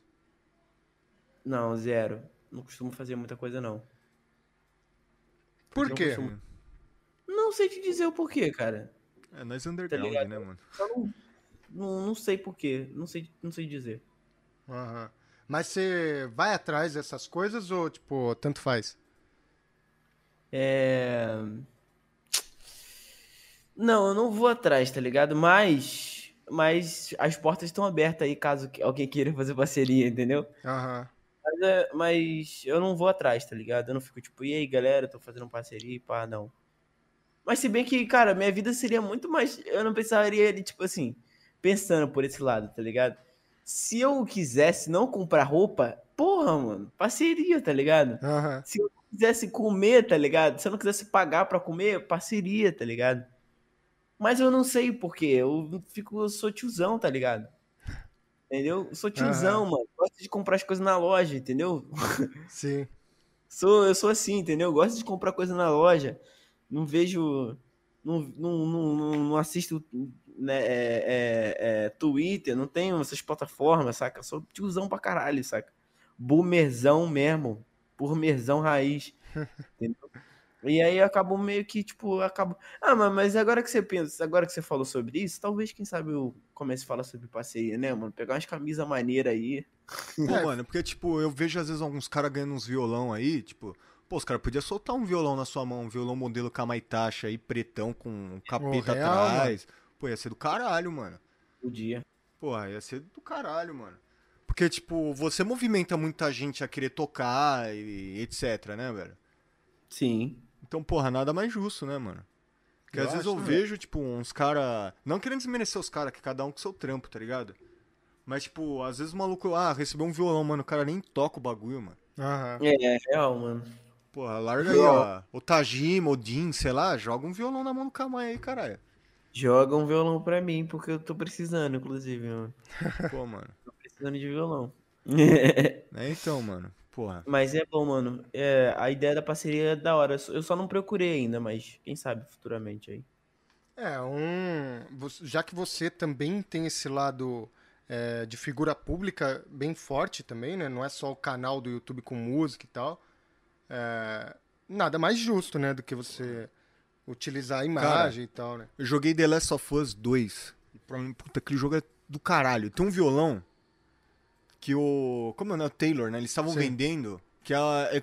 Não, zero. Não costumo fazer muita coisa, não. Por Não quê? costumo. Não sei te dizer o porquê, cara. É, nós underground, ligado? né, mano? Não, não, não sei porquê. Não sei, não sei dizer. Aham. Mas você vai atrás dessas coisas ou, tipo, tanto faz? É. Não, eu não vou atrás, tá ligado? Mas. Mas as portas estão abertas aí caso alguém queira fazer parceria, entendeu? Aham. Mas, é- mas eu não vou atrás, tá ligado? Eu não fico tipo, e aí galera, tô fazendo parceria e pá, não. Mas se bem que, cara, minha vida seria muito mais. Eu não precisaria, de, tipo assim, pensando por esse lado, tá ligado? Se eu quisesse não comprar roupa, porra, mano, parceria, tá ligado? Aham. Se eu quisesse comer, tá ligado? Se eu não quisesse pagar pra comer, parceria, tá ligado? Mas eu não sei porquê. Eu fico, eu sou tiozão, tá ligado? Entendeu? Eu sou tiozão, mano. Gosto de comprar as coisas na loja, entendeu? Sim. Sou, eu sou assim, entendeu? Gosto de comprar coisa na loja. Não vejo. Não, não, não, não- não assisto né, é, é, é, Twitter, não tenho essas plataformas, saca? Sou tiozão pra caralho, saca? Boomerzão mesmo. Boomerzão raiz. entendeu? E aí eu acabo meio que, tipo, eu acabo. Ah, mas- mas agora que você pensa, agora que você falou sobre isso, talvez, quem sabe, eu comece a falar sobre parceria, né, mano? Pegar umas camisas maneiras aí. Pô, É. mano, porque, tipo, eu vejo às vezes alguns caras ganhando uns violão aí, tipo, pô, os caras podiam soltar um violão na sua mão, um violão modelo Kamaitachi aí, pretão, com um capeta real, atrás. Pô, ia ser do caralho, mano. O dia. Porra, ia ser do caralho, mano. Porque, tipo, você movimenta muita gente a querer tocar e etc, né, velho? Sim. Então, porra, nada mais justo, né, mano? Porque Eu às vezes eu também. vejo, tipo, uns cara Não querendo desmerecer os caras, que cada um com seu trampo, tá ligado? Mas, tipo, às vezes o maluco, ah, recebeu um violão, mano, o cara nem toca o bagulho, mano. Aham. É, é real, mano. Porra, larga aí, ó. O Tajima, o Din, sei lá, joga um violão na mão do Kamai aí, caralho. Joga um violão pra mim, porque eu tô precisando, inclusive, mano. Pô, mano. Tô precisando de violão. É então, mano. Porra. mas é bom, mano. É, a ideia da parceria é da hora. Eu só- não procurei ainda, mas quem sabe futuramente aí. É, um. Já que você também tem esse lado é, de figura pública bem forte também, né? Não é só o canal do YouTube com música e tal. é, nada mais justo, né? Do que você utilizar a imagem e tal, né? Eu joguei The Last of Us 2. E pra mim, puta, aquele jogo é do caralho. Tem um violão que o. Como é o nome? O Taylor, né? Eles estavam Sim. vendendo. Que é,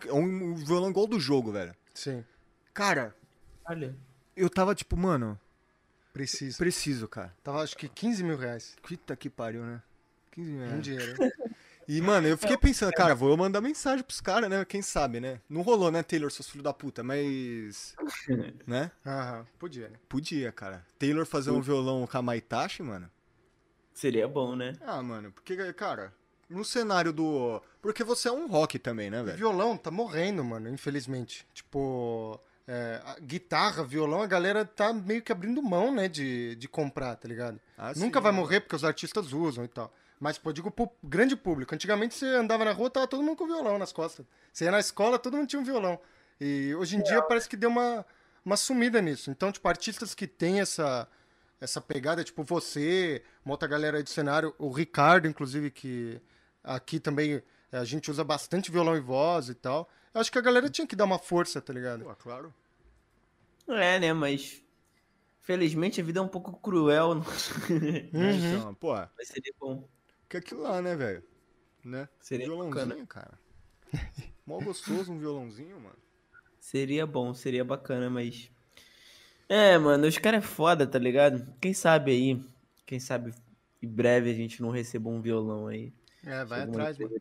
é um violão igual do jogo, velho. Sim, Cara, Olha. eu tava tipo, mano, preciso. preciso, cara. Tava acho que 15 mil reais. Puta que pariu, né? 15 mil Um reais. dinheiro. hein? E, mano, eu fiquei pensando, cara, vou mandar mensagem pros caras, né? Quem sabe, né? Não rolou, né, Taylor, seus filhos da puta, mas. né? Aham, podia, né? Podia, cara. Taylor fazer um violão Kamaitachi, mano. Seria bom, né? Ah, mano, porque, cara, no cenário do. Porque você é um rock também, né, velho? violão tá morrendo, mano, infelizmente. Tipo, é, guitarra, violão, a galera tá meio que abrindo mão, né, de, de comprar, tá ligado? Ah, Nunca sim, vai né? morrer porque os artistas usam e tal. Mas, pô, digo pro grande público. Antigamente você andava na rua, tava todo mundo com violão nas costas. Você ia na escola, todo mundo tinha um violão. E hoje em dia parece que deu uma, uma sumida nisso. Então, tipo, artistas que têm essa, essa pegada, tipo você, uma outra galera aí do cenário, o Ricardo, inclusive, que aqui também eh, a gente usa bastante violão e voz e tal. Eu acho que a galera tinha que dar uma força, tá ligado? Pô, claro. É, né? Mas. Felizmente a vida é um pouco cruel. não- Uhum. Então, pô, Mas seria bom. que aquilo lá, né, velho? Né? Seria violãozinho, bacana. cara. Mó gostoso um violãozinho, mano. Seria bom, seria bacana, mas. É, mano, os caras é foda, tá ligado? Quem sabe aí, quem sabe em breve a gente não receba um violão aí. É, vai atrás, mano.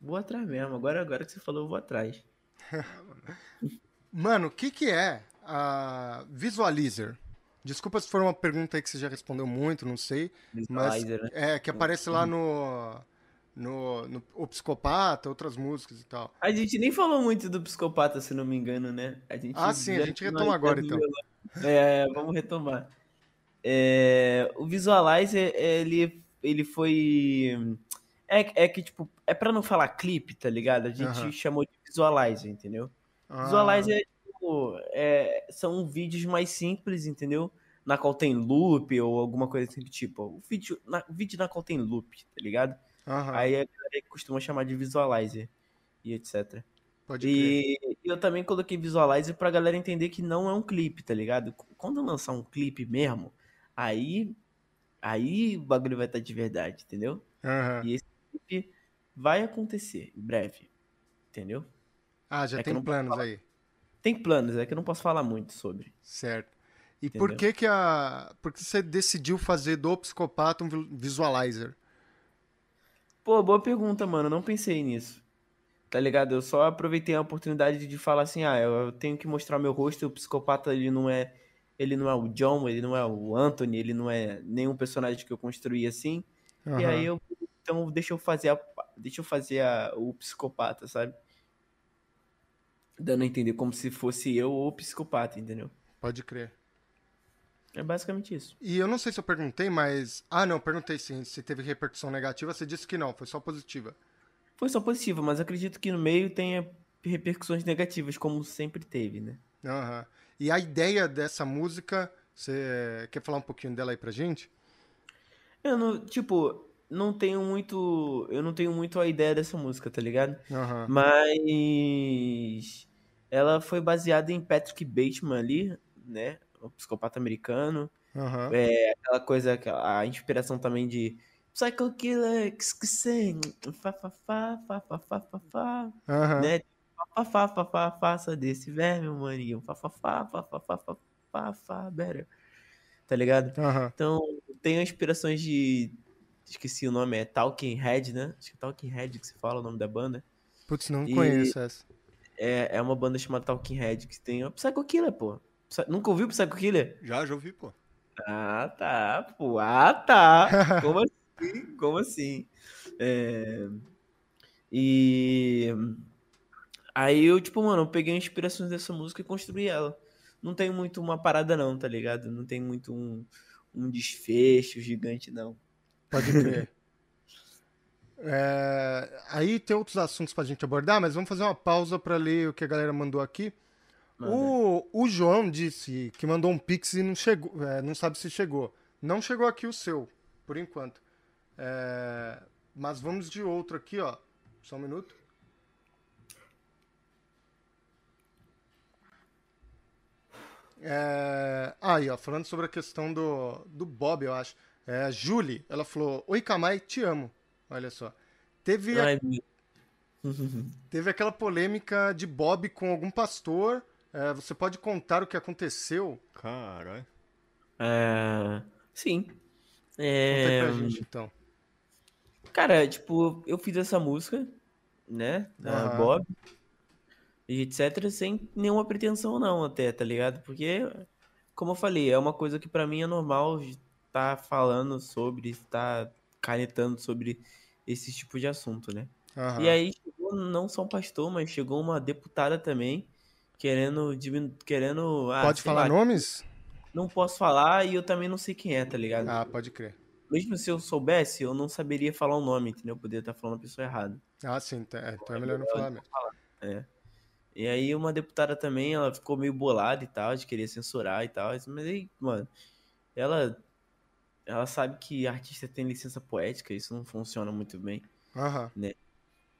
Vou atrás mesmo. Agora, agora que você falou, eu vou atrás. Mano, o que que é a Visualizer? Desculpa se for uma pergunta aí que você já respondeu muito, não sei. Mas Visualizer, né? é, que aparece lá no, no, no O Psicopata, outras músicas e tal. A gente nem falou muito do psicopata, se não me engano, né? A gente Ah, sim, a gente retoma agora, então. violão. É, vamos retomar. É, o Visualizer, ele, ele foi. É, é que, tipo, é pra não falar clipe, tá ligado? A gente Aham. chamou de Visualizer, entendeu? Ah, Visualizer é, tipo, é, são vídeos mais simples, entendeu? Na qual tem loop ou alguma coisa assim do tipo. O vídeo na, vídeo na qual tem loop, tá ligado? aham, Aí a galera costuma chamar de Visualizer e etc. pode crer. E eu também coloquei Visualizer pra galera entender que não é um clipe, tá ligado? Quando lançar um clipe mesmo, aí aí o bagulho vai estar de verdade, entendeu? Aham. E esse clipe vai acontecer em breve, entendeu? Ah, já é tem planos aí. Tem planos, é que eu não posso falar muito sobre. Certo. E por Entendeu? que que a... Por que você decidiu fazer do Psicopata um vi- Visualizer? Pô, boa pergunta, mano. Eu não pensei nisso. Tá ligado? Eu só aproveitei a oportunidade de falar assim, ah, eu eu tenho que mostrar meu rosto, o psicopata ele não é, ele não é o John, ele não é o Anthony, ele não é nenhum personagem que eu construí assim. E Aham. aí eu, então deixa eu fazer a, deixa eu fazer a, o psicopata, sabe? Dando a entender como se fosse eu o psicopata, entendeu? Pode crer. É basicamente isso. E eu não sei se eu perguntei, mas... Ah, não, perguntei sim. Se teve repercussão negativa, você disse que não, foi só positiva. Foi só positivo, mas acredito que no meio tenha repercussões negativas, como sempre teve, né? Aham. E a ideia dessa música, você quer falar um pouquinho dela aí pra gente? Eu não, tipo, não tenho muito, eu não tenho muito a ideia dessa música, tá ligado? Uhum. Mas ela foi baseada em Patrick Bateman ali, né? O psicopata americano. Uhum. É, aquela coisa, a inspiração também de Psycho Killer, que sing, fa fa fa fa fa fa fa, fa uhum. né? Fafá, fafá, faça desse verme, maninho. Fafá, fafá, fafá, fafá, better. Tá ligado? Uhum. Então, tem inspirações de. Esqueci o nome, é Talking Head, né? Acho que é Talking Head que se fala o nome da banda. Putz, não e conheço essa. É, é uma banda chamada Talking Head que tem. Psycho Killer, pô. Psy... Nunca ouviu Psycho Killer? Já, já ouvi, pô. Ah, tá, pô. Ah, tá. Como assim? Como assim? É... E Aí eu, tipo, mano, eu peguei inspirações dessa música e construí ela. Não tem muito uma parada, não, tá ligado? Não tem muito um, um desfecho gigante, não. Pode crer. É, aí tem outros assuntos pra gente abordar, mas vamos fazer uma pausa pra ler o que a galera mandou aqui. Manda. O, o João disse que mandou um pix e não chegou, é, não sabe se chegou. Não chegou aqui o seu, por enquanto. É, mas vamos de outro aqui, ó. Só um minuto. É, aí, ó, falando sobre a questão do, do Bob, eu acho. É, a Julie, ela falou: Oi, Kamai, te amo. Olha só. Teve, a- teve aquela polêmica de Bob com algum pastor. É, você pode contar o que aconteceu? Caralho. É, Sim. Conta aí É... pra gente, então. Cara, tipo, eu fiz essa música, né? Da Aham. Bob. E etc. Sem nenhuma pretensão, não, até, tá ligado? Porque, como eu falei, é uma coisa que pra mim é normal estar falando sobre, estar canetando sobre esse tipo de assunto, né? Aham. E aí chegou não só um pastor, mas chegou uma deputada também, querendo diminu... querendo. ah, Pode falar lá, nomes? Não posso falar e eu também não sei quem é, tá ligado? Ah, pode crer. Mesmo se eu soubesse, eu não saberia falar o nome, entendeu? Eu poderia estar falando a pessoa errada. Ah, sim, tá- é, então é melhor não falar mesmo. É. E aí uma deputada também, ela ficou meio bolada e tal, de querer censurar e tal. Mas aí, mano, ela ela sabe que artista tem licença poética, isso não funciona muito bem. Aham.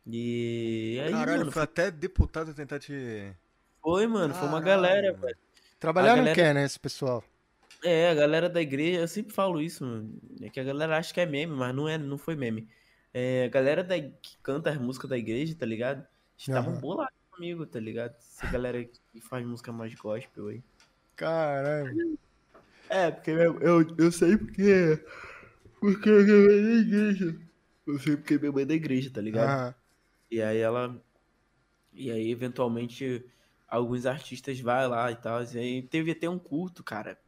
E aí, Caralho, mano, foi até deputado tentar te. foi, mano, foi uma Caralho, galera, velho. Trabalhar A não galera- quer, né, esse pessoal? É, a galera da igreja, eu sempre falo isso, mano. É que a galera acha que é meme, mas não é, não foi meme. É, a galera da, que canta as músicas da igreja, tá ligado? Estavam Aham. bolados comigo, tá ligado? Essa galera que faz música mais gospel aí. Caralho. É, porque eu, eu, eu sei porque. Porque minha mãe é da igreja. Eu sei porque minha mãe é da igreja, tá ligado? Aham. E aí ela. E aí, eventualmente, alguns artistas vai lá e tal. E aí teve até um culto, cara.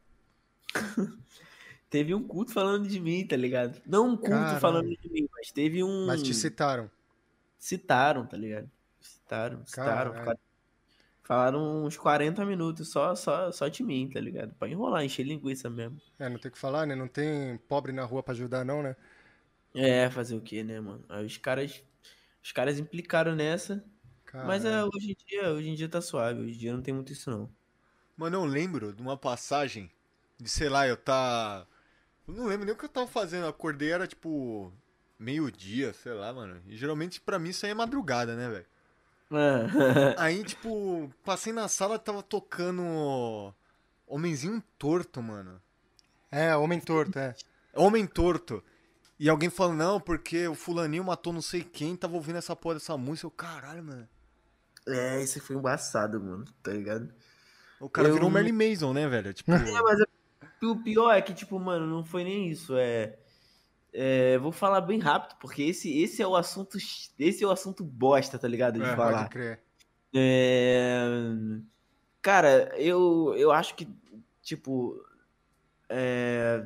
teve um culto falando de mim, tá ligado? Não um culto Caralho. falando de mim, mas teve um. Mas te citaram. Citaram, tá ligado? Citaram, citaram. Ficaram- Falaram uns 40 minutos só, só, só de mim, tá ligado? Pra enrolar, encher linguiça mesmo. É, não tem o que falar, né? Não tem pobre na rua pra ajudar, não, né? É, fazer o quê, né, mano? Aí os caras. Os caras implicaram nessa. Mas é, hoje em dia, hoje em dia tá suave. Hoje em dia não tem muito isso, não. Mano, eu lembro de uma passagem de, sei lá, eu tá. Eu não lembro nem o que eu tava fazendo. Acordei, era tipo. Meio-dia, sei lá, mano. E geralmente pra mim isso aí é madrugada, né, velho? Aí, tipo, passei na sala tava tocando. Homenzinho torto, mano. É, homem torto, é. Homem torto. E alguém falando, não, porque o fulaninho matou não sei quem, tava ouvindo essa porra dessa música. Eu, caralho, mano. É, isso foi embaçado, mano, tá ligado? O cara Eu virou o não- Merlin Mason, né, velho? Tipo, É, mas é- o pior é que, tipo, mano, não foi nem isso. É. é, vou falar bem rápido, porque esse, esse é o assunto. Esse é o assunto bosta, tá ligado? De É, falar. Pode crer. É, Cara, eu, eu acho que, tipo, é,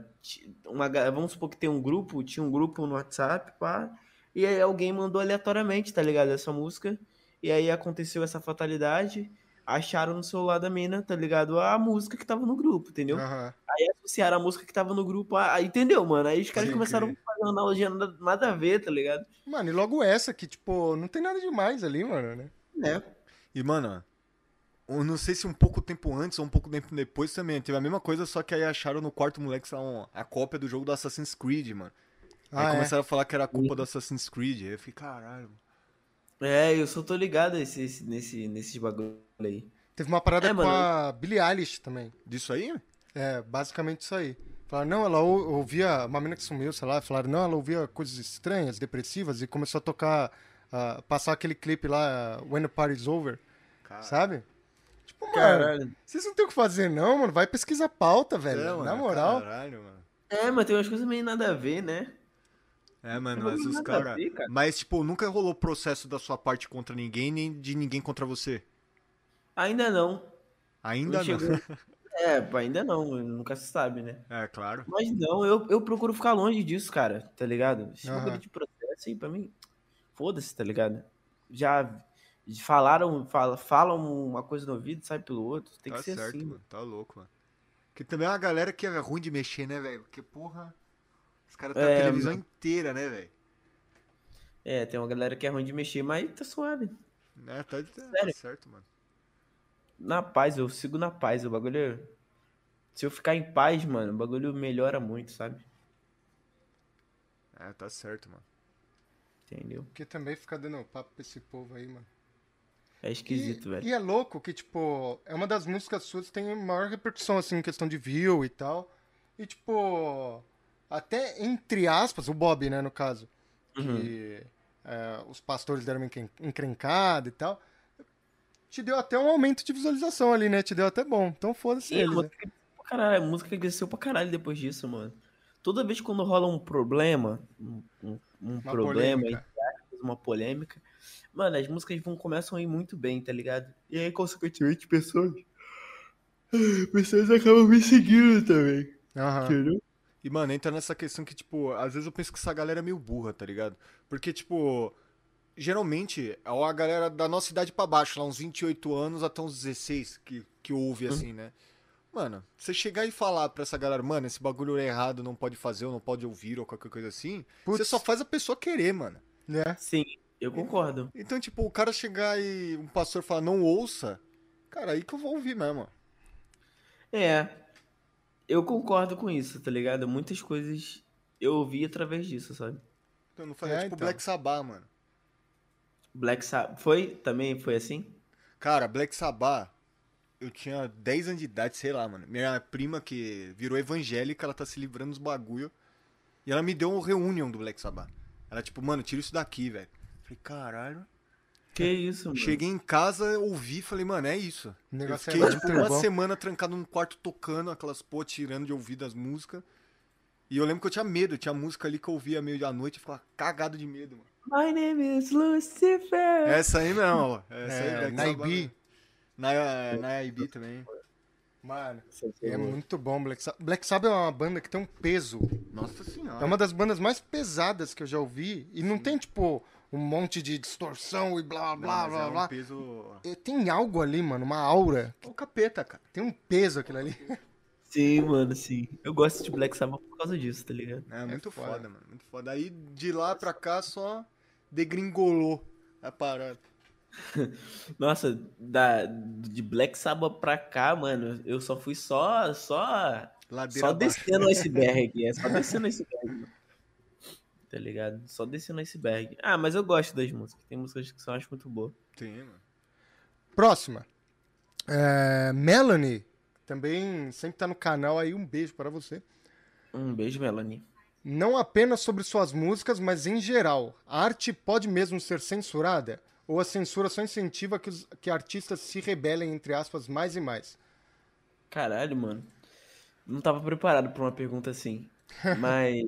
uma, vamos supor que tem um grupo, tinha um grupo no WhatsApp, pá, e aí alguém mandou aleatoriamente, tá ligado? Essa música, e aí aconteceu essa fatalidade, acharam no celular da mina, tá ligado? A música que tava no grupo, entendeu? Aham. Aí associaram a música que tava no grupo, a, a- entendeu, mano? Aí os caras Pode começaram crer. a fazer uma analogia nada, nada a ver, tá ligado? Mano, e logo essa que, tipo, não tem nada demais ali, mano, né? É. E, mano, eu não sei se um pouco tempo antes ou um pouco tempo depois também teve a mesma coisa, só que aí acharam no quarto moleque sei lá, a cópia do jogo do Assassin's Creed, mano. Aí Ah, é. começaram a falar que era culpa do Assassin's Creed. Aí eu fiquei, caralho. mano. É, eu só tô ligado esse, esse- nesse, nesses bagulho aí. Teve uma parada É, com mano. a Billie Eilish também. Disso aí? É, basicamente isso aí. Falaram, não, ela ou- ouvia, uma menina que sumiu, sei lá, falaram, não, ela ouvia coisas estranhas, depressivas, e começou a tocar, a passar aquele clipe lá, When the Party's Over, Caralho. sabe? Tipo, mano, Caralho. vocês não tem o que fazer não, mano, vai pesquisar pauta, velho, É, mano, na moral. Caralho, mano. É, mas tem umas coisas meio nada a ver, né? É, mano, Não mas os caras. cara. Mas, tipo, nunca rolou processo da sua parte contra ninguém, nem de ninguém contra você. Ainda não. Ainda não. chegou. É, ainda não, nunca se sabe, né? É, claro. Mas não, eu, eu procuro ficar longe disso, cara, tá ligado? Esse bagulho de processo aí, pra mim, foda-se, tá ligado? Já falaram, fala, falam uma coisa no ouvido, sai pelo outro, tem tá que ser certo, assim. mano. Tá louco, mano. Porque também é uma galera que é ruim de mexer, né, velho? Porque, porra. Os caras têm É, a televisão inteira, né, velho? É, tem uma galera que é ruim de mexer, mas tá suave. Né? Tá, tá, tá certo, mano. Na paz, eu sigo na paz, o bagulho... é- Se eu ficar em paz, mano, o bagulho melhora muito, sabe? É, tá certo, mano. Entendeu? Porque também fica dando papo pra esse povo aí, mano. É esquisito, e, velho. E é louco que, tipo, é uma das músicas suas que tem maior repercussão, assim, em questão de view e tal. E, tipo, até entre aspas, o Bob, né, no caso, Uhum. que é, os pastores deram uma encren- encrencada e tal, te deu até um aumento de visualização ali, né? Te deu até bom. Então foda-se eles, né? música cresceu pra caralho, a música cresceu pra caralho depois disso, mano. Toda vez quando rola um problema, um, um- um problema, polêmica. uma polêmica, mano, as músicas vão, começam a ir muito bem, tá ligado? E aí, consequentemente, pessoas. Pessoas acabam me seguindo também, Aham. entendeu? E, mano, entra nessa questão que, tipo, às vezes eu penso que essa galera é meio burra, tá ligado? Porque, tipo, geralmente é a galera da nossa idade pra baixo, lá uns 28 anos até uns 16, que, que ouve Uhum. assim, né? Mano, você chegar e falar pra essa galera, mano, esse bagulho é errado, não pode fazer, ou não pode ouvir, ou qualquer coisa assim, Putz. você só faz a pessoa querer, mano. Né? Sim, eu concordo. Então, tipo, o cara chegar e um pastor falar, não ouça, cara, aí que eu vou ouvir mesmo. É, eu concordo com isso, tá ligado? Muitas coisas eu ouvi através disso, sabe? Então, não faz, É, tipo então. Black Sabbath, mano. Black Sabbath. Foi? Também foi assim? Cara, Black Sabbath, eu tinha 10 anos de idade, sei lá, mano. Minha prima que virou evangélica, ela tá se livrando dos bagulho. E ela me deu um reunion do Black Sabbath. Ela, tipo, mano, tira isso daqui, velho. Falei, caralho. Que isso, mano? Cheguei em casa, ouvi, falei, mano, é isso. O Eu negócio fiquei, é tipo, muito uma bom. semana trancado num quarto tocando aquelas pô, tirando de ouvido as músicas. E eu lembro que eu tinha medo, tinha música ali que eu ouvia meio da noite e ficava cagado de medo, mano. My name is Lucifer. Essa aí não, ó. Essa aí, É, Black na Sabbath. IB. Na, na IB também. Mano, É é muito bom Black Sabbath. Black Sabbath é uma banda que tem um peso. Nossa senhora. É uma das bandas mais pesadas que eu já ouvi. E não tem, tipo, um monte de distorção e blá, Não, blá, mas blá, é um blá. peso... É, Tem algo ali, mano, uma aura. É o capeta, cara. Tem um peso aquilo ali. Sim, mano, sim. Eu gosto de Black Sabbath por causa disso, tá ligado? É, muito foda. foda. mano. Muito foda. Aí de lá pra cá só degringolou a parada. Nossa, da, de Black Sabbath pra cá, mano, eu só fui só, só, Ladeira só abaixo. descendo o iceberg, é só descendo o iceberg. Tá ligado? Só descendo o iceberg. Ah, mas eu gosto das músicas. Tem músicas que eu acho muito boas. Tem, mano. Próxima. É, Melanie, também sempre tá no canal aí. Um beijo para você. Um beijo, Melanie. Não apenas sobre suas músicas, mas em geral. A arte pode mesmo ser censurada? Ou a censura só incentiva que, os, que artistas se rebelem, entre aspas, mais e mais? Caralho, mano. Não tava preparado pra uma pergunta assim. Mas.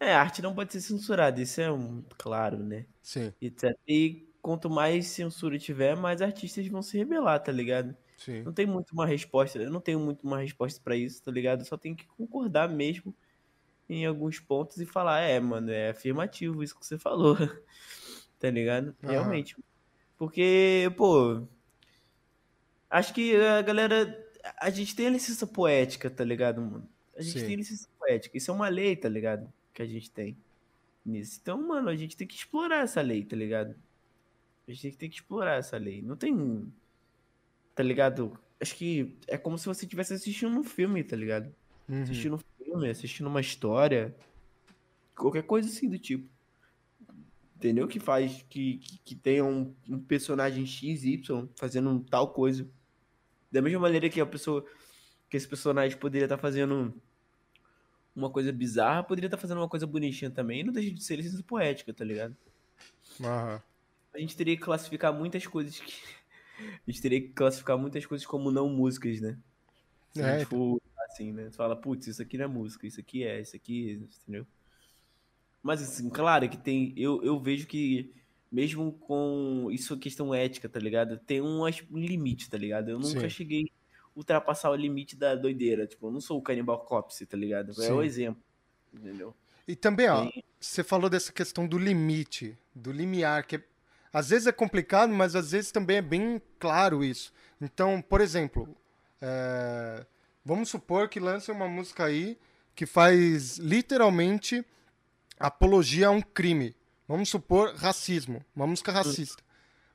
É, a arte não pode ser censurada, isso é um claro, né? Sim, E, etc. e quanto mais censura tiver, mais artistas vão se rebelar, tá ligado? sim. Não tem muito uma resposta, eu não tenho muito uma resposta pra isso, tá ligado? Eu só tenho que concordar mesmo em alguns pontos e falar, é, mano, é afirmativo isso que você falou. tá ligado? Aham. Realmente. Porque, pô, acho que a galera, a gente tem a licença poética, tá ligado, mano? A gente Sim. tem licença poética, isso é uma lei, tá ligado? Que a gente tem nisso. Então, mano, a gente tem que explorar essa lei, tá ligado? A gente tem que explorar essa lei. Não tem. Tá ligado? Acho que é como se você estivesse assistindo um filme, tá ligado? Uhum. Assistindo um filme, assistindo uma história. Qualquer coisa assim do tipo. Entendeu? Que faz que, que, que tenha um, um personagem XY fazendo um tal coisa. Da mesma maneira que a pessoa. Que esse personagem poderia estar fazendo uma coisa bizarra, poderia estar fazendo uma coisa bonitinha também. Não deixa de ser licença poética, tá ligado? Aham. a gente teria que classificar muitas coisas que. A gente teria que classificar muitas coisas como não músicas, né? Se a É, gente for assim, né? Você fala, putz, isso aqui não é música, isso aqui é, isso aqui, entendeu? Mas assim, claro que tem. Eu, eu vejo que, mesmo com isso questão ética, tá ligado? Tem um, um limite, tá ligado? Eu nunca Sim. cheguei a ultrapassar o limite da doideira. Tipo, eu não sou o Cannibal Corpse, tá ligado? É Sim. o exemplo. Entendeu? E também, ó, você falou dessa questão do limite, do limiar, que é- às vezes é complicado, mas às vezes também é bem claro isso. Então, por exemplo, é, vamos supor que lance uma música aí que faz literalmente apologia a um crime. Vamos supor racismo, uma música racista.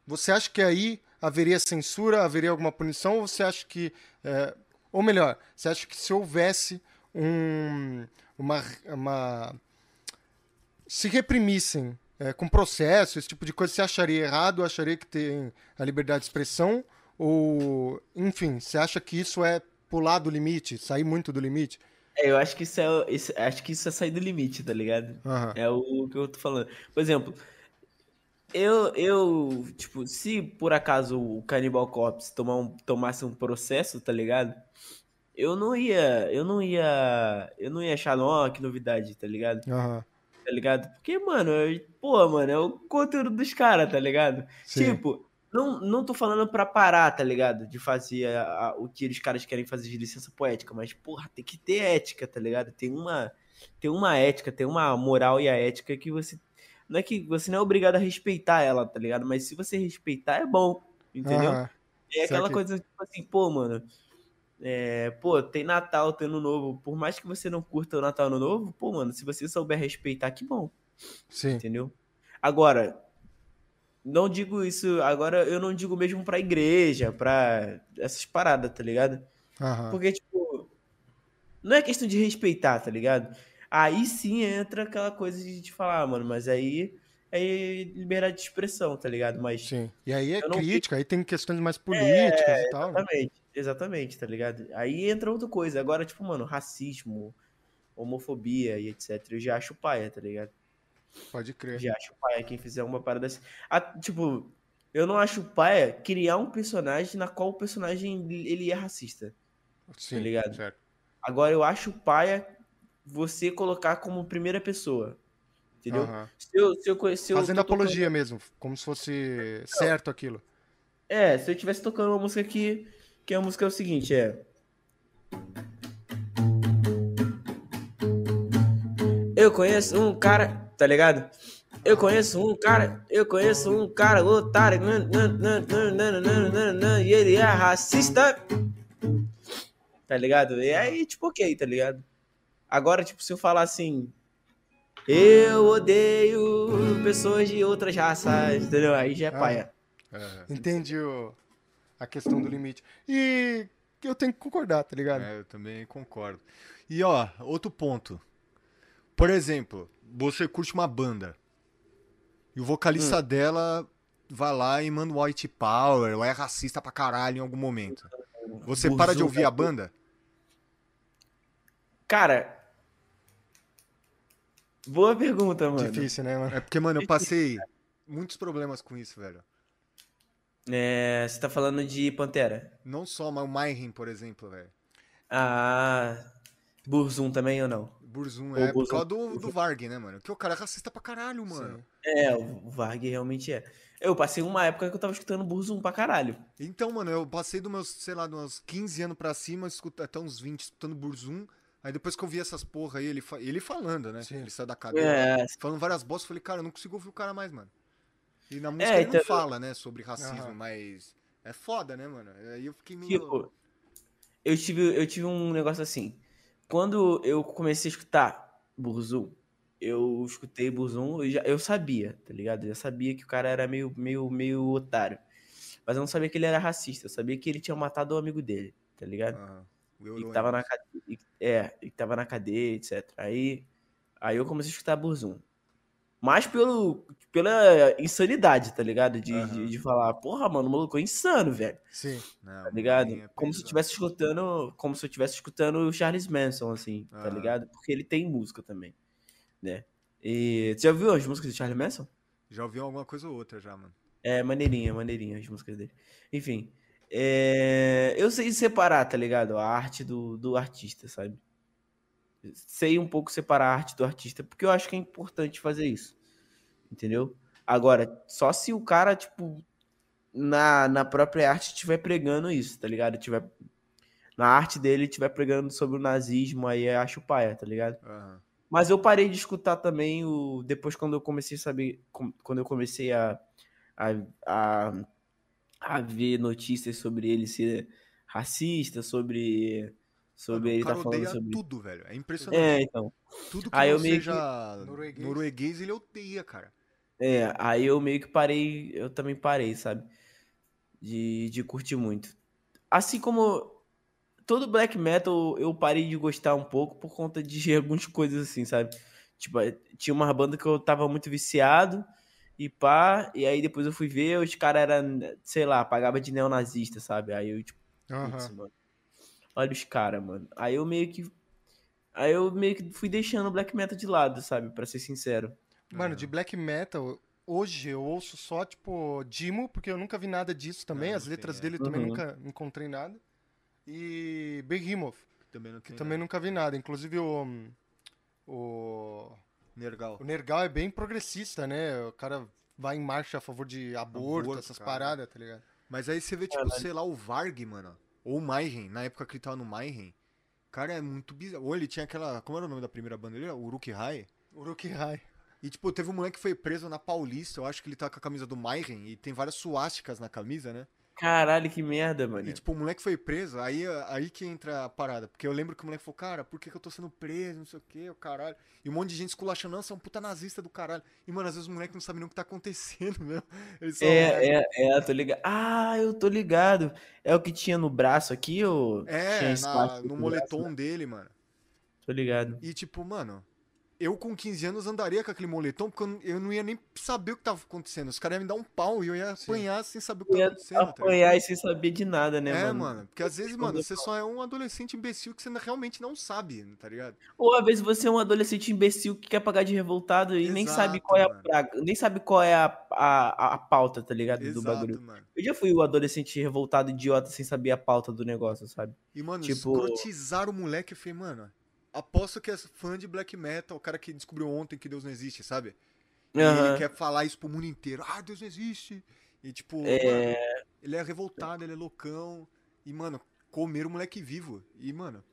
Você acha que aí haveria censura, haveria alguma punição, ou você acha que. é, ou melhor, você acha que se houvesse um, uma, uma. Se reprimissem é, com processo, esse tipo de coisa, você acharia errado, acharia que tem a liberdade de expressão? Ou, enfim, você acha que isso é pular do limite, sair muito do limite? É, eu acho que isso é, isso- acho que isso é sair do limite, tá ligado? Aham. É o que eu tô falando. Por exemplo, eu, eu, tipo, se por acaso o Cannibal Corpse tomar um, tomasse um processo, tá ligado? Eu não ia, eu não ia, eu não ia achar, ó, que novidade, tá ligado? Aham. Tá ligado? Porque, mano, eu- pô, mano, é o conteúdo dos caras, tá ligado? Sim. Tipo, Não, não tô falando pra parar, tá ligado? De fazer a- a- o que os caras querem fazer de licença poética, mas, porra, tem que ter ética, tá ligado? Tem uma, tem uma ética, tem uma moral e a ética que você. Não é que você não é obrigado a respeitar ela, tá ligado? Mas se você respeitar, é bom, entendeu? É aquela Saquei. coisa, tipo assim, pô, mano. É, pô, tem Natal, tem Ano Novo. Por mais que você não curta o Natal Ano Novo, pô, mano, se você souber respeitar, que bom, Sim. entendeu? Agora, não digo isso, agora eu não digo mesmo pra igreja, pra essas paradas, tá ligado? Porque, tipo, não é questão de respeitar, tá ligado? Aí sim entra aquela coisa de te falar, ah, mano, mas aí é liberdade de expressão, tá ligado? Mas. Sim. E aí é não crítica, aí tem questões mais políticas e tal. né? Exatamente, exatamente, tá ligado? Aí entra outra coisa. Agora, tipo, mano, racismo, homofobia e etc. Eu já acho paia, tá ligado? Pode Eu crer. já acho paia quem fizer uma parada assim. Ah, tipo, eu não acho paia criar um personagem na qual o personagem ele é racista. Sim, ligado? certo. Agora, eu acho paia você colocar como primeira pessoa. Entendeu? Uhum. Se eu, se eu, se eu Fazendo apologia tocando... mesmo, como se fosse Não. certo aquilo. É, se eu estivesse tocando uma música que. Que a música é o seguinte, é. Eu conheço um cara, tá ligado? Eu conheço um cara, eu conheço um cara otário, e ele é racista, tá ligado? E aí, tipo, ok, tá ligado? Agora, tipo, se eu falar assim, eu odeio pessoas de outras raças, entendeu? Aí já é Ah. paia. É, Entendi o- a questão do limite. E eu tenho que concordar, tá ligado? é, eu também concordo. E ó, outro ponto. Por exemplo, você curte uma banda e o vocalista dela vai lá e manda um white power, ou é racista pra caralho em algum momento. Você para de ouvir a banda? Cara. Boa pergunta, mano. Difícil, né, mano? É porque, mano, eu passei muitos problemas com isso, velho. É, você tá falando de Pantera. Não só, mas o Mayhem, por exemplo, velho. Ah. Burzum também ou não? Burzum, é por Burzum. causa do, do Varg, né, mano? Que o cara é racista pra caralho, mano. Sim. É, o Varg realmente é. Eu passei uma época que eu tava escutando Burzum pra caralho. Então, mano, eu passei dos meus, sei lá, dos meus 15 anos pra cima, escuta, até uns 20, escutando Burzum. Aí depois que eu vi essas porra aí, ele, fa- ele falando, né? Sim. Ele saiu da cadeira, É, falando várias bostas, eu falei, cara, eu não consigo ouvir o cara mais, mano. E na música É, ele não então- fala, né, sobre racismo, Aham. mas é foda, né, mano? Aí eu fiquei meio... tipo, eu tive, eu tive um negócio assim. Quando eu comecei a escutar Burzum, eu escutei Burzum, eu, já, eu sabia, tá ligado? Eu já sabia que o cara era meio, meio, meio otário. Mas eu não sabia que ele era racista. Eu sabia que ele tinha matado o amigo dele, tá ligado? Aham. O E que tava na cadeia, é, e que tava na cadeia, etc. Aí, aí eu comecei a escutar Burzum. Mais pelo, pela insanidade, tá ligado? De, Aham. de, de falar, porra, mano, o maluco é insano, velho. Sim. Não, Tá ligado? É como se eu estivesse escutando, como se eu estivesse escutando o Charles Manson, assim, tá Aham. ligado? Porque ele tem música também, né? E você já ouviu as músicas do Charles Manson? Já ouvi alguma coisa ou outra já, mano. É maneirinha, maneirinha as músicas dele. Enfim, é, eu sei separar, tá ligado? A arte do, do artista, sabe? Sei um pouco separar a arte do artista, porque eu acho que é importante fazer isso. Entendeu? Agora, só se o cara, tipo, na, na própria arte estiver pregando isso, tá ligado? Tiver, na arte dele estiver pregando sobre o nazismo, aí eu acho paia, tá ligado? Aham. Mas eu parei de escutar também o. Depois, quando eu comecei a saber. Quando eu comecei a, a, a, a ver notícias sobre ele ser racista, sobre. Sobre Mano, ele tá falando sobre. tudo, velho. É impressionante. É, então. Tudo que Aí eu meio que- seja Norueguês. norueguês, ele odeia, cara. É, aí eu meio que parei. Eu também parei, sabe? De, de curtir muito. Assim como. Todo black metal eu parei de gostar um pouco por conta de algumas coisas assim, sabe? Tipo, tinha uma banda que eu tava muito viciado e pá, e aí depois eu fui ver, os caras eram, sei lá, pagava de neonazista, sabe? Aí eu, tipo, putz, Aham. mano. Olha os caras, mano. Aí eu meio que. Aí eu meio que fui deixando o black metal de lado, sabe? Pra ser sincero. Mano, de black metal, hoje eu ouço só, tipo, Dimo, porque eu nunca vi nada disso também. Não, As não letras tem, é. dele também Uhum. nunca encontrei nada. E Behemoth, Também não que tem também nada. nunca vi nada. Inclusive o. O. Nergal. O Nergal é bem progressista, né? O cara vai em marcha a favor de aborto, Aborto, essas cara. paradas, tá ligado? Mas aí você vê, tipo, sei lá, o Varg, mano. Ou o Mayhem, na época que ele tava no Mayhem. Cara, é muito bizarro. Ou ele tinha aquela. Como era o nome da primeira banda dele? Uruk Hai. Uruki Hai. E, tipo, teve um moleque que foi preso na Paulista. Eu acho que ele tá com a camisa do Mayhem. E tem várias suásticas na camisa, né? Caralho, que merda, mano. E, tipo, o moleque foi preso. Aí, aí que entra a parada. Porque eu lembro que o moleque falou, cara, por que, que eu tô sendo preso? Não sei o que, o caralho. E um monte de gente esculachando, não, você é um puta nazista do caralho. E, mano, às vezes o moleque não sabe nem o que tá acontecendo, meu. Ele só É, é, é, tô ligado. Ah, eu tô ligado. É o que tinha no braço aqui, ou É, na- no braço, moletom né? dele, mano. Tô ligado. E tipo, mano, eu com 15 anos andaria com aquele moletom porque eu não- ia nem saber o que tava acontecendo. Os caras iam me dar um pau e eu ia apanhar sem saber o que tava acontecendo. tá apanhar e sem saber de nada, né, É, mano? mano, porque às vezes, mano, você só é um adolescente imbecil que você realmente não sabe, tá ligado? Ou às vezes você é um adolescente imbecil que quer pagar de revoltado e nem sabe Exato, qual é a praga, nem sabe qual é a, a, a pauta, tá ligado? Do Exato, bagulho. mano. Eu já fui o adolescente revoltado, idiota, sem saber a pauta do negócio, sabe? E, mano, Tipo- escrotizaram o moleque, eu falei, mano, aposto que é fã de black metal, o cara que descobriu ontem que Deus não existe, sabe? E ele quer falar isso pro mundo inteiro. Ah, Deus não existe. E tipo, É. mano, ele é revoltado, ele é loucão. E, mano, comer o moleque vivo. E, mano,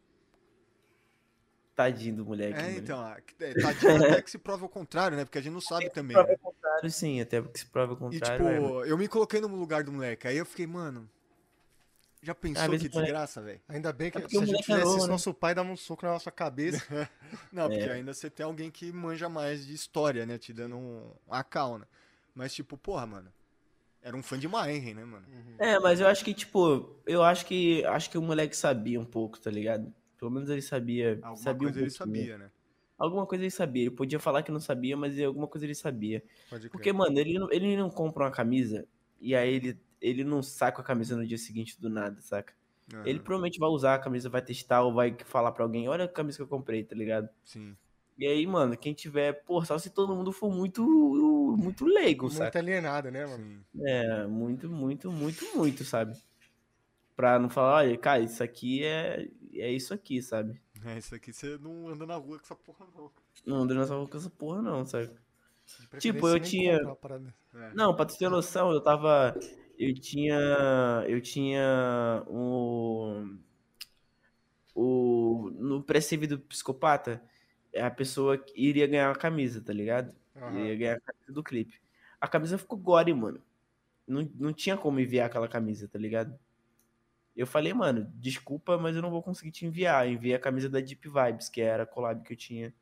Tadinho do moleque. é, mano. então, que- é, tadinho até que se prova o contrário, né? Porque a gente não sabe também. Prova né? o contrário, sim, até porque se prova o E, contrário. tipo, é, eu me coloquei no lugar do moleque. Aí eu fiquei, mano. Já pensou vezes que moleque- desgraça, velho? Ainda bem que É se o a gente é fizesse isso, né? nosso pai dava um soco na nossa cabeça. Não, porque É. ainda você tem alguém que manja mais de história, né? Te dando um, uma calma. Mas, tipo, porra, mano. Era um fã de Mayhem, né, mano? É, mas eu acho que, tipo, eu acho que acho que o moleque sabia um pouco, tá ligado? Pelo menos ele sabia. Alguma sabia um coisa ele pouquinho. sabia, né? Alguma coisa ele sabia. Ele podia falar que não sabia, mas alguma coisa ele sabia. Pode crer. Porque, mano, ele não, ele não compra uma camisa e aí ele, ele não saca a camisa no dia seguinte do nada, saca? Ele Aham, provavelmente vai usar a camisa, vai testar ou vai falar pra alguém, olha a camisa que eu comprei, tá ligado? Sim. E aí, mano, quem tiver, pô, só se todo mundo for muito, muito leigo, Muito saca? alienado, né, mano? É, muito, muito, muito, muito, sabe? Pra não falar, olha, cara, isso aqui é, é isso aqui, sabe? É, isso aqui você não anda na rua com essa porra, não. Não ando nessa com essa porra, não, sabe? Tipo, eu tinha-. É. Não, pra tu ter noção, eu tava. Eu tinha. Eu tinha um. O. No pré-save do psicopata, a pessoa iria ganhar uma camisa, tá ligado? Aham. Iria ganhar a camisa do clipe. A camisa ficou gore, mano. Não, não tinha como enviar aquela camisa, tá ligado? Eu falei, mano, desculpa, mas eu não vou conseguir te enviar. Eu enviei a camisa da Deep Vibes, que era a collab que eu tinha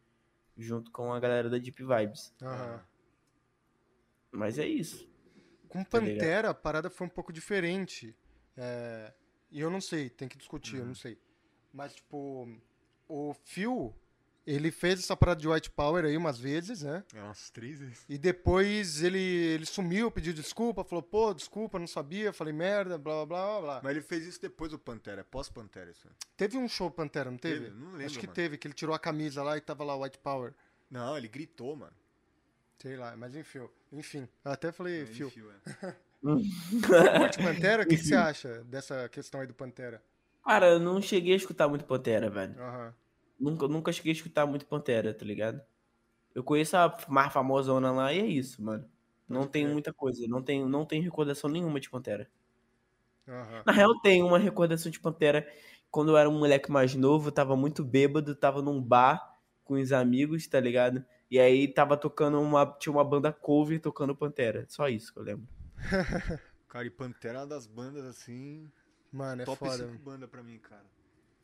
junto com a galera da Deep Vibes. Aham. Mas é isso. Com Tá? Pantera, a parada foi um pouco diferente. É, E eu não sei, tem que discutir, Uhum. eu não sei. Mas, tipo, o Phil, ele fez essa parada de White Power aí umas vezes, né? É umas três vezes. E depois ele, ele sumiu, pediu desculpa, falou, pô, desculpa, não sabia, falei merda, blá blá blá blá. Mas ele fez isso depois do Pantera, pós-Pantera, isso. Teve um show Pantera, não teve? Teve? Não lembro, Acho que mano. teve, que ele tirou a camisa lá e tava lá White Power. Não, ele gritou, mano. Sei lá, mas enfim. Enfim, eu até falei, É, Phil. enfio, é. Curte Pantera? O que, que você acha dessa questão aí do Pantera? Cara, eu não cheguei a escutar muito Pantera, velho. Aham. Nunca, nunca cheguei a escutar muito Pantera, tá ligado? Eu conheço a mais famosona lá e é isso, mano. Não tem muita coisa, não tem, não tem recordação nenhuma de Pantera. Aham. Na real, tem uma recordação de Pantera quando eu era um moleque mais novo, tava muito bêbado, tava num bar com os amigos, tá ligado? E aí tava tocando uma. Tinha uma banda cover tocando Pantera. Só isso que eu lembro. Cara, e Pantera é uma das bandas, assim, Mano, é top foda. 5 banda pra mim, cara.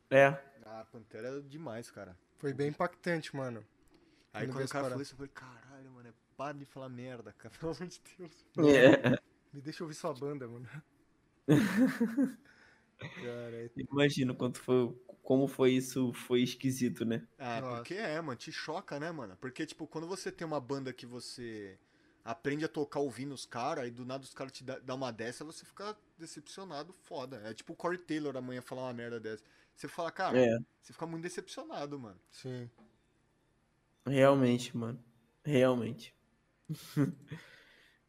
É. Ah, Pantera é demais, cara. Foi bem impactante, mano. Aí Quando quando o cara falou isso, eu falei, caralho, mano, é para de falar merda, cara. Pelo amor de Deus. é. Me deixa ouvir sua banda, mano. Cara, é- Imagino quanto foi. Como foi isso, foi esquisito, né? Ah, Nossa. porque é, mano, te choca, né, mano? Porque, tipo, quando você tem uma banda que você aprende a tocar ouvindo os caras, e do nada os caras te dá uma dessa, você fica decepcionado, foda. É tipo o Corey Taylor amanhã falar uma merda dessa. Você fala, cara, É. você fica muito decepcionado, mano. sim. Realmente, mano. Realmente.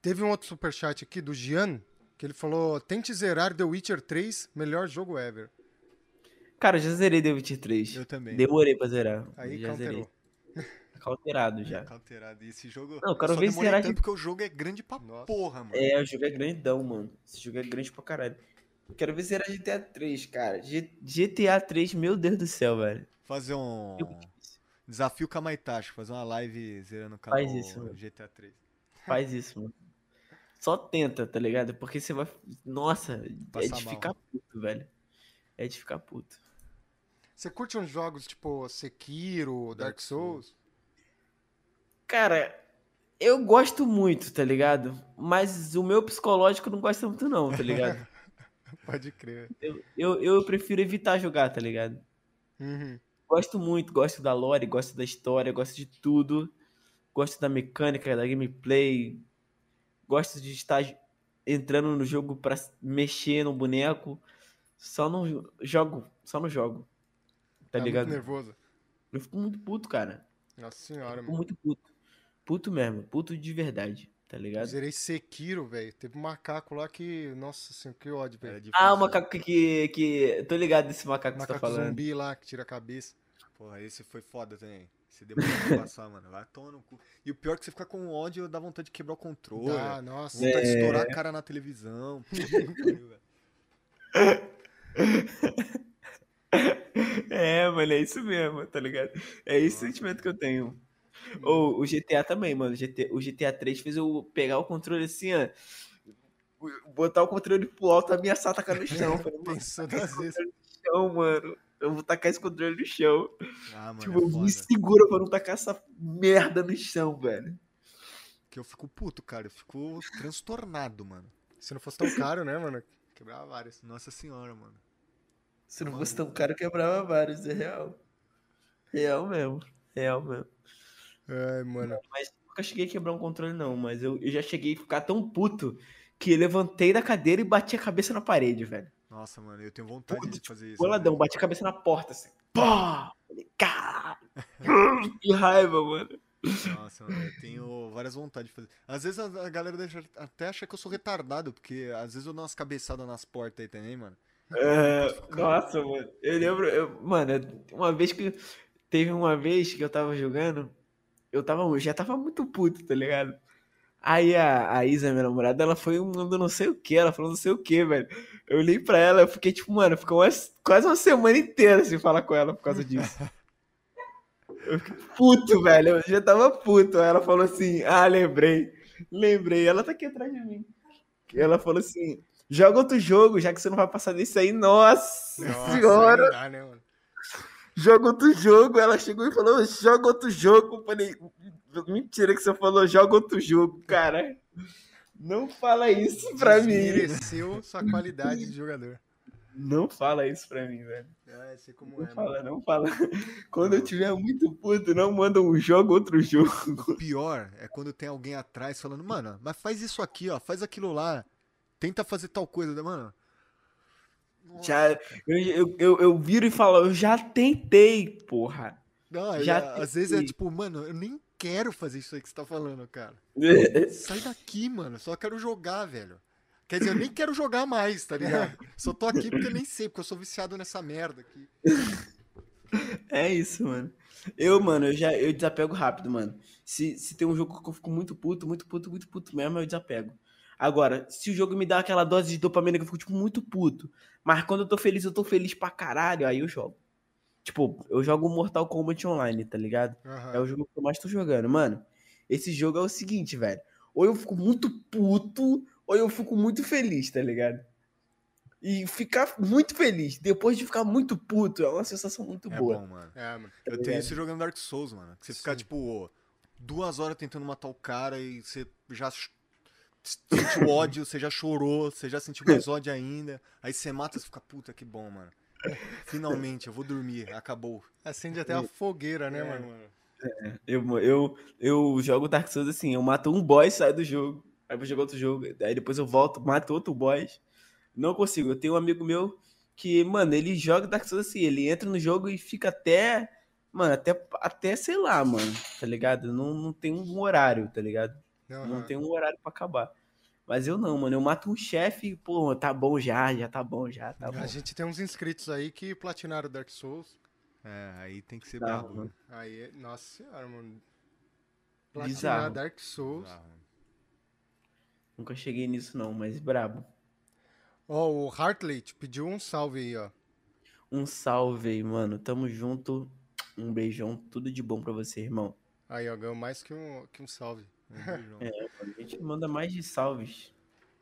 Teve um outro superchat aqui do Gian, que ele falou: tente zerar The Witcher 3, melhor jogo ever. Cara, eu já zerei The Witcher 3. Eu também. Demorei pra zerar. Aí já zerei. Cauterado já. Cauterado. E esse jogo. Não, eu quero só ver zerar tanto de- porque o jogo é grande pra Nossa. porra, mano. É, o jogo é grandão, mano. Esse jogo é grande pra caralho. Eu Quero ver zerar GTA 3, cara. G- GTA 3, meu Deus do céu, velho. Fazer um. Desafio Kamaitachi, fazer uma live zerando o canal Faz isso, mano. GTA 3. Faz isso, mano. Só tenta, tá ligado? Porque você vai. Nossa, é Passar de mal. ficar puto, velho. É de ficar puto. Você curte uns jogos tipo Sekiro, Dark Dark Souls. Souls? Cara, eu gosto muito, tá ligado? Mas o meu psicológico não gosta muito, não, tá ligado? Pode crer. eu, eu, eu prefiro evitar jogar, tá ligado? Uhum. Gosto muito, gosto da lore, gosto da história, gosto de tudo. Gosto da mecânica, da gameplay. Gosto de estar entrando no jogo pra mexer no boneco. Só não jogo, só não jogo. Tá muito ligado? nervoso. Eu fico muito puto, cara. Nossa senhora, Fico mano. muito puto. Puto mesmo, puto de verdade, tá ligado? Zerei Sekiro, velho. Teve um macaco lá que. Nossa senhora, que ódio, velho. difícil. Ah, o macaco que, que. Tô ligado desse macaco que você tá Macaco falando. zumbi lá que tira a cabeça. Porra, esse foi foda também. Você demorou pra passar, mano. Vai tomar no cu. E o pior é que você fica com ódio, dá vontade de quebrar o controle. Ah, nossa. Vontade de É. estourar a cara na televisão. É, mano, é isso mesmo, tá ligado? É esse sentimento que eu tenho. Ou o GTA também, mano. O GTA, o GTA 3 fez eu pegar o controle assim, ó. Botar o controle pro alto e ameaçar tacar no chão. Pensou duas vezes. no chão, mano. Eu vou tacar esse controle no chão. Ah, mano, tipo, é me segura pra não tacar essa merda no chão, velho. Que eu fico puto, cara. Eu fico transtornado, mano. Se não fosse tão caro, né, mano? Quebrava várias. Nossa senhora, mano. Se não fosse tão caro, quebrava vários, é real. Real mesmo. Real mesmo. Ai, mano. Mas nunca cheguei a quebrar um controle, não. Mas eu, eu já cheguei a ficar tão puto que levantei da cadeira e bati a cabeça na parede, velho. Nossa, mano, eu tenho vontade de fazer isso. Boladão, velho. bati a cabeça na porta, assim. Pô! Falei, caralho! que raiva, mano. Nossa, mano, eu tenho várias vontades de fazer. Às vezes a, a galera deixa- até acha que eu sou retardado, porque às vezes eu dou umas cabeçadas nas portas aí também, mano. É, nossa, mano. Eu lembro, eu- mano, uma vez que. Teve uma vez que eu tava jogando, eu tava, eu já tava muito puto, tá ligado? Aí a, a Isa, minha namorada, ela foi mandando não sei o que, ela falou não sei o que, velho. Eu olhei pra ela, eu fiquei tipo, mano, ficou umas- quase uma semana inteira sem falar com ela por causa disso. Eu fiquei puto, velho, eu já tava puto. Aí ela falou assim, ah, lembrei, lembrei. Ela tá aqui atrás de mim. Ela falou assim, joga outro jogo, já que você não vai passar desse aí. Nossa, Nossa, senhora! dá, né, joga outro jogo. Ela chegou e falou, joga outro jogo. Eu falei, mentira que você falou, joga outro jogo, cara. Não fala isso pra mim. Sua qualidade de jogador. Não fala isso pra mim, velho. Ah, sei como Não é, mano. fala, não fala. Quando eu tiver muito puto, não manda um jogo, outro jogo. O pior é quando tem alguém atrás falando, mano, mas faz isso aqui, ó, faz aquilo lá. Tenta fazer tal coisa, né, mano. Já, eu, eu, eu, eu viro e falo, eu já tentei, porra. Não, Já é- às vezes é tentei. tipo, mano, eu nem quero fazer isso aí que você tá falando, cara. Sai daqui, mano. Só quero jogar, velho. Quer dizer, eu nem quero jogar mais, tá ligado? Só tô aqui porque eu nem sei, porque eu sou viciado nessa merda aqui. É isso, mano. Eu, mano, eu já eu desapego rápido, mano. Se, se tem um jogo que eu fico muito puto, muito puto, muito puto mesmo, eu desapego. Agora, se o jogo me dá aquela dose de dopamina que eu fico, tipo, muito puto, mas quando eu tô feliz, eu tô feliz pra caralho, aí eu jogo. Tipo, eu jogo Mortal Kombat Online, tá ligado? Aham. É o jogo que eu mais tô jogando. Mano, esse jogo é o seguinte, velho. Ou eu fico muito puto, ou eu fico muito feliz, tá ligado? E ficar muito feliz, depois de ficar muito puto, é uma sensação muito É boa. bom, mano. É, mano. Eu tenho isso jogando Dark Souls, mano. Que você fica, Sim. tipo, duas horas tentando matar o cara e você já sentiu ódio, você já chorou, você já sentiu mais ódio ainda. Aí você mata e fica, puta, que bom, mano. Finalmente, eu vou dormir, acabou. Acende até a fogueira, né, É, mano? Eu, eu, eu jogo Dark Souls assim, eu mato um boss, saio do jogo, aí vou jogar outro jogo, aí depois eu volto, mato outro boss. Não consigo. Eu tenho um amigo meu que, mano, ele joga Dark Souls assim, ele entra no jogo e fica até, mano, até, até sei lá, mano, tá ligado? Não, não tem um horário, tá ligado? Não Aham. tem um horário pra acabar. Mas eu não, mano, eu mato um chefe e, pô, tá bom já, já tá bom já, tá bom. A gente tem uns inscritos aí que platinaram Dark Souls. É, aí tem que ser Bizarro, brabo. mano. né? Aí, nossa senhora, mano. Bizarro. Platinar Dark Souls. Bizarro. Nunca cheguei nisso não, mas brabo. Ó, o Hartley te pediu um salve aí, ó. Um salve aí, mano. Tamo junto. Um beijão. Tudo de bom pra você, irmão. Aí, ó, ganhou mais que um, que um salve. Um. É, a gente manda mais de salves.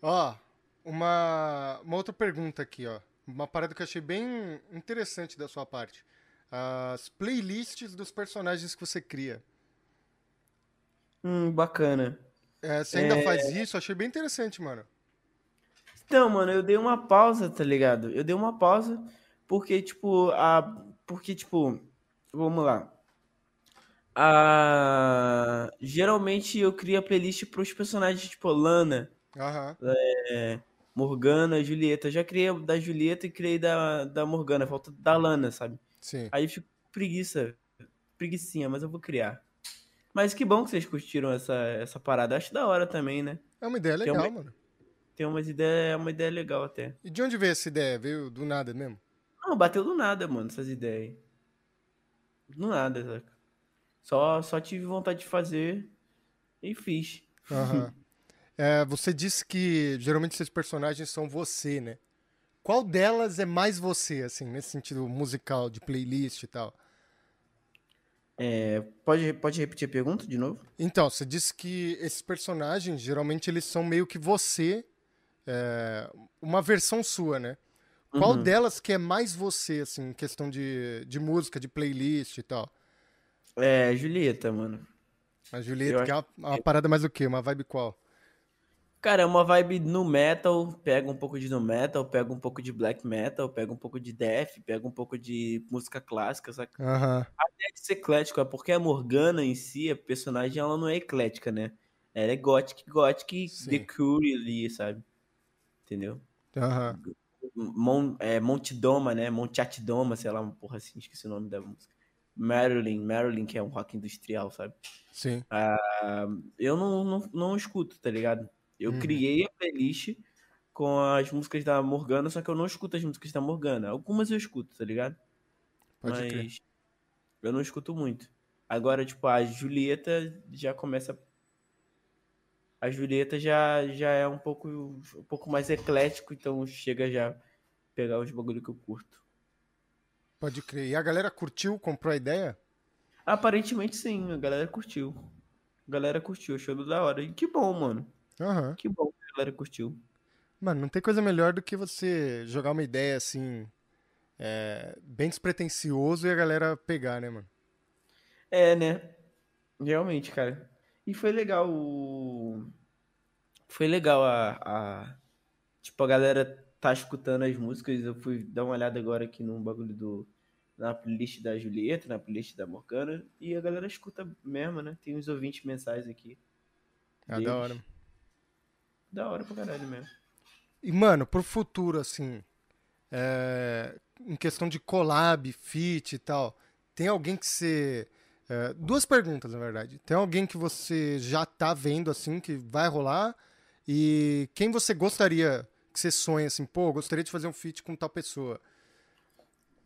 Ó, uma, uma outra pergunta aqui, ó. Uma parada que eu achei bem interessante da sua parte. As playlists dos personagens que você cria. Hum, bacana. É, você ainda faz isso? Achei bem interessante, mano. Então, mano, eu dei uma pausa, tá ligado? Eu dei uma pausa porque, tipo, a. Porque, tipo, vamos lá. A... Geralmente eu crio a playlist pros personagens, tipo, Lana, Aham. Morgana, Julieta. Eu já criei da Julieta e criei da, da Morgana. Falta da Lana, sabe? Sim. Aí eu fico preguiça. Preguicinha, mas eu vou criar. Mas que bom que vocês curtiram essa, essa parada. Acho da hora também, né? É uma ideia Tem legal, uma- mano. Tem umas ideias, é uma ideia legal até. E de onde veio essa ideia? Veio do nada mesmo? Não, bateu do nada, mano, essas ideias aí. Do nada, saca? Só, só tive vontade de fazer e fiz. Aham. É, você disse que geralmente esses personagens são você, né? Qual delas é mais você, assim, nesse sentido musical, de playlist e tal? É, pode, pode repetir a pergunta de novo? Então, você disse que esses personagens, geralmente, eles são meio que você, é, uma versão sua, né? Qual Uhum. delas que é mais você, assim, em questão de, de música, de playlist e tal? É, Julieta, mano. A Julieta, Eu que é uma, uma parada mais o quê? Uma vibe qual? Cara, é uma vibe no metal, pega um pouco de no metal, pega um pouco de black metal, pega um pouco de death, pega um pouco de música clássica, saca? Aham, Até de ser eclético, é porque a Morgana em si, a personagem, ela não é eclética, né? Ela é gothic, gothic, Sim. The Cure ali, sabe? Entendeu? aham. Mon, é, Montidoma, né? Monteatidoma, sei lá, porra assim, esqueci o nome da música. Marilyn, Marilyn, que é um rock industrial, sabe? Sim. Eu não, não, não escuto, tá ligado? Eu Uhum. criei a playlist com as músicas da Morgana, só que eu não escuto as músicas da Morgana. Algumas eu escuto, tá ligado? Pode Mas crer. eu não escuto muito. Agora, tipo, a Julieta já começa. A Julieta já, já é um pouco, um pouco mais eclético, então chega já a pegar os bagulho que eu curto. Pode crer. E a galera curtiu, comprou a ideia? Aparentemente sim, a galera curtiu. A galera curtiu, achou da hora. E que bom, mano. Aham. Que bom que a galera curtiu. Mano, não tem coisa melhor do que você jogar uma ideia assim, é, bem despretensioso e a galera pegar, né, mano? É, né? Realmente, cara. E foi legal o. Foi legal a, a. Tipo, a galera tá escutando as músicas. Eu fui dar uma olhada agora aqui no bagulho do. Na playlist da Julieta, na playlist da Morgana. E a galera escuta mesmo, né? Tem uns ouvintes mensais aqui. Ah, deles. da hora. Da hora pra caralho mesmo. E, mano, pro futuro, assim, é, em questão de collab, feat e tal, tem alguém que você. é, duas perguntas, na verdade. Tem alguém que você já tá vendo, assim, que vai rolar? E quem você gostaria que você sonha, assim, pô, gostaria de fazer um feat com tal pessoa?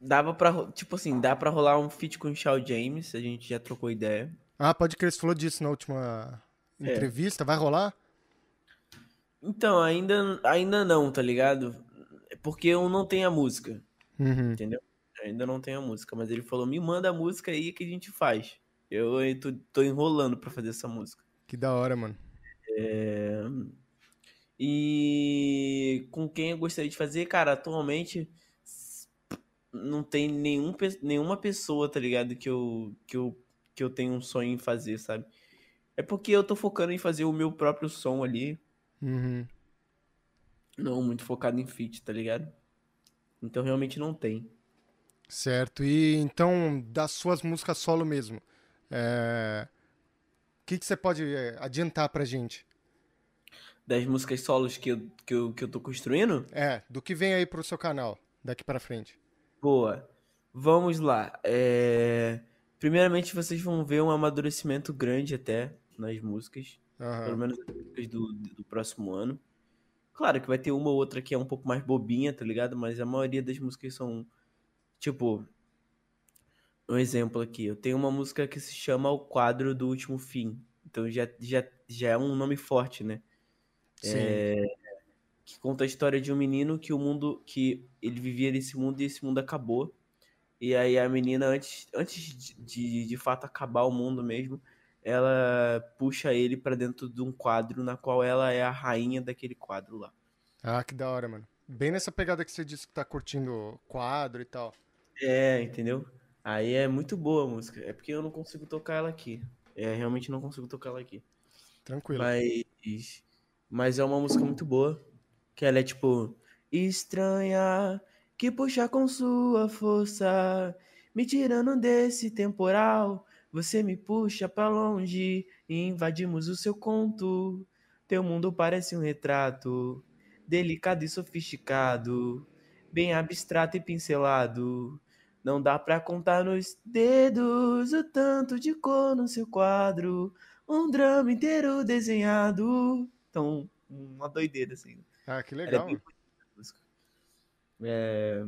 Dava pra. Tipo assim, dá pra rolar um feat com o Shaw James. A gente já trocou ideia. Ah, pode crer, você falou disso na última É. entrevista. Vai rolar? Então, ainda, ainda não, tá ligado? É Porque eu não tenho a música. Uhum. entendeu? Ainda não tenho a música, mas ele falou: me manda a música aí que a gente faz. Eu tô, tô enrolando pra fazer essa música. Que da hora, mano. É, E com quem eu gostaria de fazer, cara, atualmente não tem nenhum, nenhuma pessoa, tá ligado? Que eu, que, eu, que eu tenho um sonho em fazer, sabe? É porque eu tô focando em fazer o meu próprio som ali, Uhum. não muito focado em feat, tá ligado? Então realmente não tem. Certo. E então, das suas músicas solo mesmo, é, o que, que você pode é, adiantar pra gente? Das músicas solos que eu, que eu, que eu tô construindo, É, do que vem aí pro seu canal, daqui pra frente. Boa. Vamos lá. É, Primeiramente, vocês vão ver um amadurecimento grande até nas músicas. Pelo Aham. menos as músicas do, do próximo ano. Claro que vai ter uma ou outra que é um pouco mais bobinha, tá ligado? Mas a maioria das músicas são, tipo... um exemplo aqui. Eu tenho uma música que se chama O Quadro do Último Fim. Então já, já, já é um nome forte, né? Sim. É, que conta a história de um menino que o mundo. que ele vivia nesse mundo e esse mundo acabou. E aí a menina, antes, antes de, de, de fato acabar o mundo mesmo, ela puxa ele pra dentro de um quadro na qual ela é a rainha daquele quadro lá. Ah, que da hora, mano. Bem nessa pegada que você disse que tá curtindo quadro e tal. É, entendeu? Aí é muito boa a música. É porque eu não consigo tocar ela aqui. É, realmente não consigo tocar ela aqui. Tranquilo. Mas, mas é uma música muito boa. Que ela é tipo. Estranha que puxa com sua força, me tirando desse temporal. Você me puxa pra longe e invadimos o seu conto. Teu mundo parece um retrato, delicado e sofisticado, bem abstrato e pincelado. Não dá pra contar nos dedos o tanto de cor no seu quadro. Um drama inteiro desenhado. Então, uma doideira, assim. Ah, que é legal. bem. É,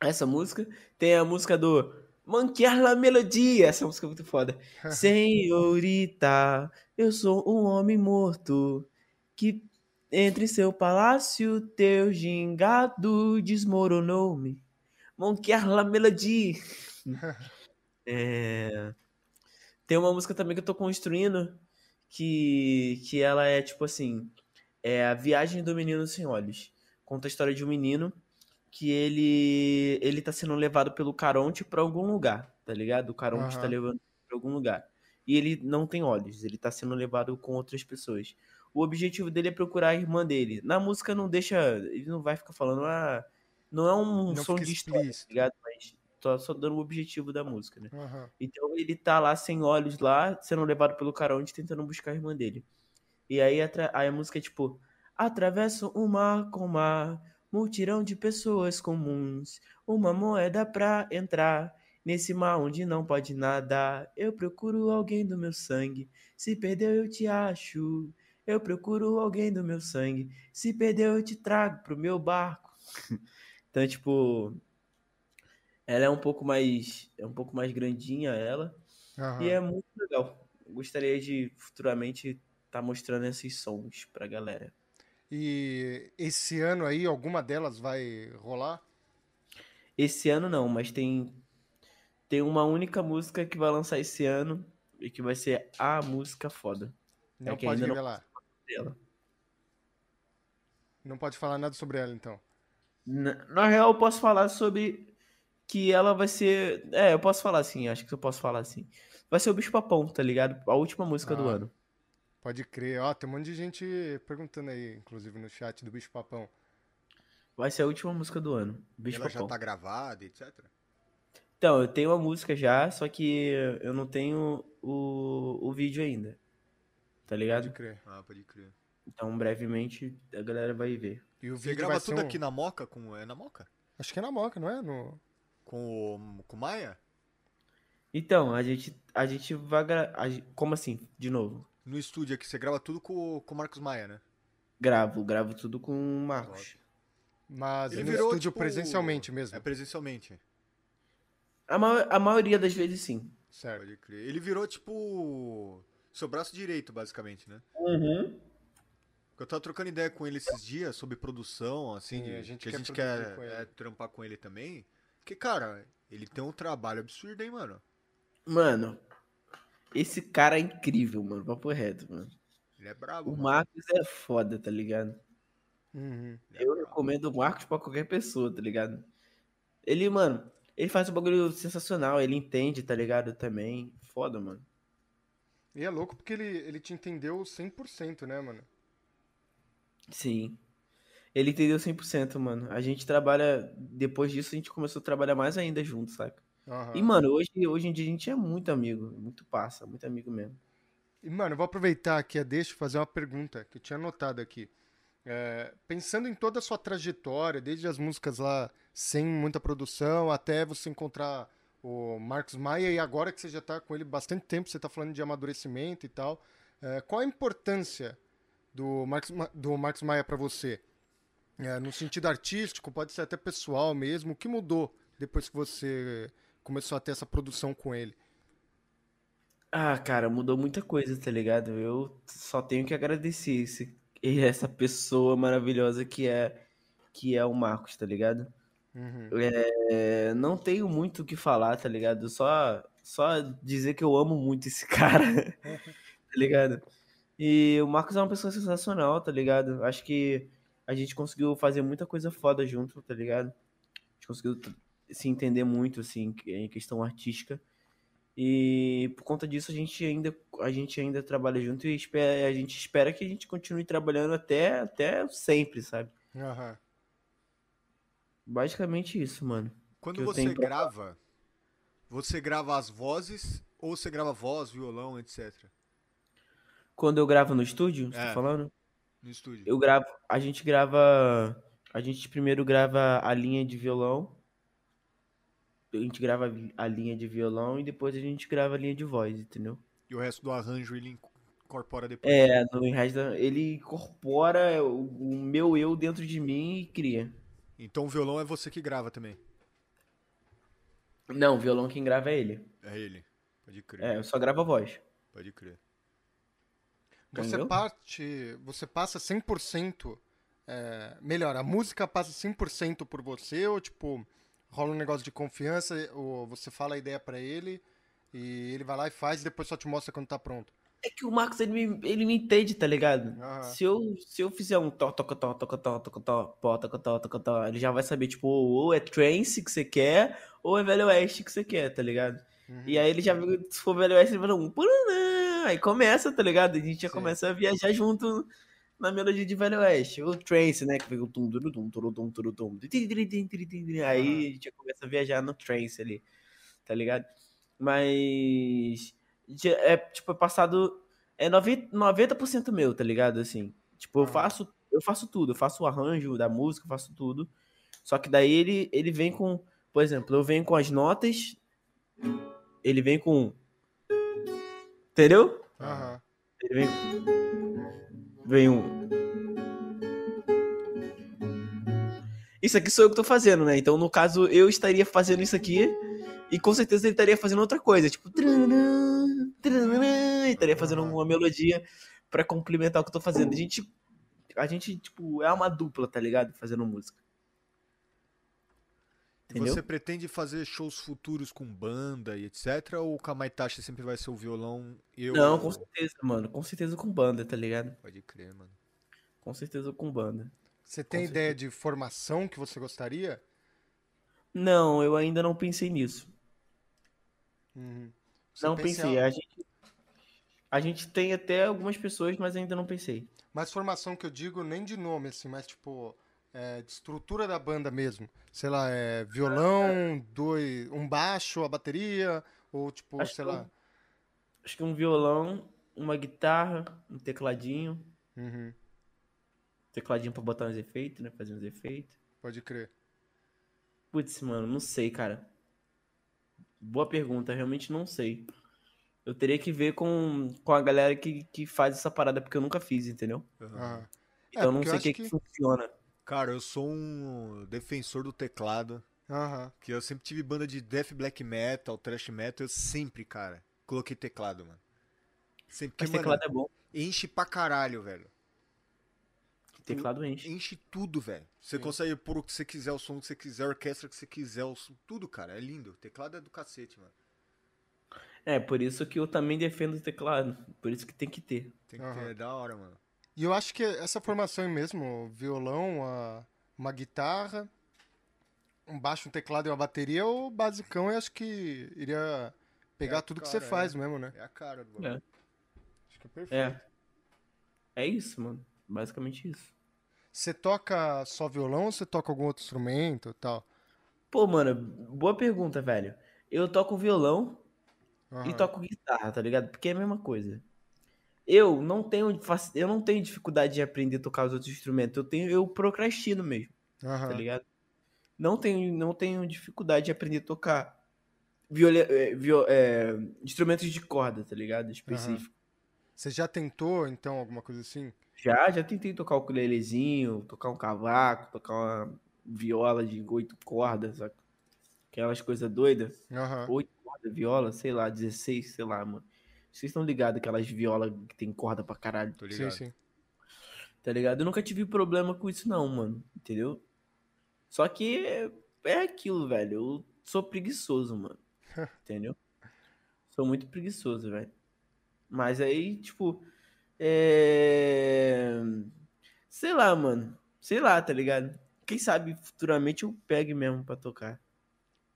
Essa música tem a música do Manquear la Melodia. Essa música é muito foda. Senhorita, eu sou um homem morto que entre seu palácio teu gingado desmoronou-me. Manquear la Melodia. É, Tem uma música também que eu tô construindo que, que ela é tipo assim: é a viagem do menino sem olhos. Conta a história de um menino que ele ele tá sendo levado pelo Caronte pra algum lugar, tá ligado? O Caronte tá Aham. levando pra algum lugar. E ele não tem olhos, ele tá sendo levado com outras pessoas. O objetivo dele é procurar a irmã dele. Na música não deixa, ele não vai ficar falando, ah, não é um Não som de história, tá ligado? Mas tô só dando o objetivo da música, né? Aham. Então ele tá lá sem olhos lá, sendo levado pelo Caronte, tentando buscar a irmã dele. E aí, aí a música é tipo: Atravesso o mar com mar, multirão de pessoas comuns, uma moeda pra entrar. Nesse mar onde não pode nadar, eu procuro alguém do meu sangue. Se perdeu, eu te acho. Eu procuro alguém do meu sangue. Se perdeu, eu te trago pro meu barco. então, tipo, ela é um pouco mais, é um pouco mais grandinha ela. Aham. E é muito legal. Gostaria de futuramente estar mostrando esses sons pra galera. E esse ano aí, alguma delas vai rolar? Esse ano não, mas tem tem uma única música que vai lançar esse ano e que vai ser a música foda Não que pode não- revelar. dela. Não pode falar nada sobre ela, então. Na, na real, eu posso falar sobre que ela vai ser. É, eu posso falar assim, acho que eu posso falar assim. Vai ser o Bicho Papão, tá ligado? A última música do Ah. ano. Pode crer. Ó, tem um monte de gente perguntando aí, inclusive no chat do Bicho Papão. Vai ser a última música do ano. Bicho Ela já Papão. tá gravada, etc. Então, eu tenho a música já, só que eu não tenho o, o vídeo ainda. Tá ligado? Pode crer. Ah, pode crer. Então, brevemente, a galera vai ver. E o Você vídeo grava vai ser tudo um- aqui na Moca? Com... É na Moca? Acho que é na Moca, não é? No... Com o, com Maia? Então, a gente, a gente vai a Como assim? De novo. No estúdio aqui, você grava tudo com, o- com o Marcos Maia, né? Gravo, gravo tudo com o Marcos. Mas Ele no virou, estúdio tipo, presencialmente mesmo. É presencialmente. A, ma- a maioria das vezes, sim. Certo. Pode crer. Ele virou, tipo, seu braço direito, basicamente, né? Uhum. Eu tava trocando ideia com ele esses dias sobre produção, assim, Sim, de- a gente que a quer gente produzir quer com é, trampar com ele também. Porque, cara, ele tem um trabalho absurdo, hein, mano? Mano, esse cara é incrível, mano. Papo reto, mano. Ele é brabo, O mano. Marcos é foda, tá ligado? Uhum. É Eu brabo. recomendo o Marcos pra qualquer pessoa, tá ligado? Ele, mano, ele faz um bagulho sensacional, ele entende, tá ligado? Também. Foda, mano. E é louco porque ele, ele te entendeu 100%, né, mano? Sim. Ele entendeu 100%, mano. A gente trabalha. Depois disso, a gente começou a trabalhar mais ainda junto, saca? Aham. E, mano, hoje, hoje em dia a gente é muito amigo. Muito passa, muito amigo mesmo. E, mano, eu vou aproveitar aqui a deixa e fazer uma pergunta que eu tinha anotado aqui. É, pensando em toda a sua trajetória, desde as músicas lá sem muita produção, até você encontrar o Marcos Maia, e agora que você já tá com ele bastante tempo, você tá falando de amadurecimento e tal, é, qual a importância do Marcos, Ma- do Marcos Maia pra você? É, no sentido artístico, pode ser até pessoal mesmo, o que mudou depois que você começou a ter essa produção com ele? Ah, cara, mudou muita coisa, tá ligado? Eu só tenho que agradecer esse, essa pessoa maravilhosa que é que é o Marcos, tá ligado? Uhum. É, não tenho muito o que falar, tá ligado? Só só dizer que eu amo muito esse cara, tá ligado? E o Marcos é uma pessoa sensacional, tá ligado? Acho que a gente conseguiu fazer muita coisa foda junto, tá ligado? A gente conseguiu se entender muito, assim, em questão artística. E por conta disso a gente ainda, a gente ainda trabalha junto e espera, a gente espera que a gente continue trabalhando até, até sempre, sabe? Aham. Basicamente isso, mano. Quando você pra- grava, você grava as vozes ou você grava voz, violão, etc. Quando eu gravo no estúdio, você É. tá falando? No estúdio. Eu gravo, a gente grava, a gente primeiro grava a linha de violão, a gente grava a linha de violão e depois a gente grava a linha de voz, entendeu? E o resto do arranjo ele incorpora depois. É, no resto, ele incorpora o, o meu eu dentro de mim e cria. Então o violão é você que grava também. Não, o violão quem grava é ele. É ele. Pode crer. É, eu só gravo a voz. Pode crer. Você Entendeu? parte, você passa 100%, é, melhor, a música passa 100% por você ou tipo, rola um negócio de confiança, ou você fala a ideia pra ele e ele vai lá e faz e depois só te mostra quando tá pronto? É que o Marcos, ele me, ele me entende, tá ligado? Aham. Se eu, se eu fizer um tó, toca, tó, toca, tó, toca, tó, pó, toca, tó, toca, tó, ele já vai saber, tipo, ou é trance que você quer, ou é Velho Oeste que você quer, tá ligado? Uhum. E aí ele já viu, se for Velho Oeste, ele fala um aí começa, tá ligado? A gente já Sim. começa a viajar junto na melodia de Velho Oeste. O trance, né, que fica o tum, tum, tum, tum, tum, tum, tum, aí a gente começa a viajar no trance ali, tá ligado? Mas é tipo é passado é 90%, 90% meu, tá ligado? Assim, tipo, eu faço eu faço tudo, eu faço o arranjo da música, eu faço tudo. Só que daí ele ele vem com, por exemplo, eu venho com as notas, ele vem com Entendeu? Aham. Ele vem vem um Isso aqui sou eu que tô fazendo, né? Então, no caso, eu estaria fazendo isso aqui e com certeza ele estaria fazendo outra coisa, tipo, trararã, trararã, e estaria fazendo uma melodia pra complementar o que eu tô fazendo. A gente a gente tipo é uma dupla, tá ligado? Fazendo música. E Entendeu? você pretende fazer shows futuros com banda e etc? Ou o Kamaitachi sempre vai ser o violão e eu. Não, com certeza, mano. Com certeza com banda, tá ligado? Pode crer, mano. Com certeza com banda. Você tem Com ideia de formação que você gostaria? Não, eu ainda não pensei nisso. Uhum. Não pensei. algo- A gente, a gente tem até algumas pessoas, mas ainda não pensei. Mas formação que eu digo nem de nome, assim, mas tipo, é, de estrutura da banda mesmo. Sei lá, é violão, dois, um baixo, a bateria, ou tipo, Acho sei que lá. Acho que um violão, uma guitarra, um tecladinho. Uhum, Tecladinho pra botar uns efeitos, né? Fazer uns efeitos. pode crer. Putz, mano, não sei, cara. Boa pergunta, realmente não sei. Eu teria que ver com, com a galera que, que faz essa parada, porque eu nunca fiz, entendeu? Aham. Então eu não sei o que que- funciona. Cara, eu sou um defensor do teclado. Aham. Que eu sempre tive banda de death black metal, thrash metal. Eu sempre, cara, coloquei teclado, mano. Sempre. Porque, Mas mano, teclado é bom. enche pra caralho, velho. Teclado enche. Enche tudo, velho. Você Sim. consegue pôr o que você quiser, o som que você quiser, a orquestra que você quiser, o som- tudo, cara. É lindo. O teclado é do cacete, mano. É, por isso que eu também defendo o teclado. Por isso que tem que ter. Tem que Aham. ter, é da hora, mano. E eu acho que essa formação aí mesmo, violão, a- uma guitarra, um baixo, um teclado e uma bateria, é o basicão, eu acho que iria pegar É, tudo que cara, você faz é. mesmo, né? É a cara do É. bagulho. Acho que é perfeito. É. É isso, mano. Basicamente isso. Você toca só violão ou você toca algum outro instrumento e tal? Pô, mano, boa pergunta, velho. Eu toco violão e Aham. toco guitarra, tá ligado? Porque é a mesma coisa. Eu não tenho, eu não tenho dificuldade de aprender a tocar os outros instrumentos. Eu tenho, eu procrastino mesmo, Aham. tá ligado? Não tenho, não tenho dificuldade de aprender a tocar viole, é, vio- é, instrumentos de corda, tá ligado? Específico. Você já tentou, então, alguma coisa assim? Já, já tentei tocar o ukulelezinho, tocar um cavaco, tocar uma viola de oito cordas, saca? Aquelas coisas doidas. Aham. Oito cordas, viola, sei lá, 16, sei lá, mano. Vocês estão ligados aquelas violas que tem corda pra caralho, Tô Sim, ligado. sim. tá ligado? Eu nunca tive problema com isso não, mano, entendeu? Só que é- é aquilo, velho. Eu sou preguiçoso, mano. Entendeu? Sou muito preguiçoso, velho. Mas aí, tipo, é... Sei lá, mano. Sei lá, tá ligado? Quem sabe futuramente eu pegue mesmo pra tocar.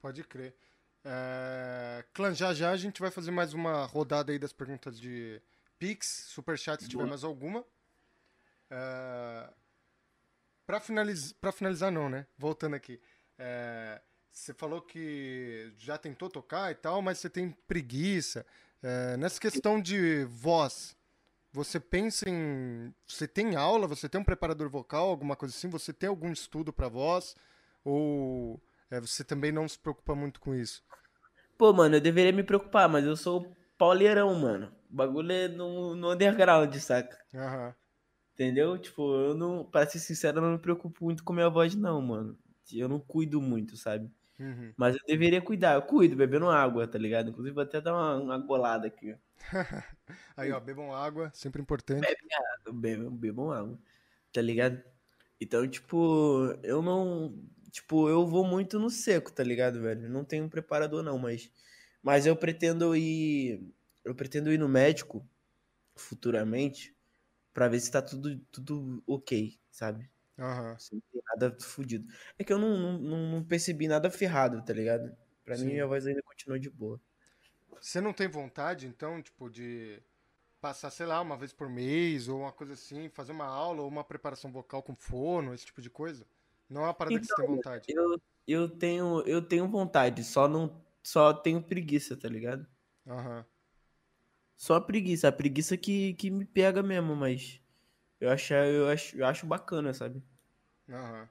Pode crer. É... Clã, já já a gente vai fazer mais uma rodada aí das perguntas de Pix, Superchat, se tiver Boa. mais alguma. É... Pra, finaliz... pra finalizar, não, né? Voltando aqui. É, Você falou que já tentou tocar e tal, mas você tem preguiça. É, Nessa questão de voz, você pensa em. Você tem aula? Você tem um preparador vocal, alguma coisa assim? Você tem algum estudo pra voz? Ou é, você também não se preocupa muito com isso? Pô, mano, eu deveria me preocupar, mas eu sou pauleirão, mano. O bagulho é no, no underground, saca? Aham. Entendeu? Tipo, eu não, pra ser sincero, eu não me preocupo muito com minha voz, não, mano. Eu não cuido muito, sabe? Uhum. Mas eu deveria cuidar. Eu cuido, bebendo água, tá ligado? Inclusive, vou até dar uma, uma golada aqui. ó. Aí, ó, bebam água, sempre importante. Eu bebo, bebam água, tá ligado? Então, tipo, eu não. Tipo, eu vou muito no seco, tá ligado, velho? Não tenho um preparador, não, mas. Mas eu pretendo ir. Eu pretendo ir no médico futuramente pra ver se tá tudo, tudo ok, sabe? Aham. Se não tem nada fudido. É que eu não, não, não- percebi nada ferrado, tá ligado? Pra mim, Sim. minha voz ainda continua de boa. Você não tem vontade, então, tipo, de passar, sei lá, uma vez por mês ou uma coisa assim, fazer uma aula ou uma preparação vocal com fono, esse tipo de coisa? Não é uma parada que você tem vontade. Eu, eu, tenho, eu tenho vontade, só não. Só tenho preguiça, tá ligado? Aham. Só a preguiça, a preguiça que, que me pega mesmo, mas eu acho, eu acho, eu acho bacana, sabe? Aham.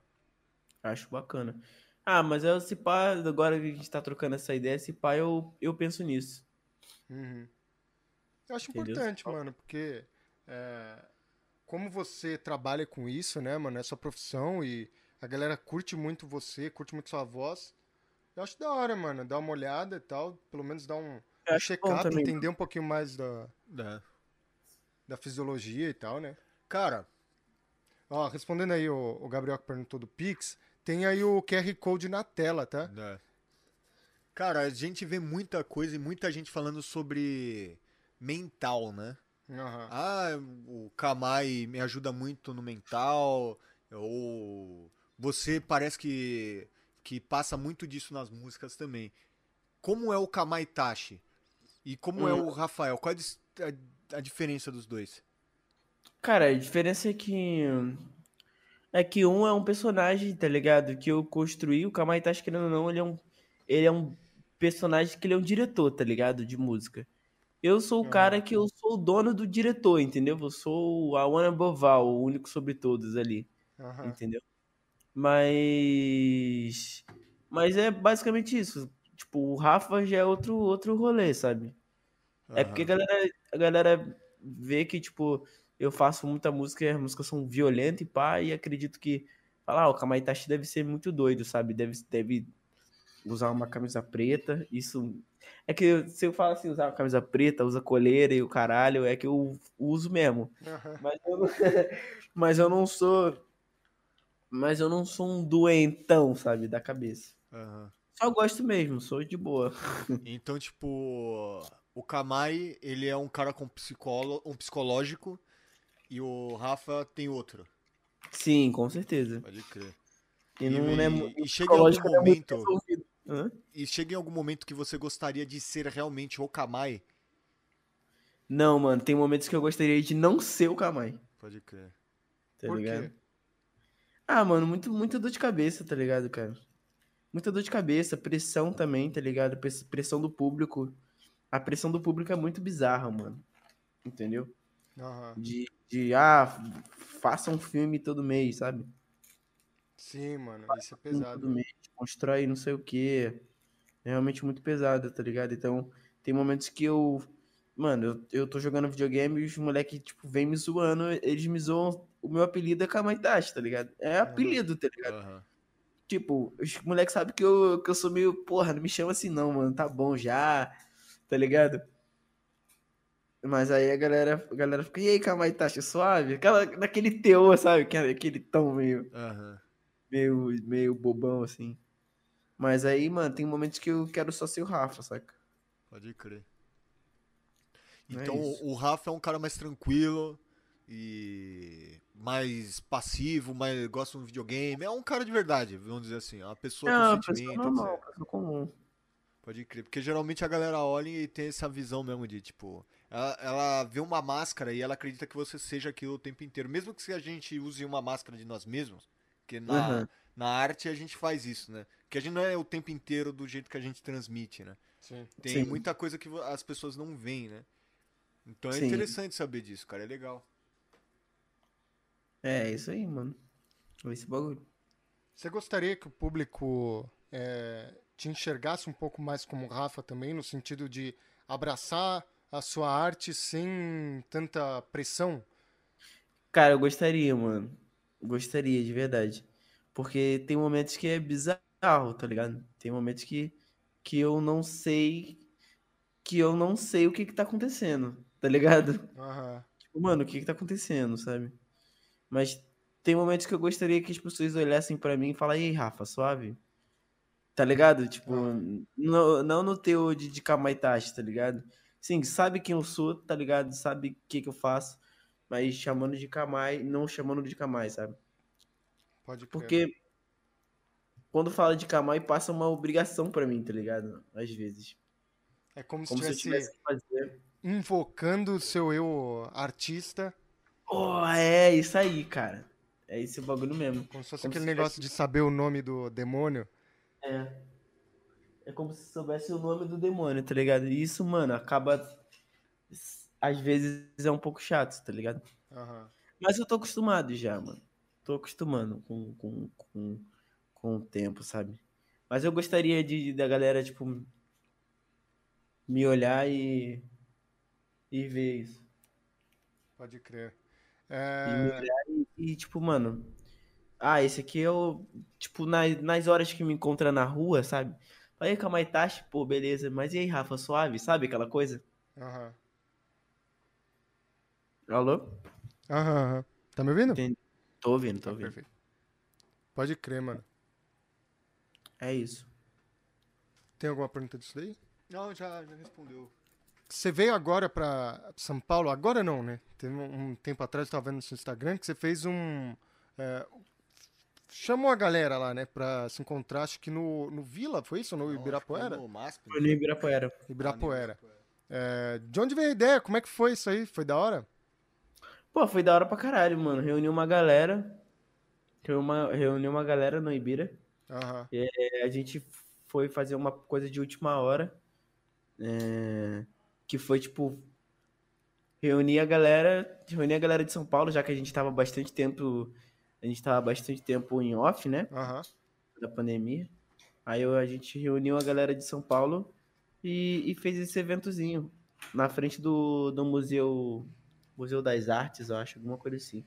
Acho bacana. Ah, mas eu, se pá, agora que a gente tá trocando essa ideia, se pá, eu, eu penso nisso. Uhum. Eu acho Entendeu? importante, mano, porque é, como você trabalha com isso, né, mano, é sua profissão e a galera curte muito você, curte muito sua voz. Eu acho da hora, mano, dar uma olhada e tal, pelo menos dar um, Eu um check-up, entender um pouquinho mais da, É. da fisiologia e tal, né? Cara, Ó, respondendo aí o, o Gabriel que perguntou do Pix, tem aí o QR Code na tela, tá? É. Cara, a gente vê muita coisa e muita gente falando sobre mental, né? Aham. Ah, o Kamai me ajuda muito no mental, ou você parece que, que passa muito disso nas músicas também. Como é o Kamai Tashi? E como é Hum. o Rafael? Qual é a a, diferença dos dois? Cara, a diferença é que. É que um é um personagem, tá ligado? Que eu construí, o Kamaitachi, querendo ou não, ele é um. Ele é um personagem que ele é um diretor, tá ligado? De música. Eu sou o cara que eu sou o dono do diretor, entendeu? Eu sou a one above all, o único sobre todos ali. Entendeu? Mas. Mas é basicamente isso. Tipo, o Rafa já é outro, outro rolê, sabe? É porque a galera, a galera vê que, tipo, eu faço muita música e as músicas são violentas e pá, e acredito que. Fala, ah, o Kamaitachi deve ser muito doido, sabe? Deve, deve usar uma camisa preta. Isso. É que se eu falo assim, usar uma camisa preta, usa coleira e o caralho, é que eu uso mesmo. Aham. Mas eu não, mas eu não sou. Mas eu não sou um doentão, sabe, da cabeça. Aham. Só gosto mesmo, sou de boa. Então, tipo, o Kamai, ele é um cara com psicólo, um psicológico e o Rafa tem outro. Sim, com certeza. Pode crer. E não e, é e chega em algum é muito momento. Hã? e chega em algum momento que você gostaria de ser realmente o Kamai. Não, mano, tem momentos que eu gostaria de não ser o Kamai, Pode crer. tá Por ligado? quê? Ah, mano, muito, muita dor de cabeça, tá ligado, cara? Muita dor de cabeça, pressão também, tá ligado? Press- Pressão do público. A pressão do público é muito bizarra, mano. Entendeu? Aham. De, de ah, faça um filme todo mês, sabe? Sim, mano, isso é pesado. todo mês, constrói não sei o quê. É realmente muito pesado, tá ligado? Então, tem momentos que eu. Mano, eu, eu tô jogando videogame e os moleques, tipo, vêm me zoando, eles me zoam. O meu apelido é Kamaitachi, tá ligado? É apelido, tá ligado? Aham. tipo, os moleques sabem que eu, que eu sou meio, porra, não me chama assim não, mano, tá bom já, tá ligado? Mas aí a galera, a galera fica, e aí, Kamai Taxa, suave? Aquela, naquele teor, sabe? Aquele tom meio, Aham. meio, meio bobão, assim. Mas aí, mano, tem momentos que eu quero só ser o Rafa, saca? Pode crer. É Então isso. o Rafa é um cara mais tranquilo e mais passivo, mais gosta de um videogame. É um cara de verdade, vamos dizer assim. É uma pessoa Não, com pessoa sentimento. normal, pessoa comum. Pode crer. Porque geralmente a galera olha e tem essa visão mesmo de, tipo, ela, ela vê uma máscara e ela acredita que você seja aquilo o tempo inteiro. Mesmo que a gente use uma máscara de nós mesmos, porque na, Aham. na arte a gente faz isso, né? Porque a gente não é o tempo inteiro do jeito que a gente transmite, né? Sim. Tem Sim. muita coisa que as pessoas não veem, né? Então é Sim. interessante saber disso, cara. É legal. É, isso aí, mano. Esse bagulho. Você gostaria que o público é, te enxergasse um pouco mais como Rafa também, no sentido de abraçar a sua arte sem tanta pressão? Cara, eu gostaria, mano. Gostaria, de verdade. Porque tem momentos que é bizarro, tá ligado? Tem momentos que, que eu não sei. Que eu não sei o que que tá acontecendo, tá ligado? Aham. Tipo, mano, o que que tá acontecendo, sabe? Mas tem momentos que eu gostaria que as pessoas olhassem pra mim e falassem, ei, Rafa, suave. Tá ligado? Tipo, no- não no teu de, de Kamaitachi, tá ligado? Sim, sabe quem eu sou, tá ligado? Sabe o que que eu faço, mas chamando de Kamai, não chamando de Kamai, sabe? Pode crer. Porque quando fala de Kamai, passa uma obrigação pra mim, tá ligado? Às vezes. É como se Como se estivesse tivesse que fazer. invocando o seu eu artista, Oh, é isso aí, cara. É esse bagulho mesmo. como se fosse Como aquele se negócio de saber o nome do demônio. É. É como se soubesse o nome do demônio, tá ligado? E isso, mano, acaba. Às vezes é um pouco chato, tá ligado? Aham. Mas eu tô acostumado já, mano. Tô acostumando com, com, com, com o tempo, sabe? Mas eu gostaria de da galera, tipo, me olhar e. e ver isso. Pode crer. E É, e, e, tipo, mano. Ah, esse aqui é o. Tipo, nas, nas horas que me encontra na rua, sabe? Aí, Kamaitachi, pô, beleza. Mas e aí, Rafa, suave? Sabe aquela coisa? Aham. Alô? Aham, aham. Tá me ouvindo? Entendi. Tô ouvindo, tô Tá, ouvindo. perfeito. Pode crer, mano. É isso. Tem alguma pergunta disso daí? Não, já, já respondeu. Você veio agora pra São Paulo? Agora não, né? Teve um, um tempo atrás, eu tava vendo no seu Instagram, que você fez um. é, chamou a galera lá, né? Pra se encontrar, acho que no, no Vila, foi isso? No Ibirapuera? No MASP, Foi no Ibirapuera. Ibirapuera. É, de onde veio a ideia? Como é que foi isso aí? Foi da hora? Pô, foi da hora pra caralho, mano. Reuni uma galera. Reuni uma, reuni uma galera no Ibira. Aham. É, a gente foi fazer uma coisa de última hora. é, que foi tipo. Reunir a galera. Reunir a galera de São Paulo, já que a gente tava bastante tempo. A gente tava bastante tempo em off, né? Aham. Da pandemia. Aí a gente reuniu a galera de São Paulo e, e fez esse eventozinho. Na frente do, do museu. Museu das Artes, eu acho, alguma coisa assim.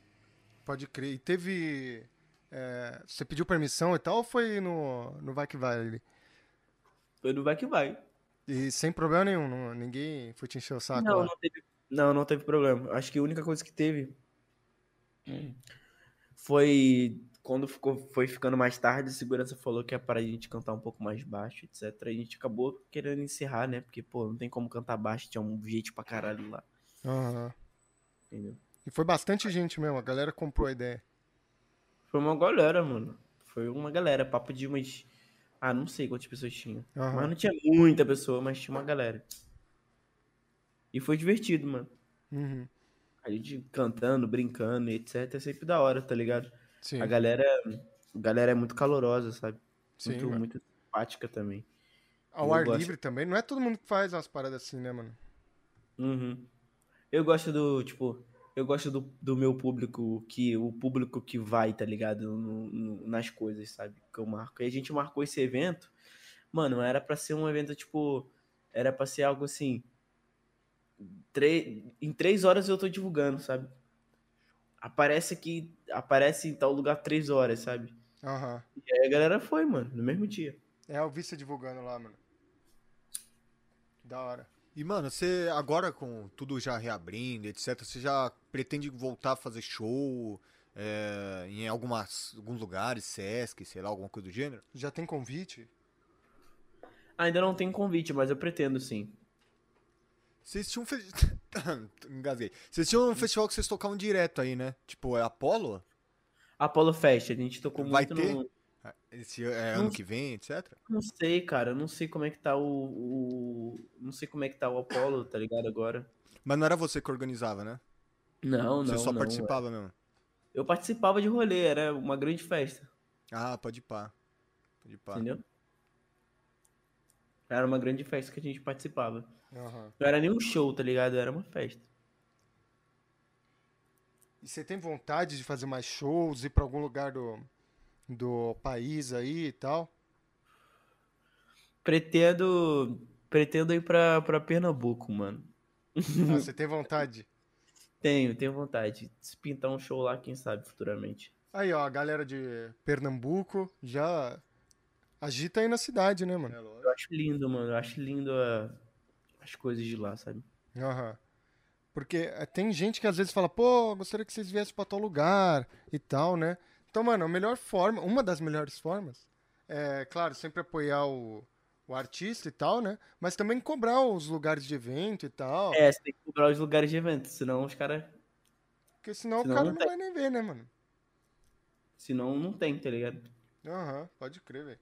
Pode crer. E teve. é, você pediu permissão e tal ou foi no, no Vai Que Vai ali? Foi do Vai Que Vai. E sem problema nenhum, não- ninguém foi te encher o saco Não, lá. não teve, não, não teve problema. Acho que a única coisa que teve foi quando ficou, foi ficando mais tarde, a segurança falou que é para a gente cantar um pouco mais baixo, etc. A gente acabou querendo encerrar, né? Porque, pô, não tem como cantar baixo, tinha um gente pra caralho lá, Aham. entendeu? E foi bastante gente mesmo, a galera comprou a ideia. Foi uma galera, mano. Foi uma galera, papo de umas. Ah, não sei quantas pessoas tinham. Aham. Mas não tinha muita pessoa, mas tinha uma galera. E foi divertido, mano. Uhum. A gente cantando, brincando, etc. É sempre da hora, tá ligado? Sim, A galera, a galera é muito calorosa, sabe? sim. muito, mano. muito simpática também. Ao eu ar gosto. livre também. Não é todo mundo que faz umas paradas assim, né, mano? Uhum. Eu gosto do, tipo, eu gosto do, do meu público, que o público que vai, tá ligado? No- no- nas coisas, sabe? Que eu marco. E a gente marcou esse evento, mano, era pra ser um evento, tipo, era pra ser algo assim. tre- em três horas eu tô divulgando, sabe? Aparece aqui, aparece em tal lugar três horas, sabe? Aham. E aí a galera foi, mano, no mesmo dia. É, eu vi você divulgando lá, mano. Da hora. E, mano, você agora com tudo já reabrindo, etc., você já pretende voltar a fazer show é, em algumas, alguns lugares, Sesc, sei lá, alguma coisa do gênero? Já tem convite? Ainda não tem convite, mas eu pretendo sim. Vocês tinham um fe... Engasguei. Vocês tinham um festival que vocês tocavam direto aí, né? Tipo, é Apollo? Apollo Fest, a gente tocou Vai muito ter? no. Esse é Não- ano que vem, etc? Não sei, cara. eu Não sei como é que tá o, o- Não sei como é que tá o Apollo, tá ligado? Agora. Mas não era você que organizava, né? Não, não. Você só não, participava mesmo. Eu participava de rolê, era uma grande festa. Ah, pode ir pá. Pode ir pá. Entendeu? Era uma grande festa que a gente participava. Aham. Não era nem um show, tá ligado? Era uma festa. E você tem vontade de fazer mais shows, ir pra algum lugar do, do país aí e tal? Pretendo. Pretendo ir pra, pra Pernambuco, mano. Ah, você tem vontade? Tenho, tenho vontade. Se pintar um show lá, quem sabe, futuramente. Aí, ó, a galera de Pernambuco já agita aí na cidade, né, mano? É. Eu acho lindo, mano. Eu acho lindo a- as coisas de lá, sabe? Aham. Porque eh, tem gente que às vezes fala, pô, gostaria que vocês viessem pra tal lugar e tal, né? Então, mano, a melhor forma, uma das melhores formas, é, claro, sempre apoiar o, o artista e tal, né? Mas também cobrar os lugares de evento e tal. É, você tem que cobrar os lugares de evento, senão os caras. Porque senão, senão o cara não não tem. vai nem ver, né, mano? Senão não tem, tá ligado? Aham, pode crer, velho.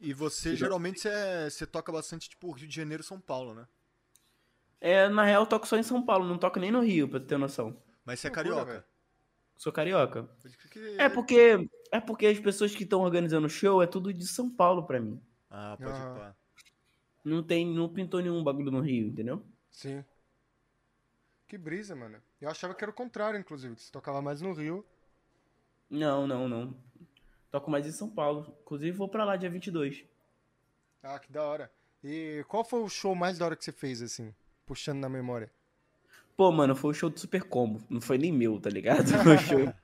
E você, geralmente, você, você toca bastante, tipo, Rio de Janeiro São Paulo, né? É, na real, eu toco só em São Paulo, não toco nem no Rio, pra tu ter noção. Mas você é carioca. Sou carioca. Que- É porque. É porque as pessoas que estão organizando o show é tudo de São Paulo pra mim. Ah, pode ir pá. Não tem. Não pintou nenhum bagulho no Rio, entendeu? Sim. Que brisa, mano. Eu achava que era o contrário, inclusive, que você tocava mais no Rio. Não, não, não. Toco mais em São Paulo. Inclusive vou pra lá dia 22. Ah, que da hora. E qual foi o show mais da hora que você fez, assim? Puxando na memória. Pô, mano, foi o show do Super Combo. Não foi nem meu, tá ligado? Foi o show.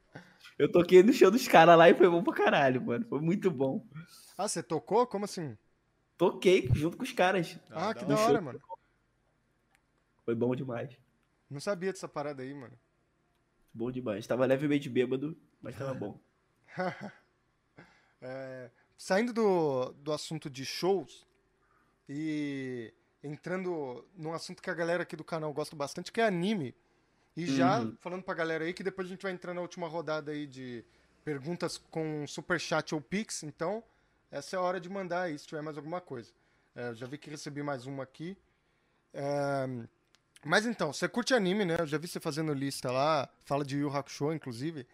Eu toquei no show dos caras lá e foi bom pra caralho, mano. Foi muito bom. Ah, você tocou? Como assim? Toquei junto com os caras. Ah, Ah, que da hora, mano. Foi bom demais. Não sabia dessa parada aí, mano. Bom demais. Tava levemente bêbado, mas tava bom. É, saindo do, do assunto de shows e entrando num assunto que a galera aqui do canal gosta bastante, que é anime. E já Uhum. falando pra galera aí que depois a gente vai entrar na última rodada aí de perguntas com superchat ou pix, então essa é a hora de mandar aí se tiver mais alguma coisa. É, eu já vi que recebi mais uma aqui. É, mas então, você curte anime, né? Eu já vi você fazendo lista lá, fala de Yu Hakusho, inclusive.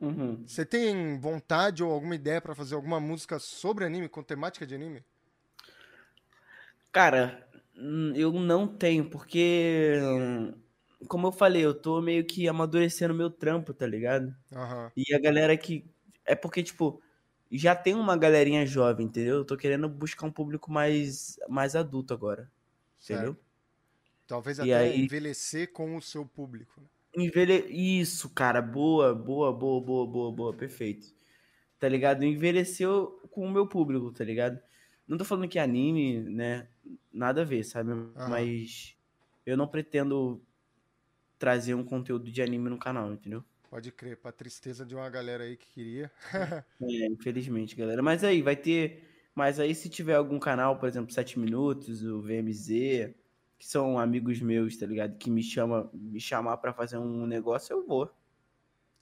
Uhum. Você tem vontade ou alguma ideia pra fazer alguma música sobre anime, com temática de anime? Cara, hum, eu não tenho, porque. hum, Como eu falei, eu tô meio que amadurecendo meu trampo, tá ligado? Aham. E a galera que. É porque, tipo, já tem uma galerinha jovem, entendeu? Eu tô querendo buscar um público mais, mais adulto agora. Entendeu? certo. Talvez E até aí- envelhecer com o seu público. né? Envelhe... Isso, cara, boa, boa, boa, boa, boa, boa, perfeito. Tá ligado? Envelheceu com o meu público, tá ligado? Não tô falando que anime, né? Nada a ver, sabe? Mas eu não pretendo trazer um conteúdo de anime no canal, entendeu? Pode crer, pra tristeza de uma galera aí que queria. É, infelizmente, galera. Mas aí, vai ter. Mas aí, se tiver algum canal, por exemplo, 7 Minutos, o VMZ, que são amigos meus, tá ligado? Que me chama, me chamar pra fazer um negócio, eu vou.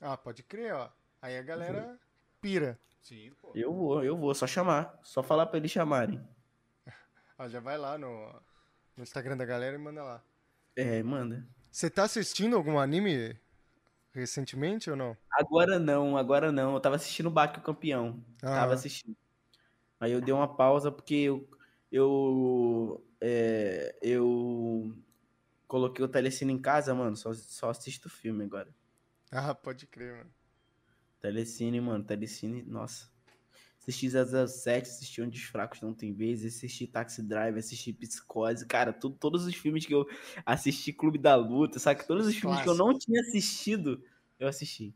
Ah, pode crer, ó. Aí a galera pira. Sim, pô. Eu vou, eu vou, só chamar. Só falar pra eles chamarem. Ó, já vai lá no, no Instagram da galera e manda lá. É, manda. Você tá assistindo algum anime recentemente ou não? Agora não, agora não. Eu tava assistindo o Baki o Campeão. Tava Ah. assistindo. Aí eu dei uma pausa porque eu. Eu. é, eu coloquei o Telecine em casa, mano. Só, só assisto filme agora. Ah, pode crer, mano. Telecine, mano. Telecine, nossa. Assisti 007, assisti Onde os Fracos Não Tem Vez, assisti Taxi Drive, assisti Psicose. Cara, tudo, todos os filmes que eu assisti, Clube da Luta, sabe? Todos os filmes que eu não tinha assistido, eu assisti.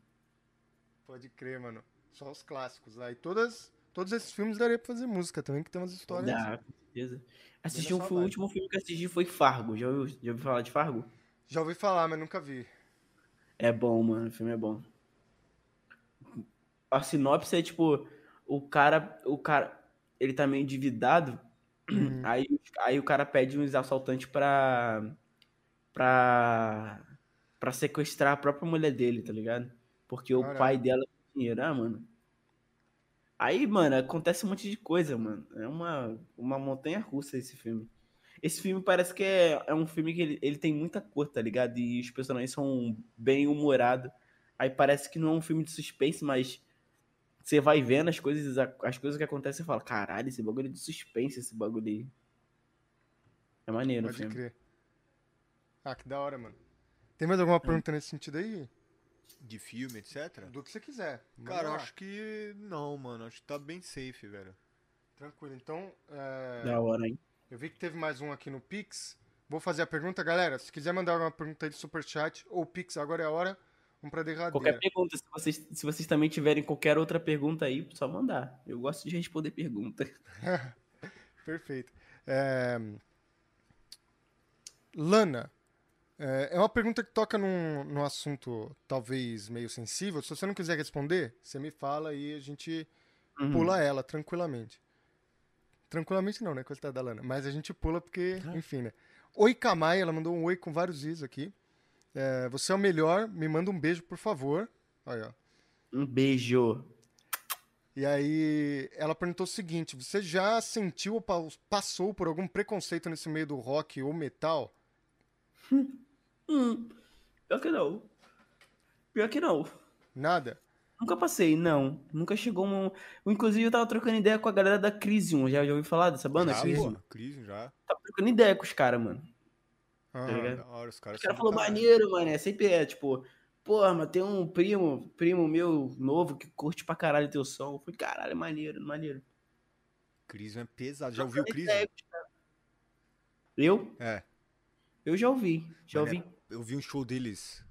Pode crer, mano. Só os clássicos lá. E todas, todos esses filmes daria pra fazer música também, que tem umas histórias. Dá, com certeza. Assisti um, o último filme que assisti foi Fargo. Já ouviu, já ouviu falar de Fargo? Já ouvi falar, mas nunca vi. É bom, mano. O filme é bom. A sinopse é tipo, o cara, o cara, ele tá meio endividado, Uhum. aí, aí o cara pede uns assaltantes pra, pra, pra sequestrar a própria mulher dele, tá ligado? Porque o Caralho. pai dela tem dinheiro, ah, mano. Aí, mano, acontece um monte de coisa, mano. É uma, uma montanha russa esse filme. Esse filme parece que é, é um filme que ele, ele tem muita cor, tá ligado? E os personagens são bem humorados. Aí parece que não é um filme de suspense, mas você vai vendo as coisas, as coisas que acontecem e fala, caralho, esse bagulho é de suspense, esse bagulho aí. É maneiro o Pode filme. crer. Ah, que da hora, mano. Tem mais alguma pergunta nesse sentido aí? De filme, etc. Do que você quiser. Cara, eu lá. acho que não, mano. Acho que tá bem safe, velho. Tranquilo. Então, é, Da hora, hein? eu vi que teve mais um aqui no Pix. Vou fazer a pergunta, galera. Se quiser mandar alguma pergunta aí de superchat ou Pix, agora é a hora. Vamos pra derradeira. Qualquer pergunta, se vocês, se vocês também tiverem qualquer outra pergunta aí, só mandar. Eu gosto de responder pergunta. Perfeito. É, Lana, é é uma pergunta que toca num, num assunto talvez meio sensível. Se você não quiser responder, você me fala e a gente Uhum. pula ela tranquilamente. Tranquilamente não, né? Coitada da Lana. Mas a gente pula porque, enfim, né? Oi, Kamai, ela mandou um oi com vários is aqui. É, você é o melhor, me manda um beijo, por favor. Aí, ó. Um beijo. E aí ela perguntou o seguinte: você já sentiu ou pa- passou por algum preconceito nesse meio do rock ou metal? Hum, pior que não. Pior que não. Nada? Nunca passei, não. Nunca chegou um. Inclusive, eu tava trocando ideia com a galera da Crisium. Já, já ouviu falar dessa banda? já, Crisium? pô. Cris, já. Tava trocando ideia com os caras, mano. Ah, Tá ligado? Hora, os caras falaram, caralho. maneiro, mano. É sempre é, tipo, porra, mas tem um primo, primo meu novo que curte pra caralho teu som. Eu falei, caralho, maneiro, maneiro. Cris é pesado. Já ouviu o Cris? Os caras. Eu? É. Eu já ouvi. Já Mano, ouvi Eu vi um show deles.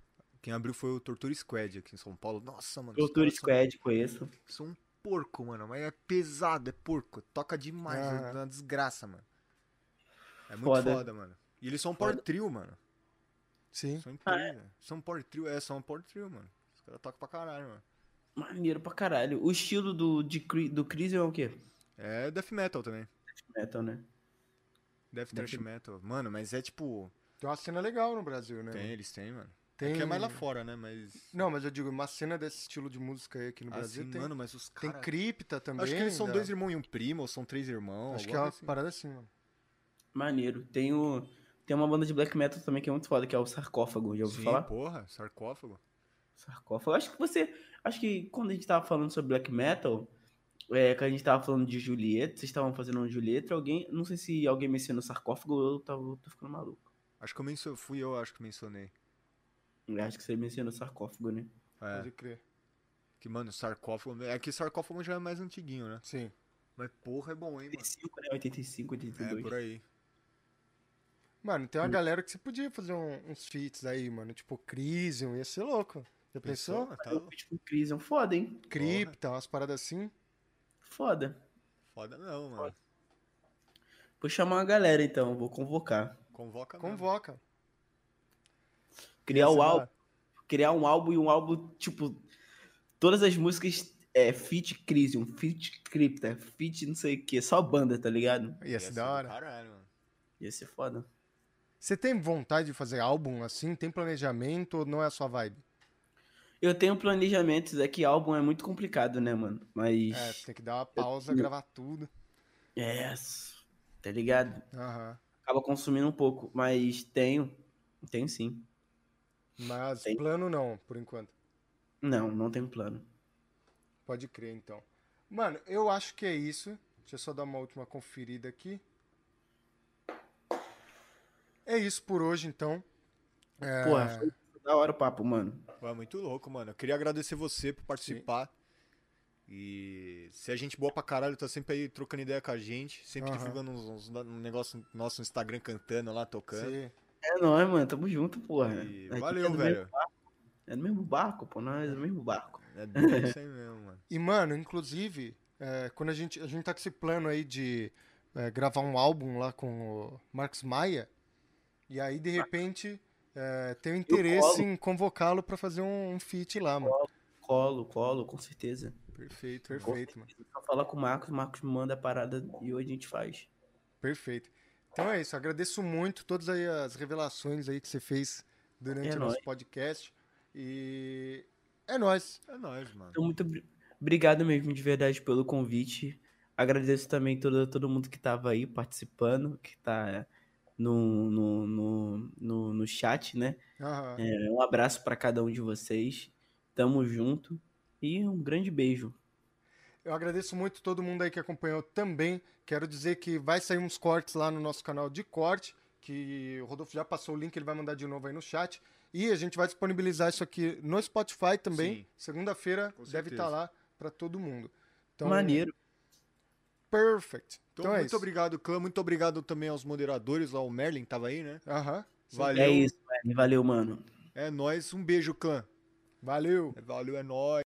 Quem abriu foi o Torture Squad aqui em São Paulo. Nossa, mano. Torture caras Squad, conheço. São, são um porco, mano. Mas é pesado, é porco. Toca demais. Ah. É uma desgraça, mano. É muito Foda. foda, mano. E eles são um power trio, mano. Sim. São Ah, incríveis. São um power trio. É, são um power trio, mano. Os caras tocam pra caralho, mano. Maneiro pra caralho. O estilo do, de, do Crisium é o quê? É death metal também. Metal, né? Death Death- thrash metal. Mano, mas é tipo. Tem uma cena legal no Brasil, né? Tem, eles têm, mano. Tem- É que é mais lá fora, né? Mas. Não, mas eu digo, uma cena desse estilo de música aí aqui no Brasil assim, tem. mano, mas os tem caras. cripta também. Acho que eles são da- dois irmãos e um primo, ou são três irmãos. Acho que é uma assim. parada assim, mano. Maneiro. Tem, o, tem uma banda de black metal também que é muito foda, que é o Sarcófago. Já ouviu Sim, falar? porra, sarcófago. Sarcófago. Acho que você. Acho que quando a gente tava falando sobre black metal, é, que a gente tava falando de Julieta, vocês estavam fazendo um Julieta, alguém. Não sei se alguém mencionou sarcófago ou eu tava, tô ficando maluco. Acho que eu mencionei, fui eu, acho que mencionei. Eu Acho que você mencionou sarcófago, né? É, Pode crer. que, mano, sarcófago. É que sarcófago já é mais antiguinho, né? Sim. Mas porra, é bom, hein, mano. 85, né? 85, É, 82. por aí. Mano, Hum. tem uma galera que você podia fazer um- uns feats aí, mano. Tipo, Crisium, ia ser louco. Já pensou? Pensou? Tá Eu fiz com Crisium. Foda, hein? Cripta, umas paradas assim. Foda. foda não, mano. Vou chamar uma galera então, vou convocar. Convoca mesmo. Convoca. Criar o da álbum. hora. Criar um álbum e um álbum, tipo. Todas as músicas é feat Crisium, feat Crypta, feat não sei o que, só banda, tá ligado? Ia ser da hora. Caralho, mano. Ia ser foda. Você tem vontade de fazer álbum assim? Tem planejamento ou não é a sua vibe? Eu tenho planejamentos, é que álbum é muito complicado, né, mano? Mas. É, tem que dar uma pausa, gravar tudo. É. Tá ligado? Aham. Acaba consumindo um pouco, mas tenho. Tenho sim. Mas Tem. plano não, por enquanto. Não, não tenho plano. Pode crer, então. Mano, eu acho que é isso. Deixa eu só dar uma última conferida aqui. É isso por hoje, então. É, Porra, foi da hora o papo, mano. Pô, é muito louco, mano. Eu queria agradecer você por participar. E se a gente boa pra caralho, tá sempre aí trocando ideia com a gente. Sempre Aham. divulgando uns, uns, um negócio nosso no Instagram cantando lá, tocando. Sim. É nóis, mano. Tamo junto, porra. E gente valeu, é velho. mesmo barco. É do mesmo barco, pô. Nós é do mesmo barco. É bem isso aí mesmo, mano. E, mano, inclusive, é, quando a gente, a gente tá com esse plano aí de é, gravar um álbum lá com o Marcos Maia, e aí, de repente, é, tenho interesse em convocá-lo pra fazer um, um feat lá, mano. Colo, colo, com certeza. Perfeito, perfeito, mano. Só falar com o Marcos, o Marcos me manda a parada e hoje a gente faz. Perfeito. Então é isso, agradeço muito todas aí as revelações aí que você fez durante É o nosso nóis. podcast. E é nóis. É nóis, mano. Então, muito obri- obrigado mesmo de verdade pelo convite. Agradeço também todo, todo mundo que tava aí participando, que tá no, no, no, no, no chat, né? Aham. É, um abraço pra cada um de vocês. Tamo junto e um grande beijo. Eu agradeço muito todo mundo aí que acompanhou também. Quero dizer que vai sair uns cortes lá no nosso canal de corte, que o Rodolfo já passou o link, ele vai mandar de novo aí no chat. E a gente vai disponibilizar isso aqui no Spotify também. Segunda-feira deve certeza. estar lá pra todo mundo. Então, Maneiro. Perfect. Então, Então, é muito isso. obrigado, clã. Muito obrigado também aos moderadores, ao Merlin, tava aí, né? Aham. Sim. Valeu. É isso, velho. Valeu, mano. É nóis. Um beijo, clã. Valeu. Valeu, é nóis.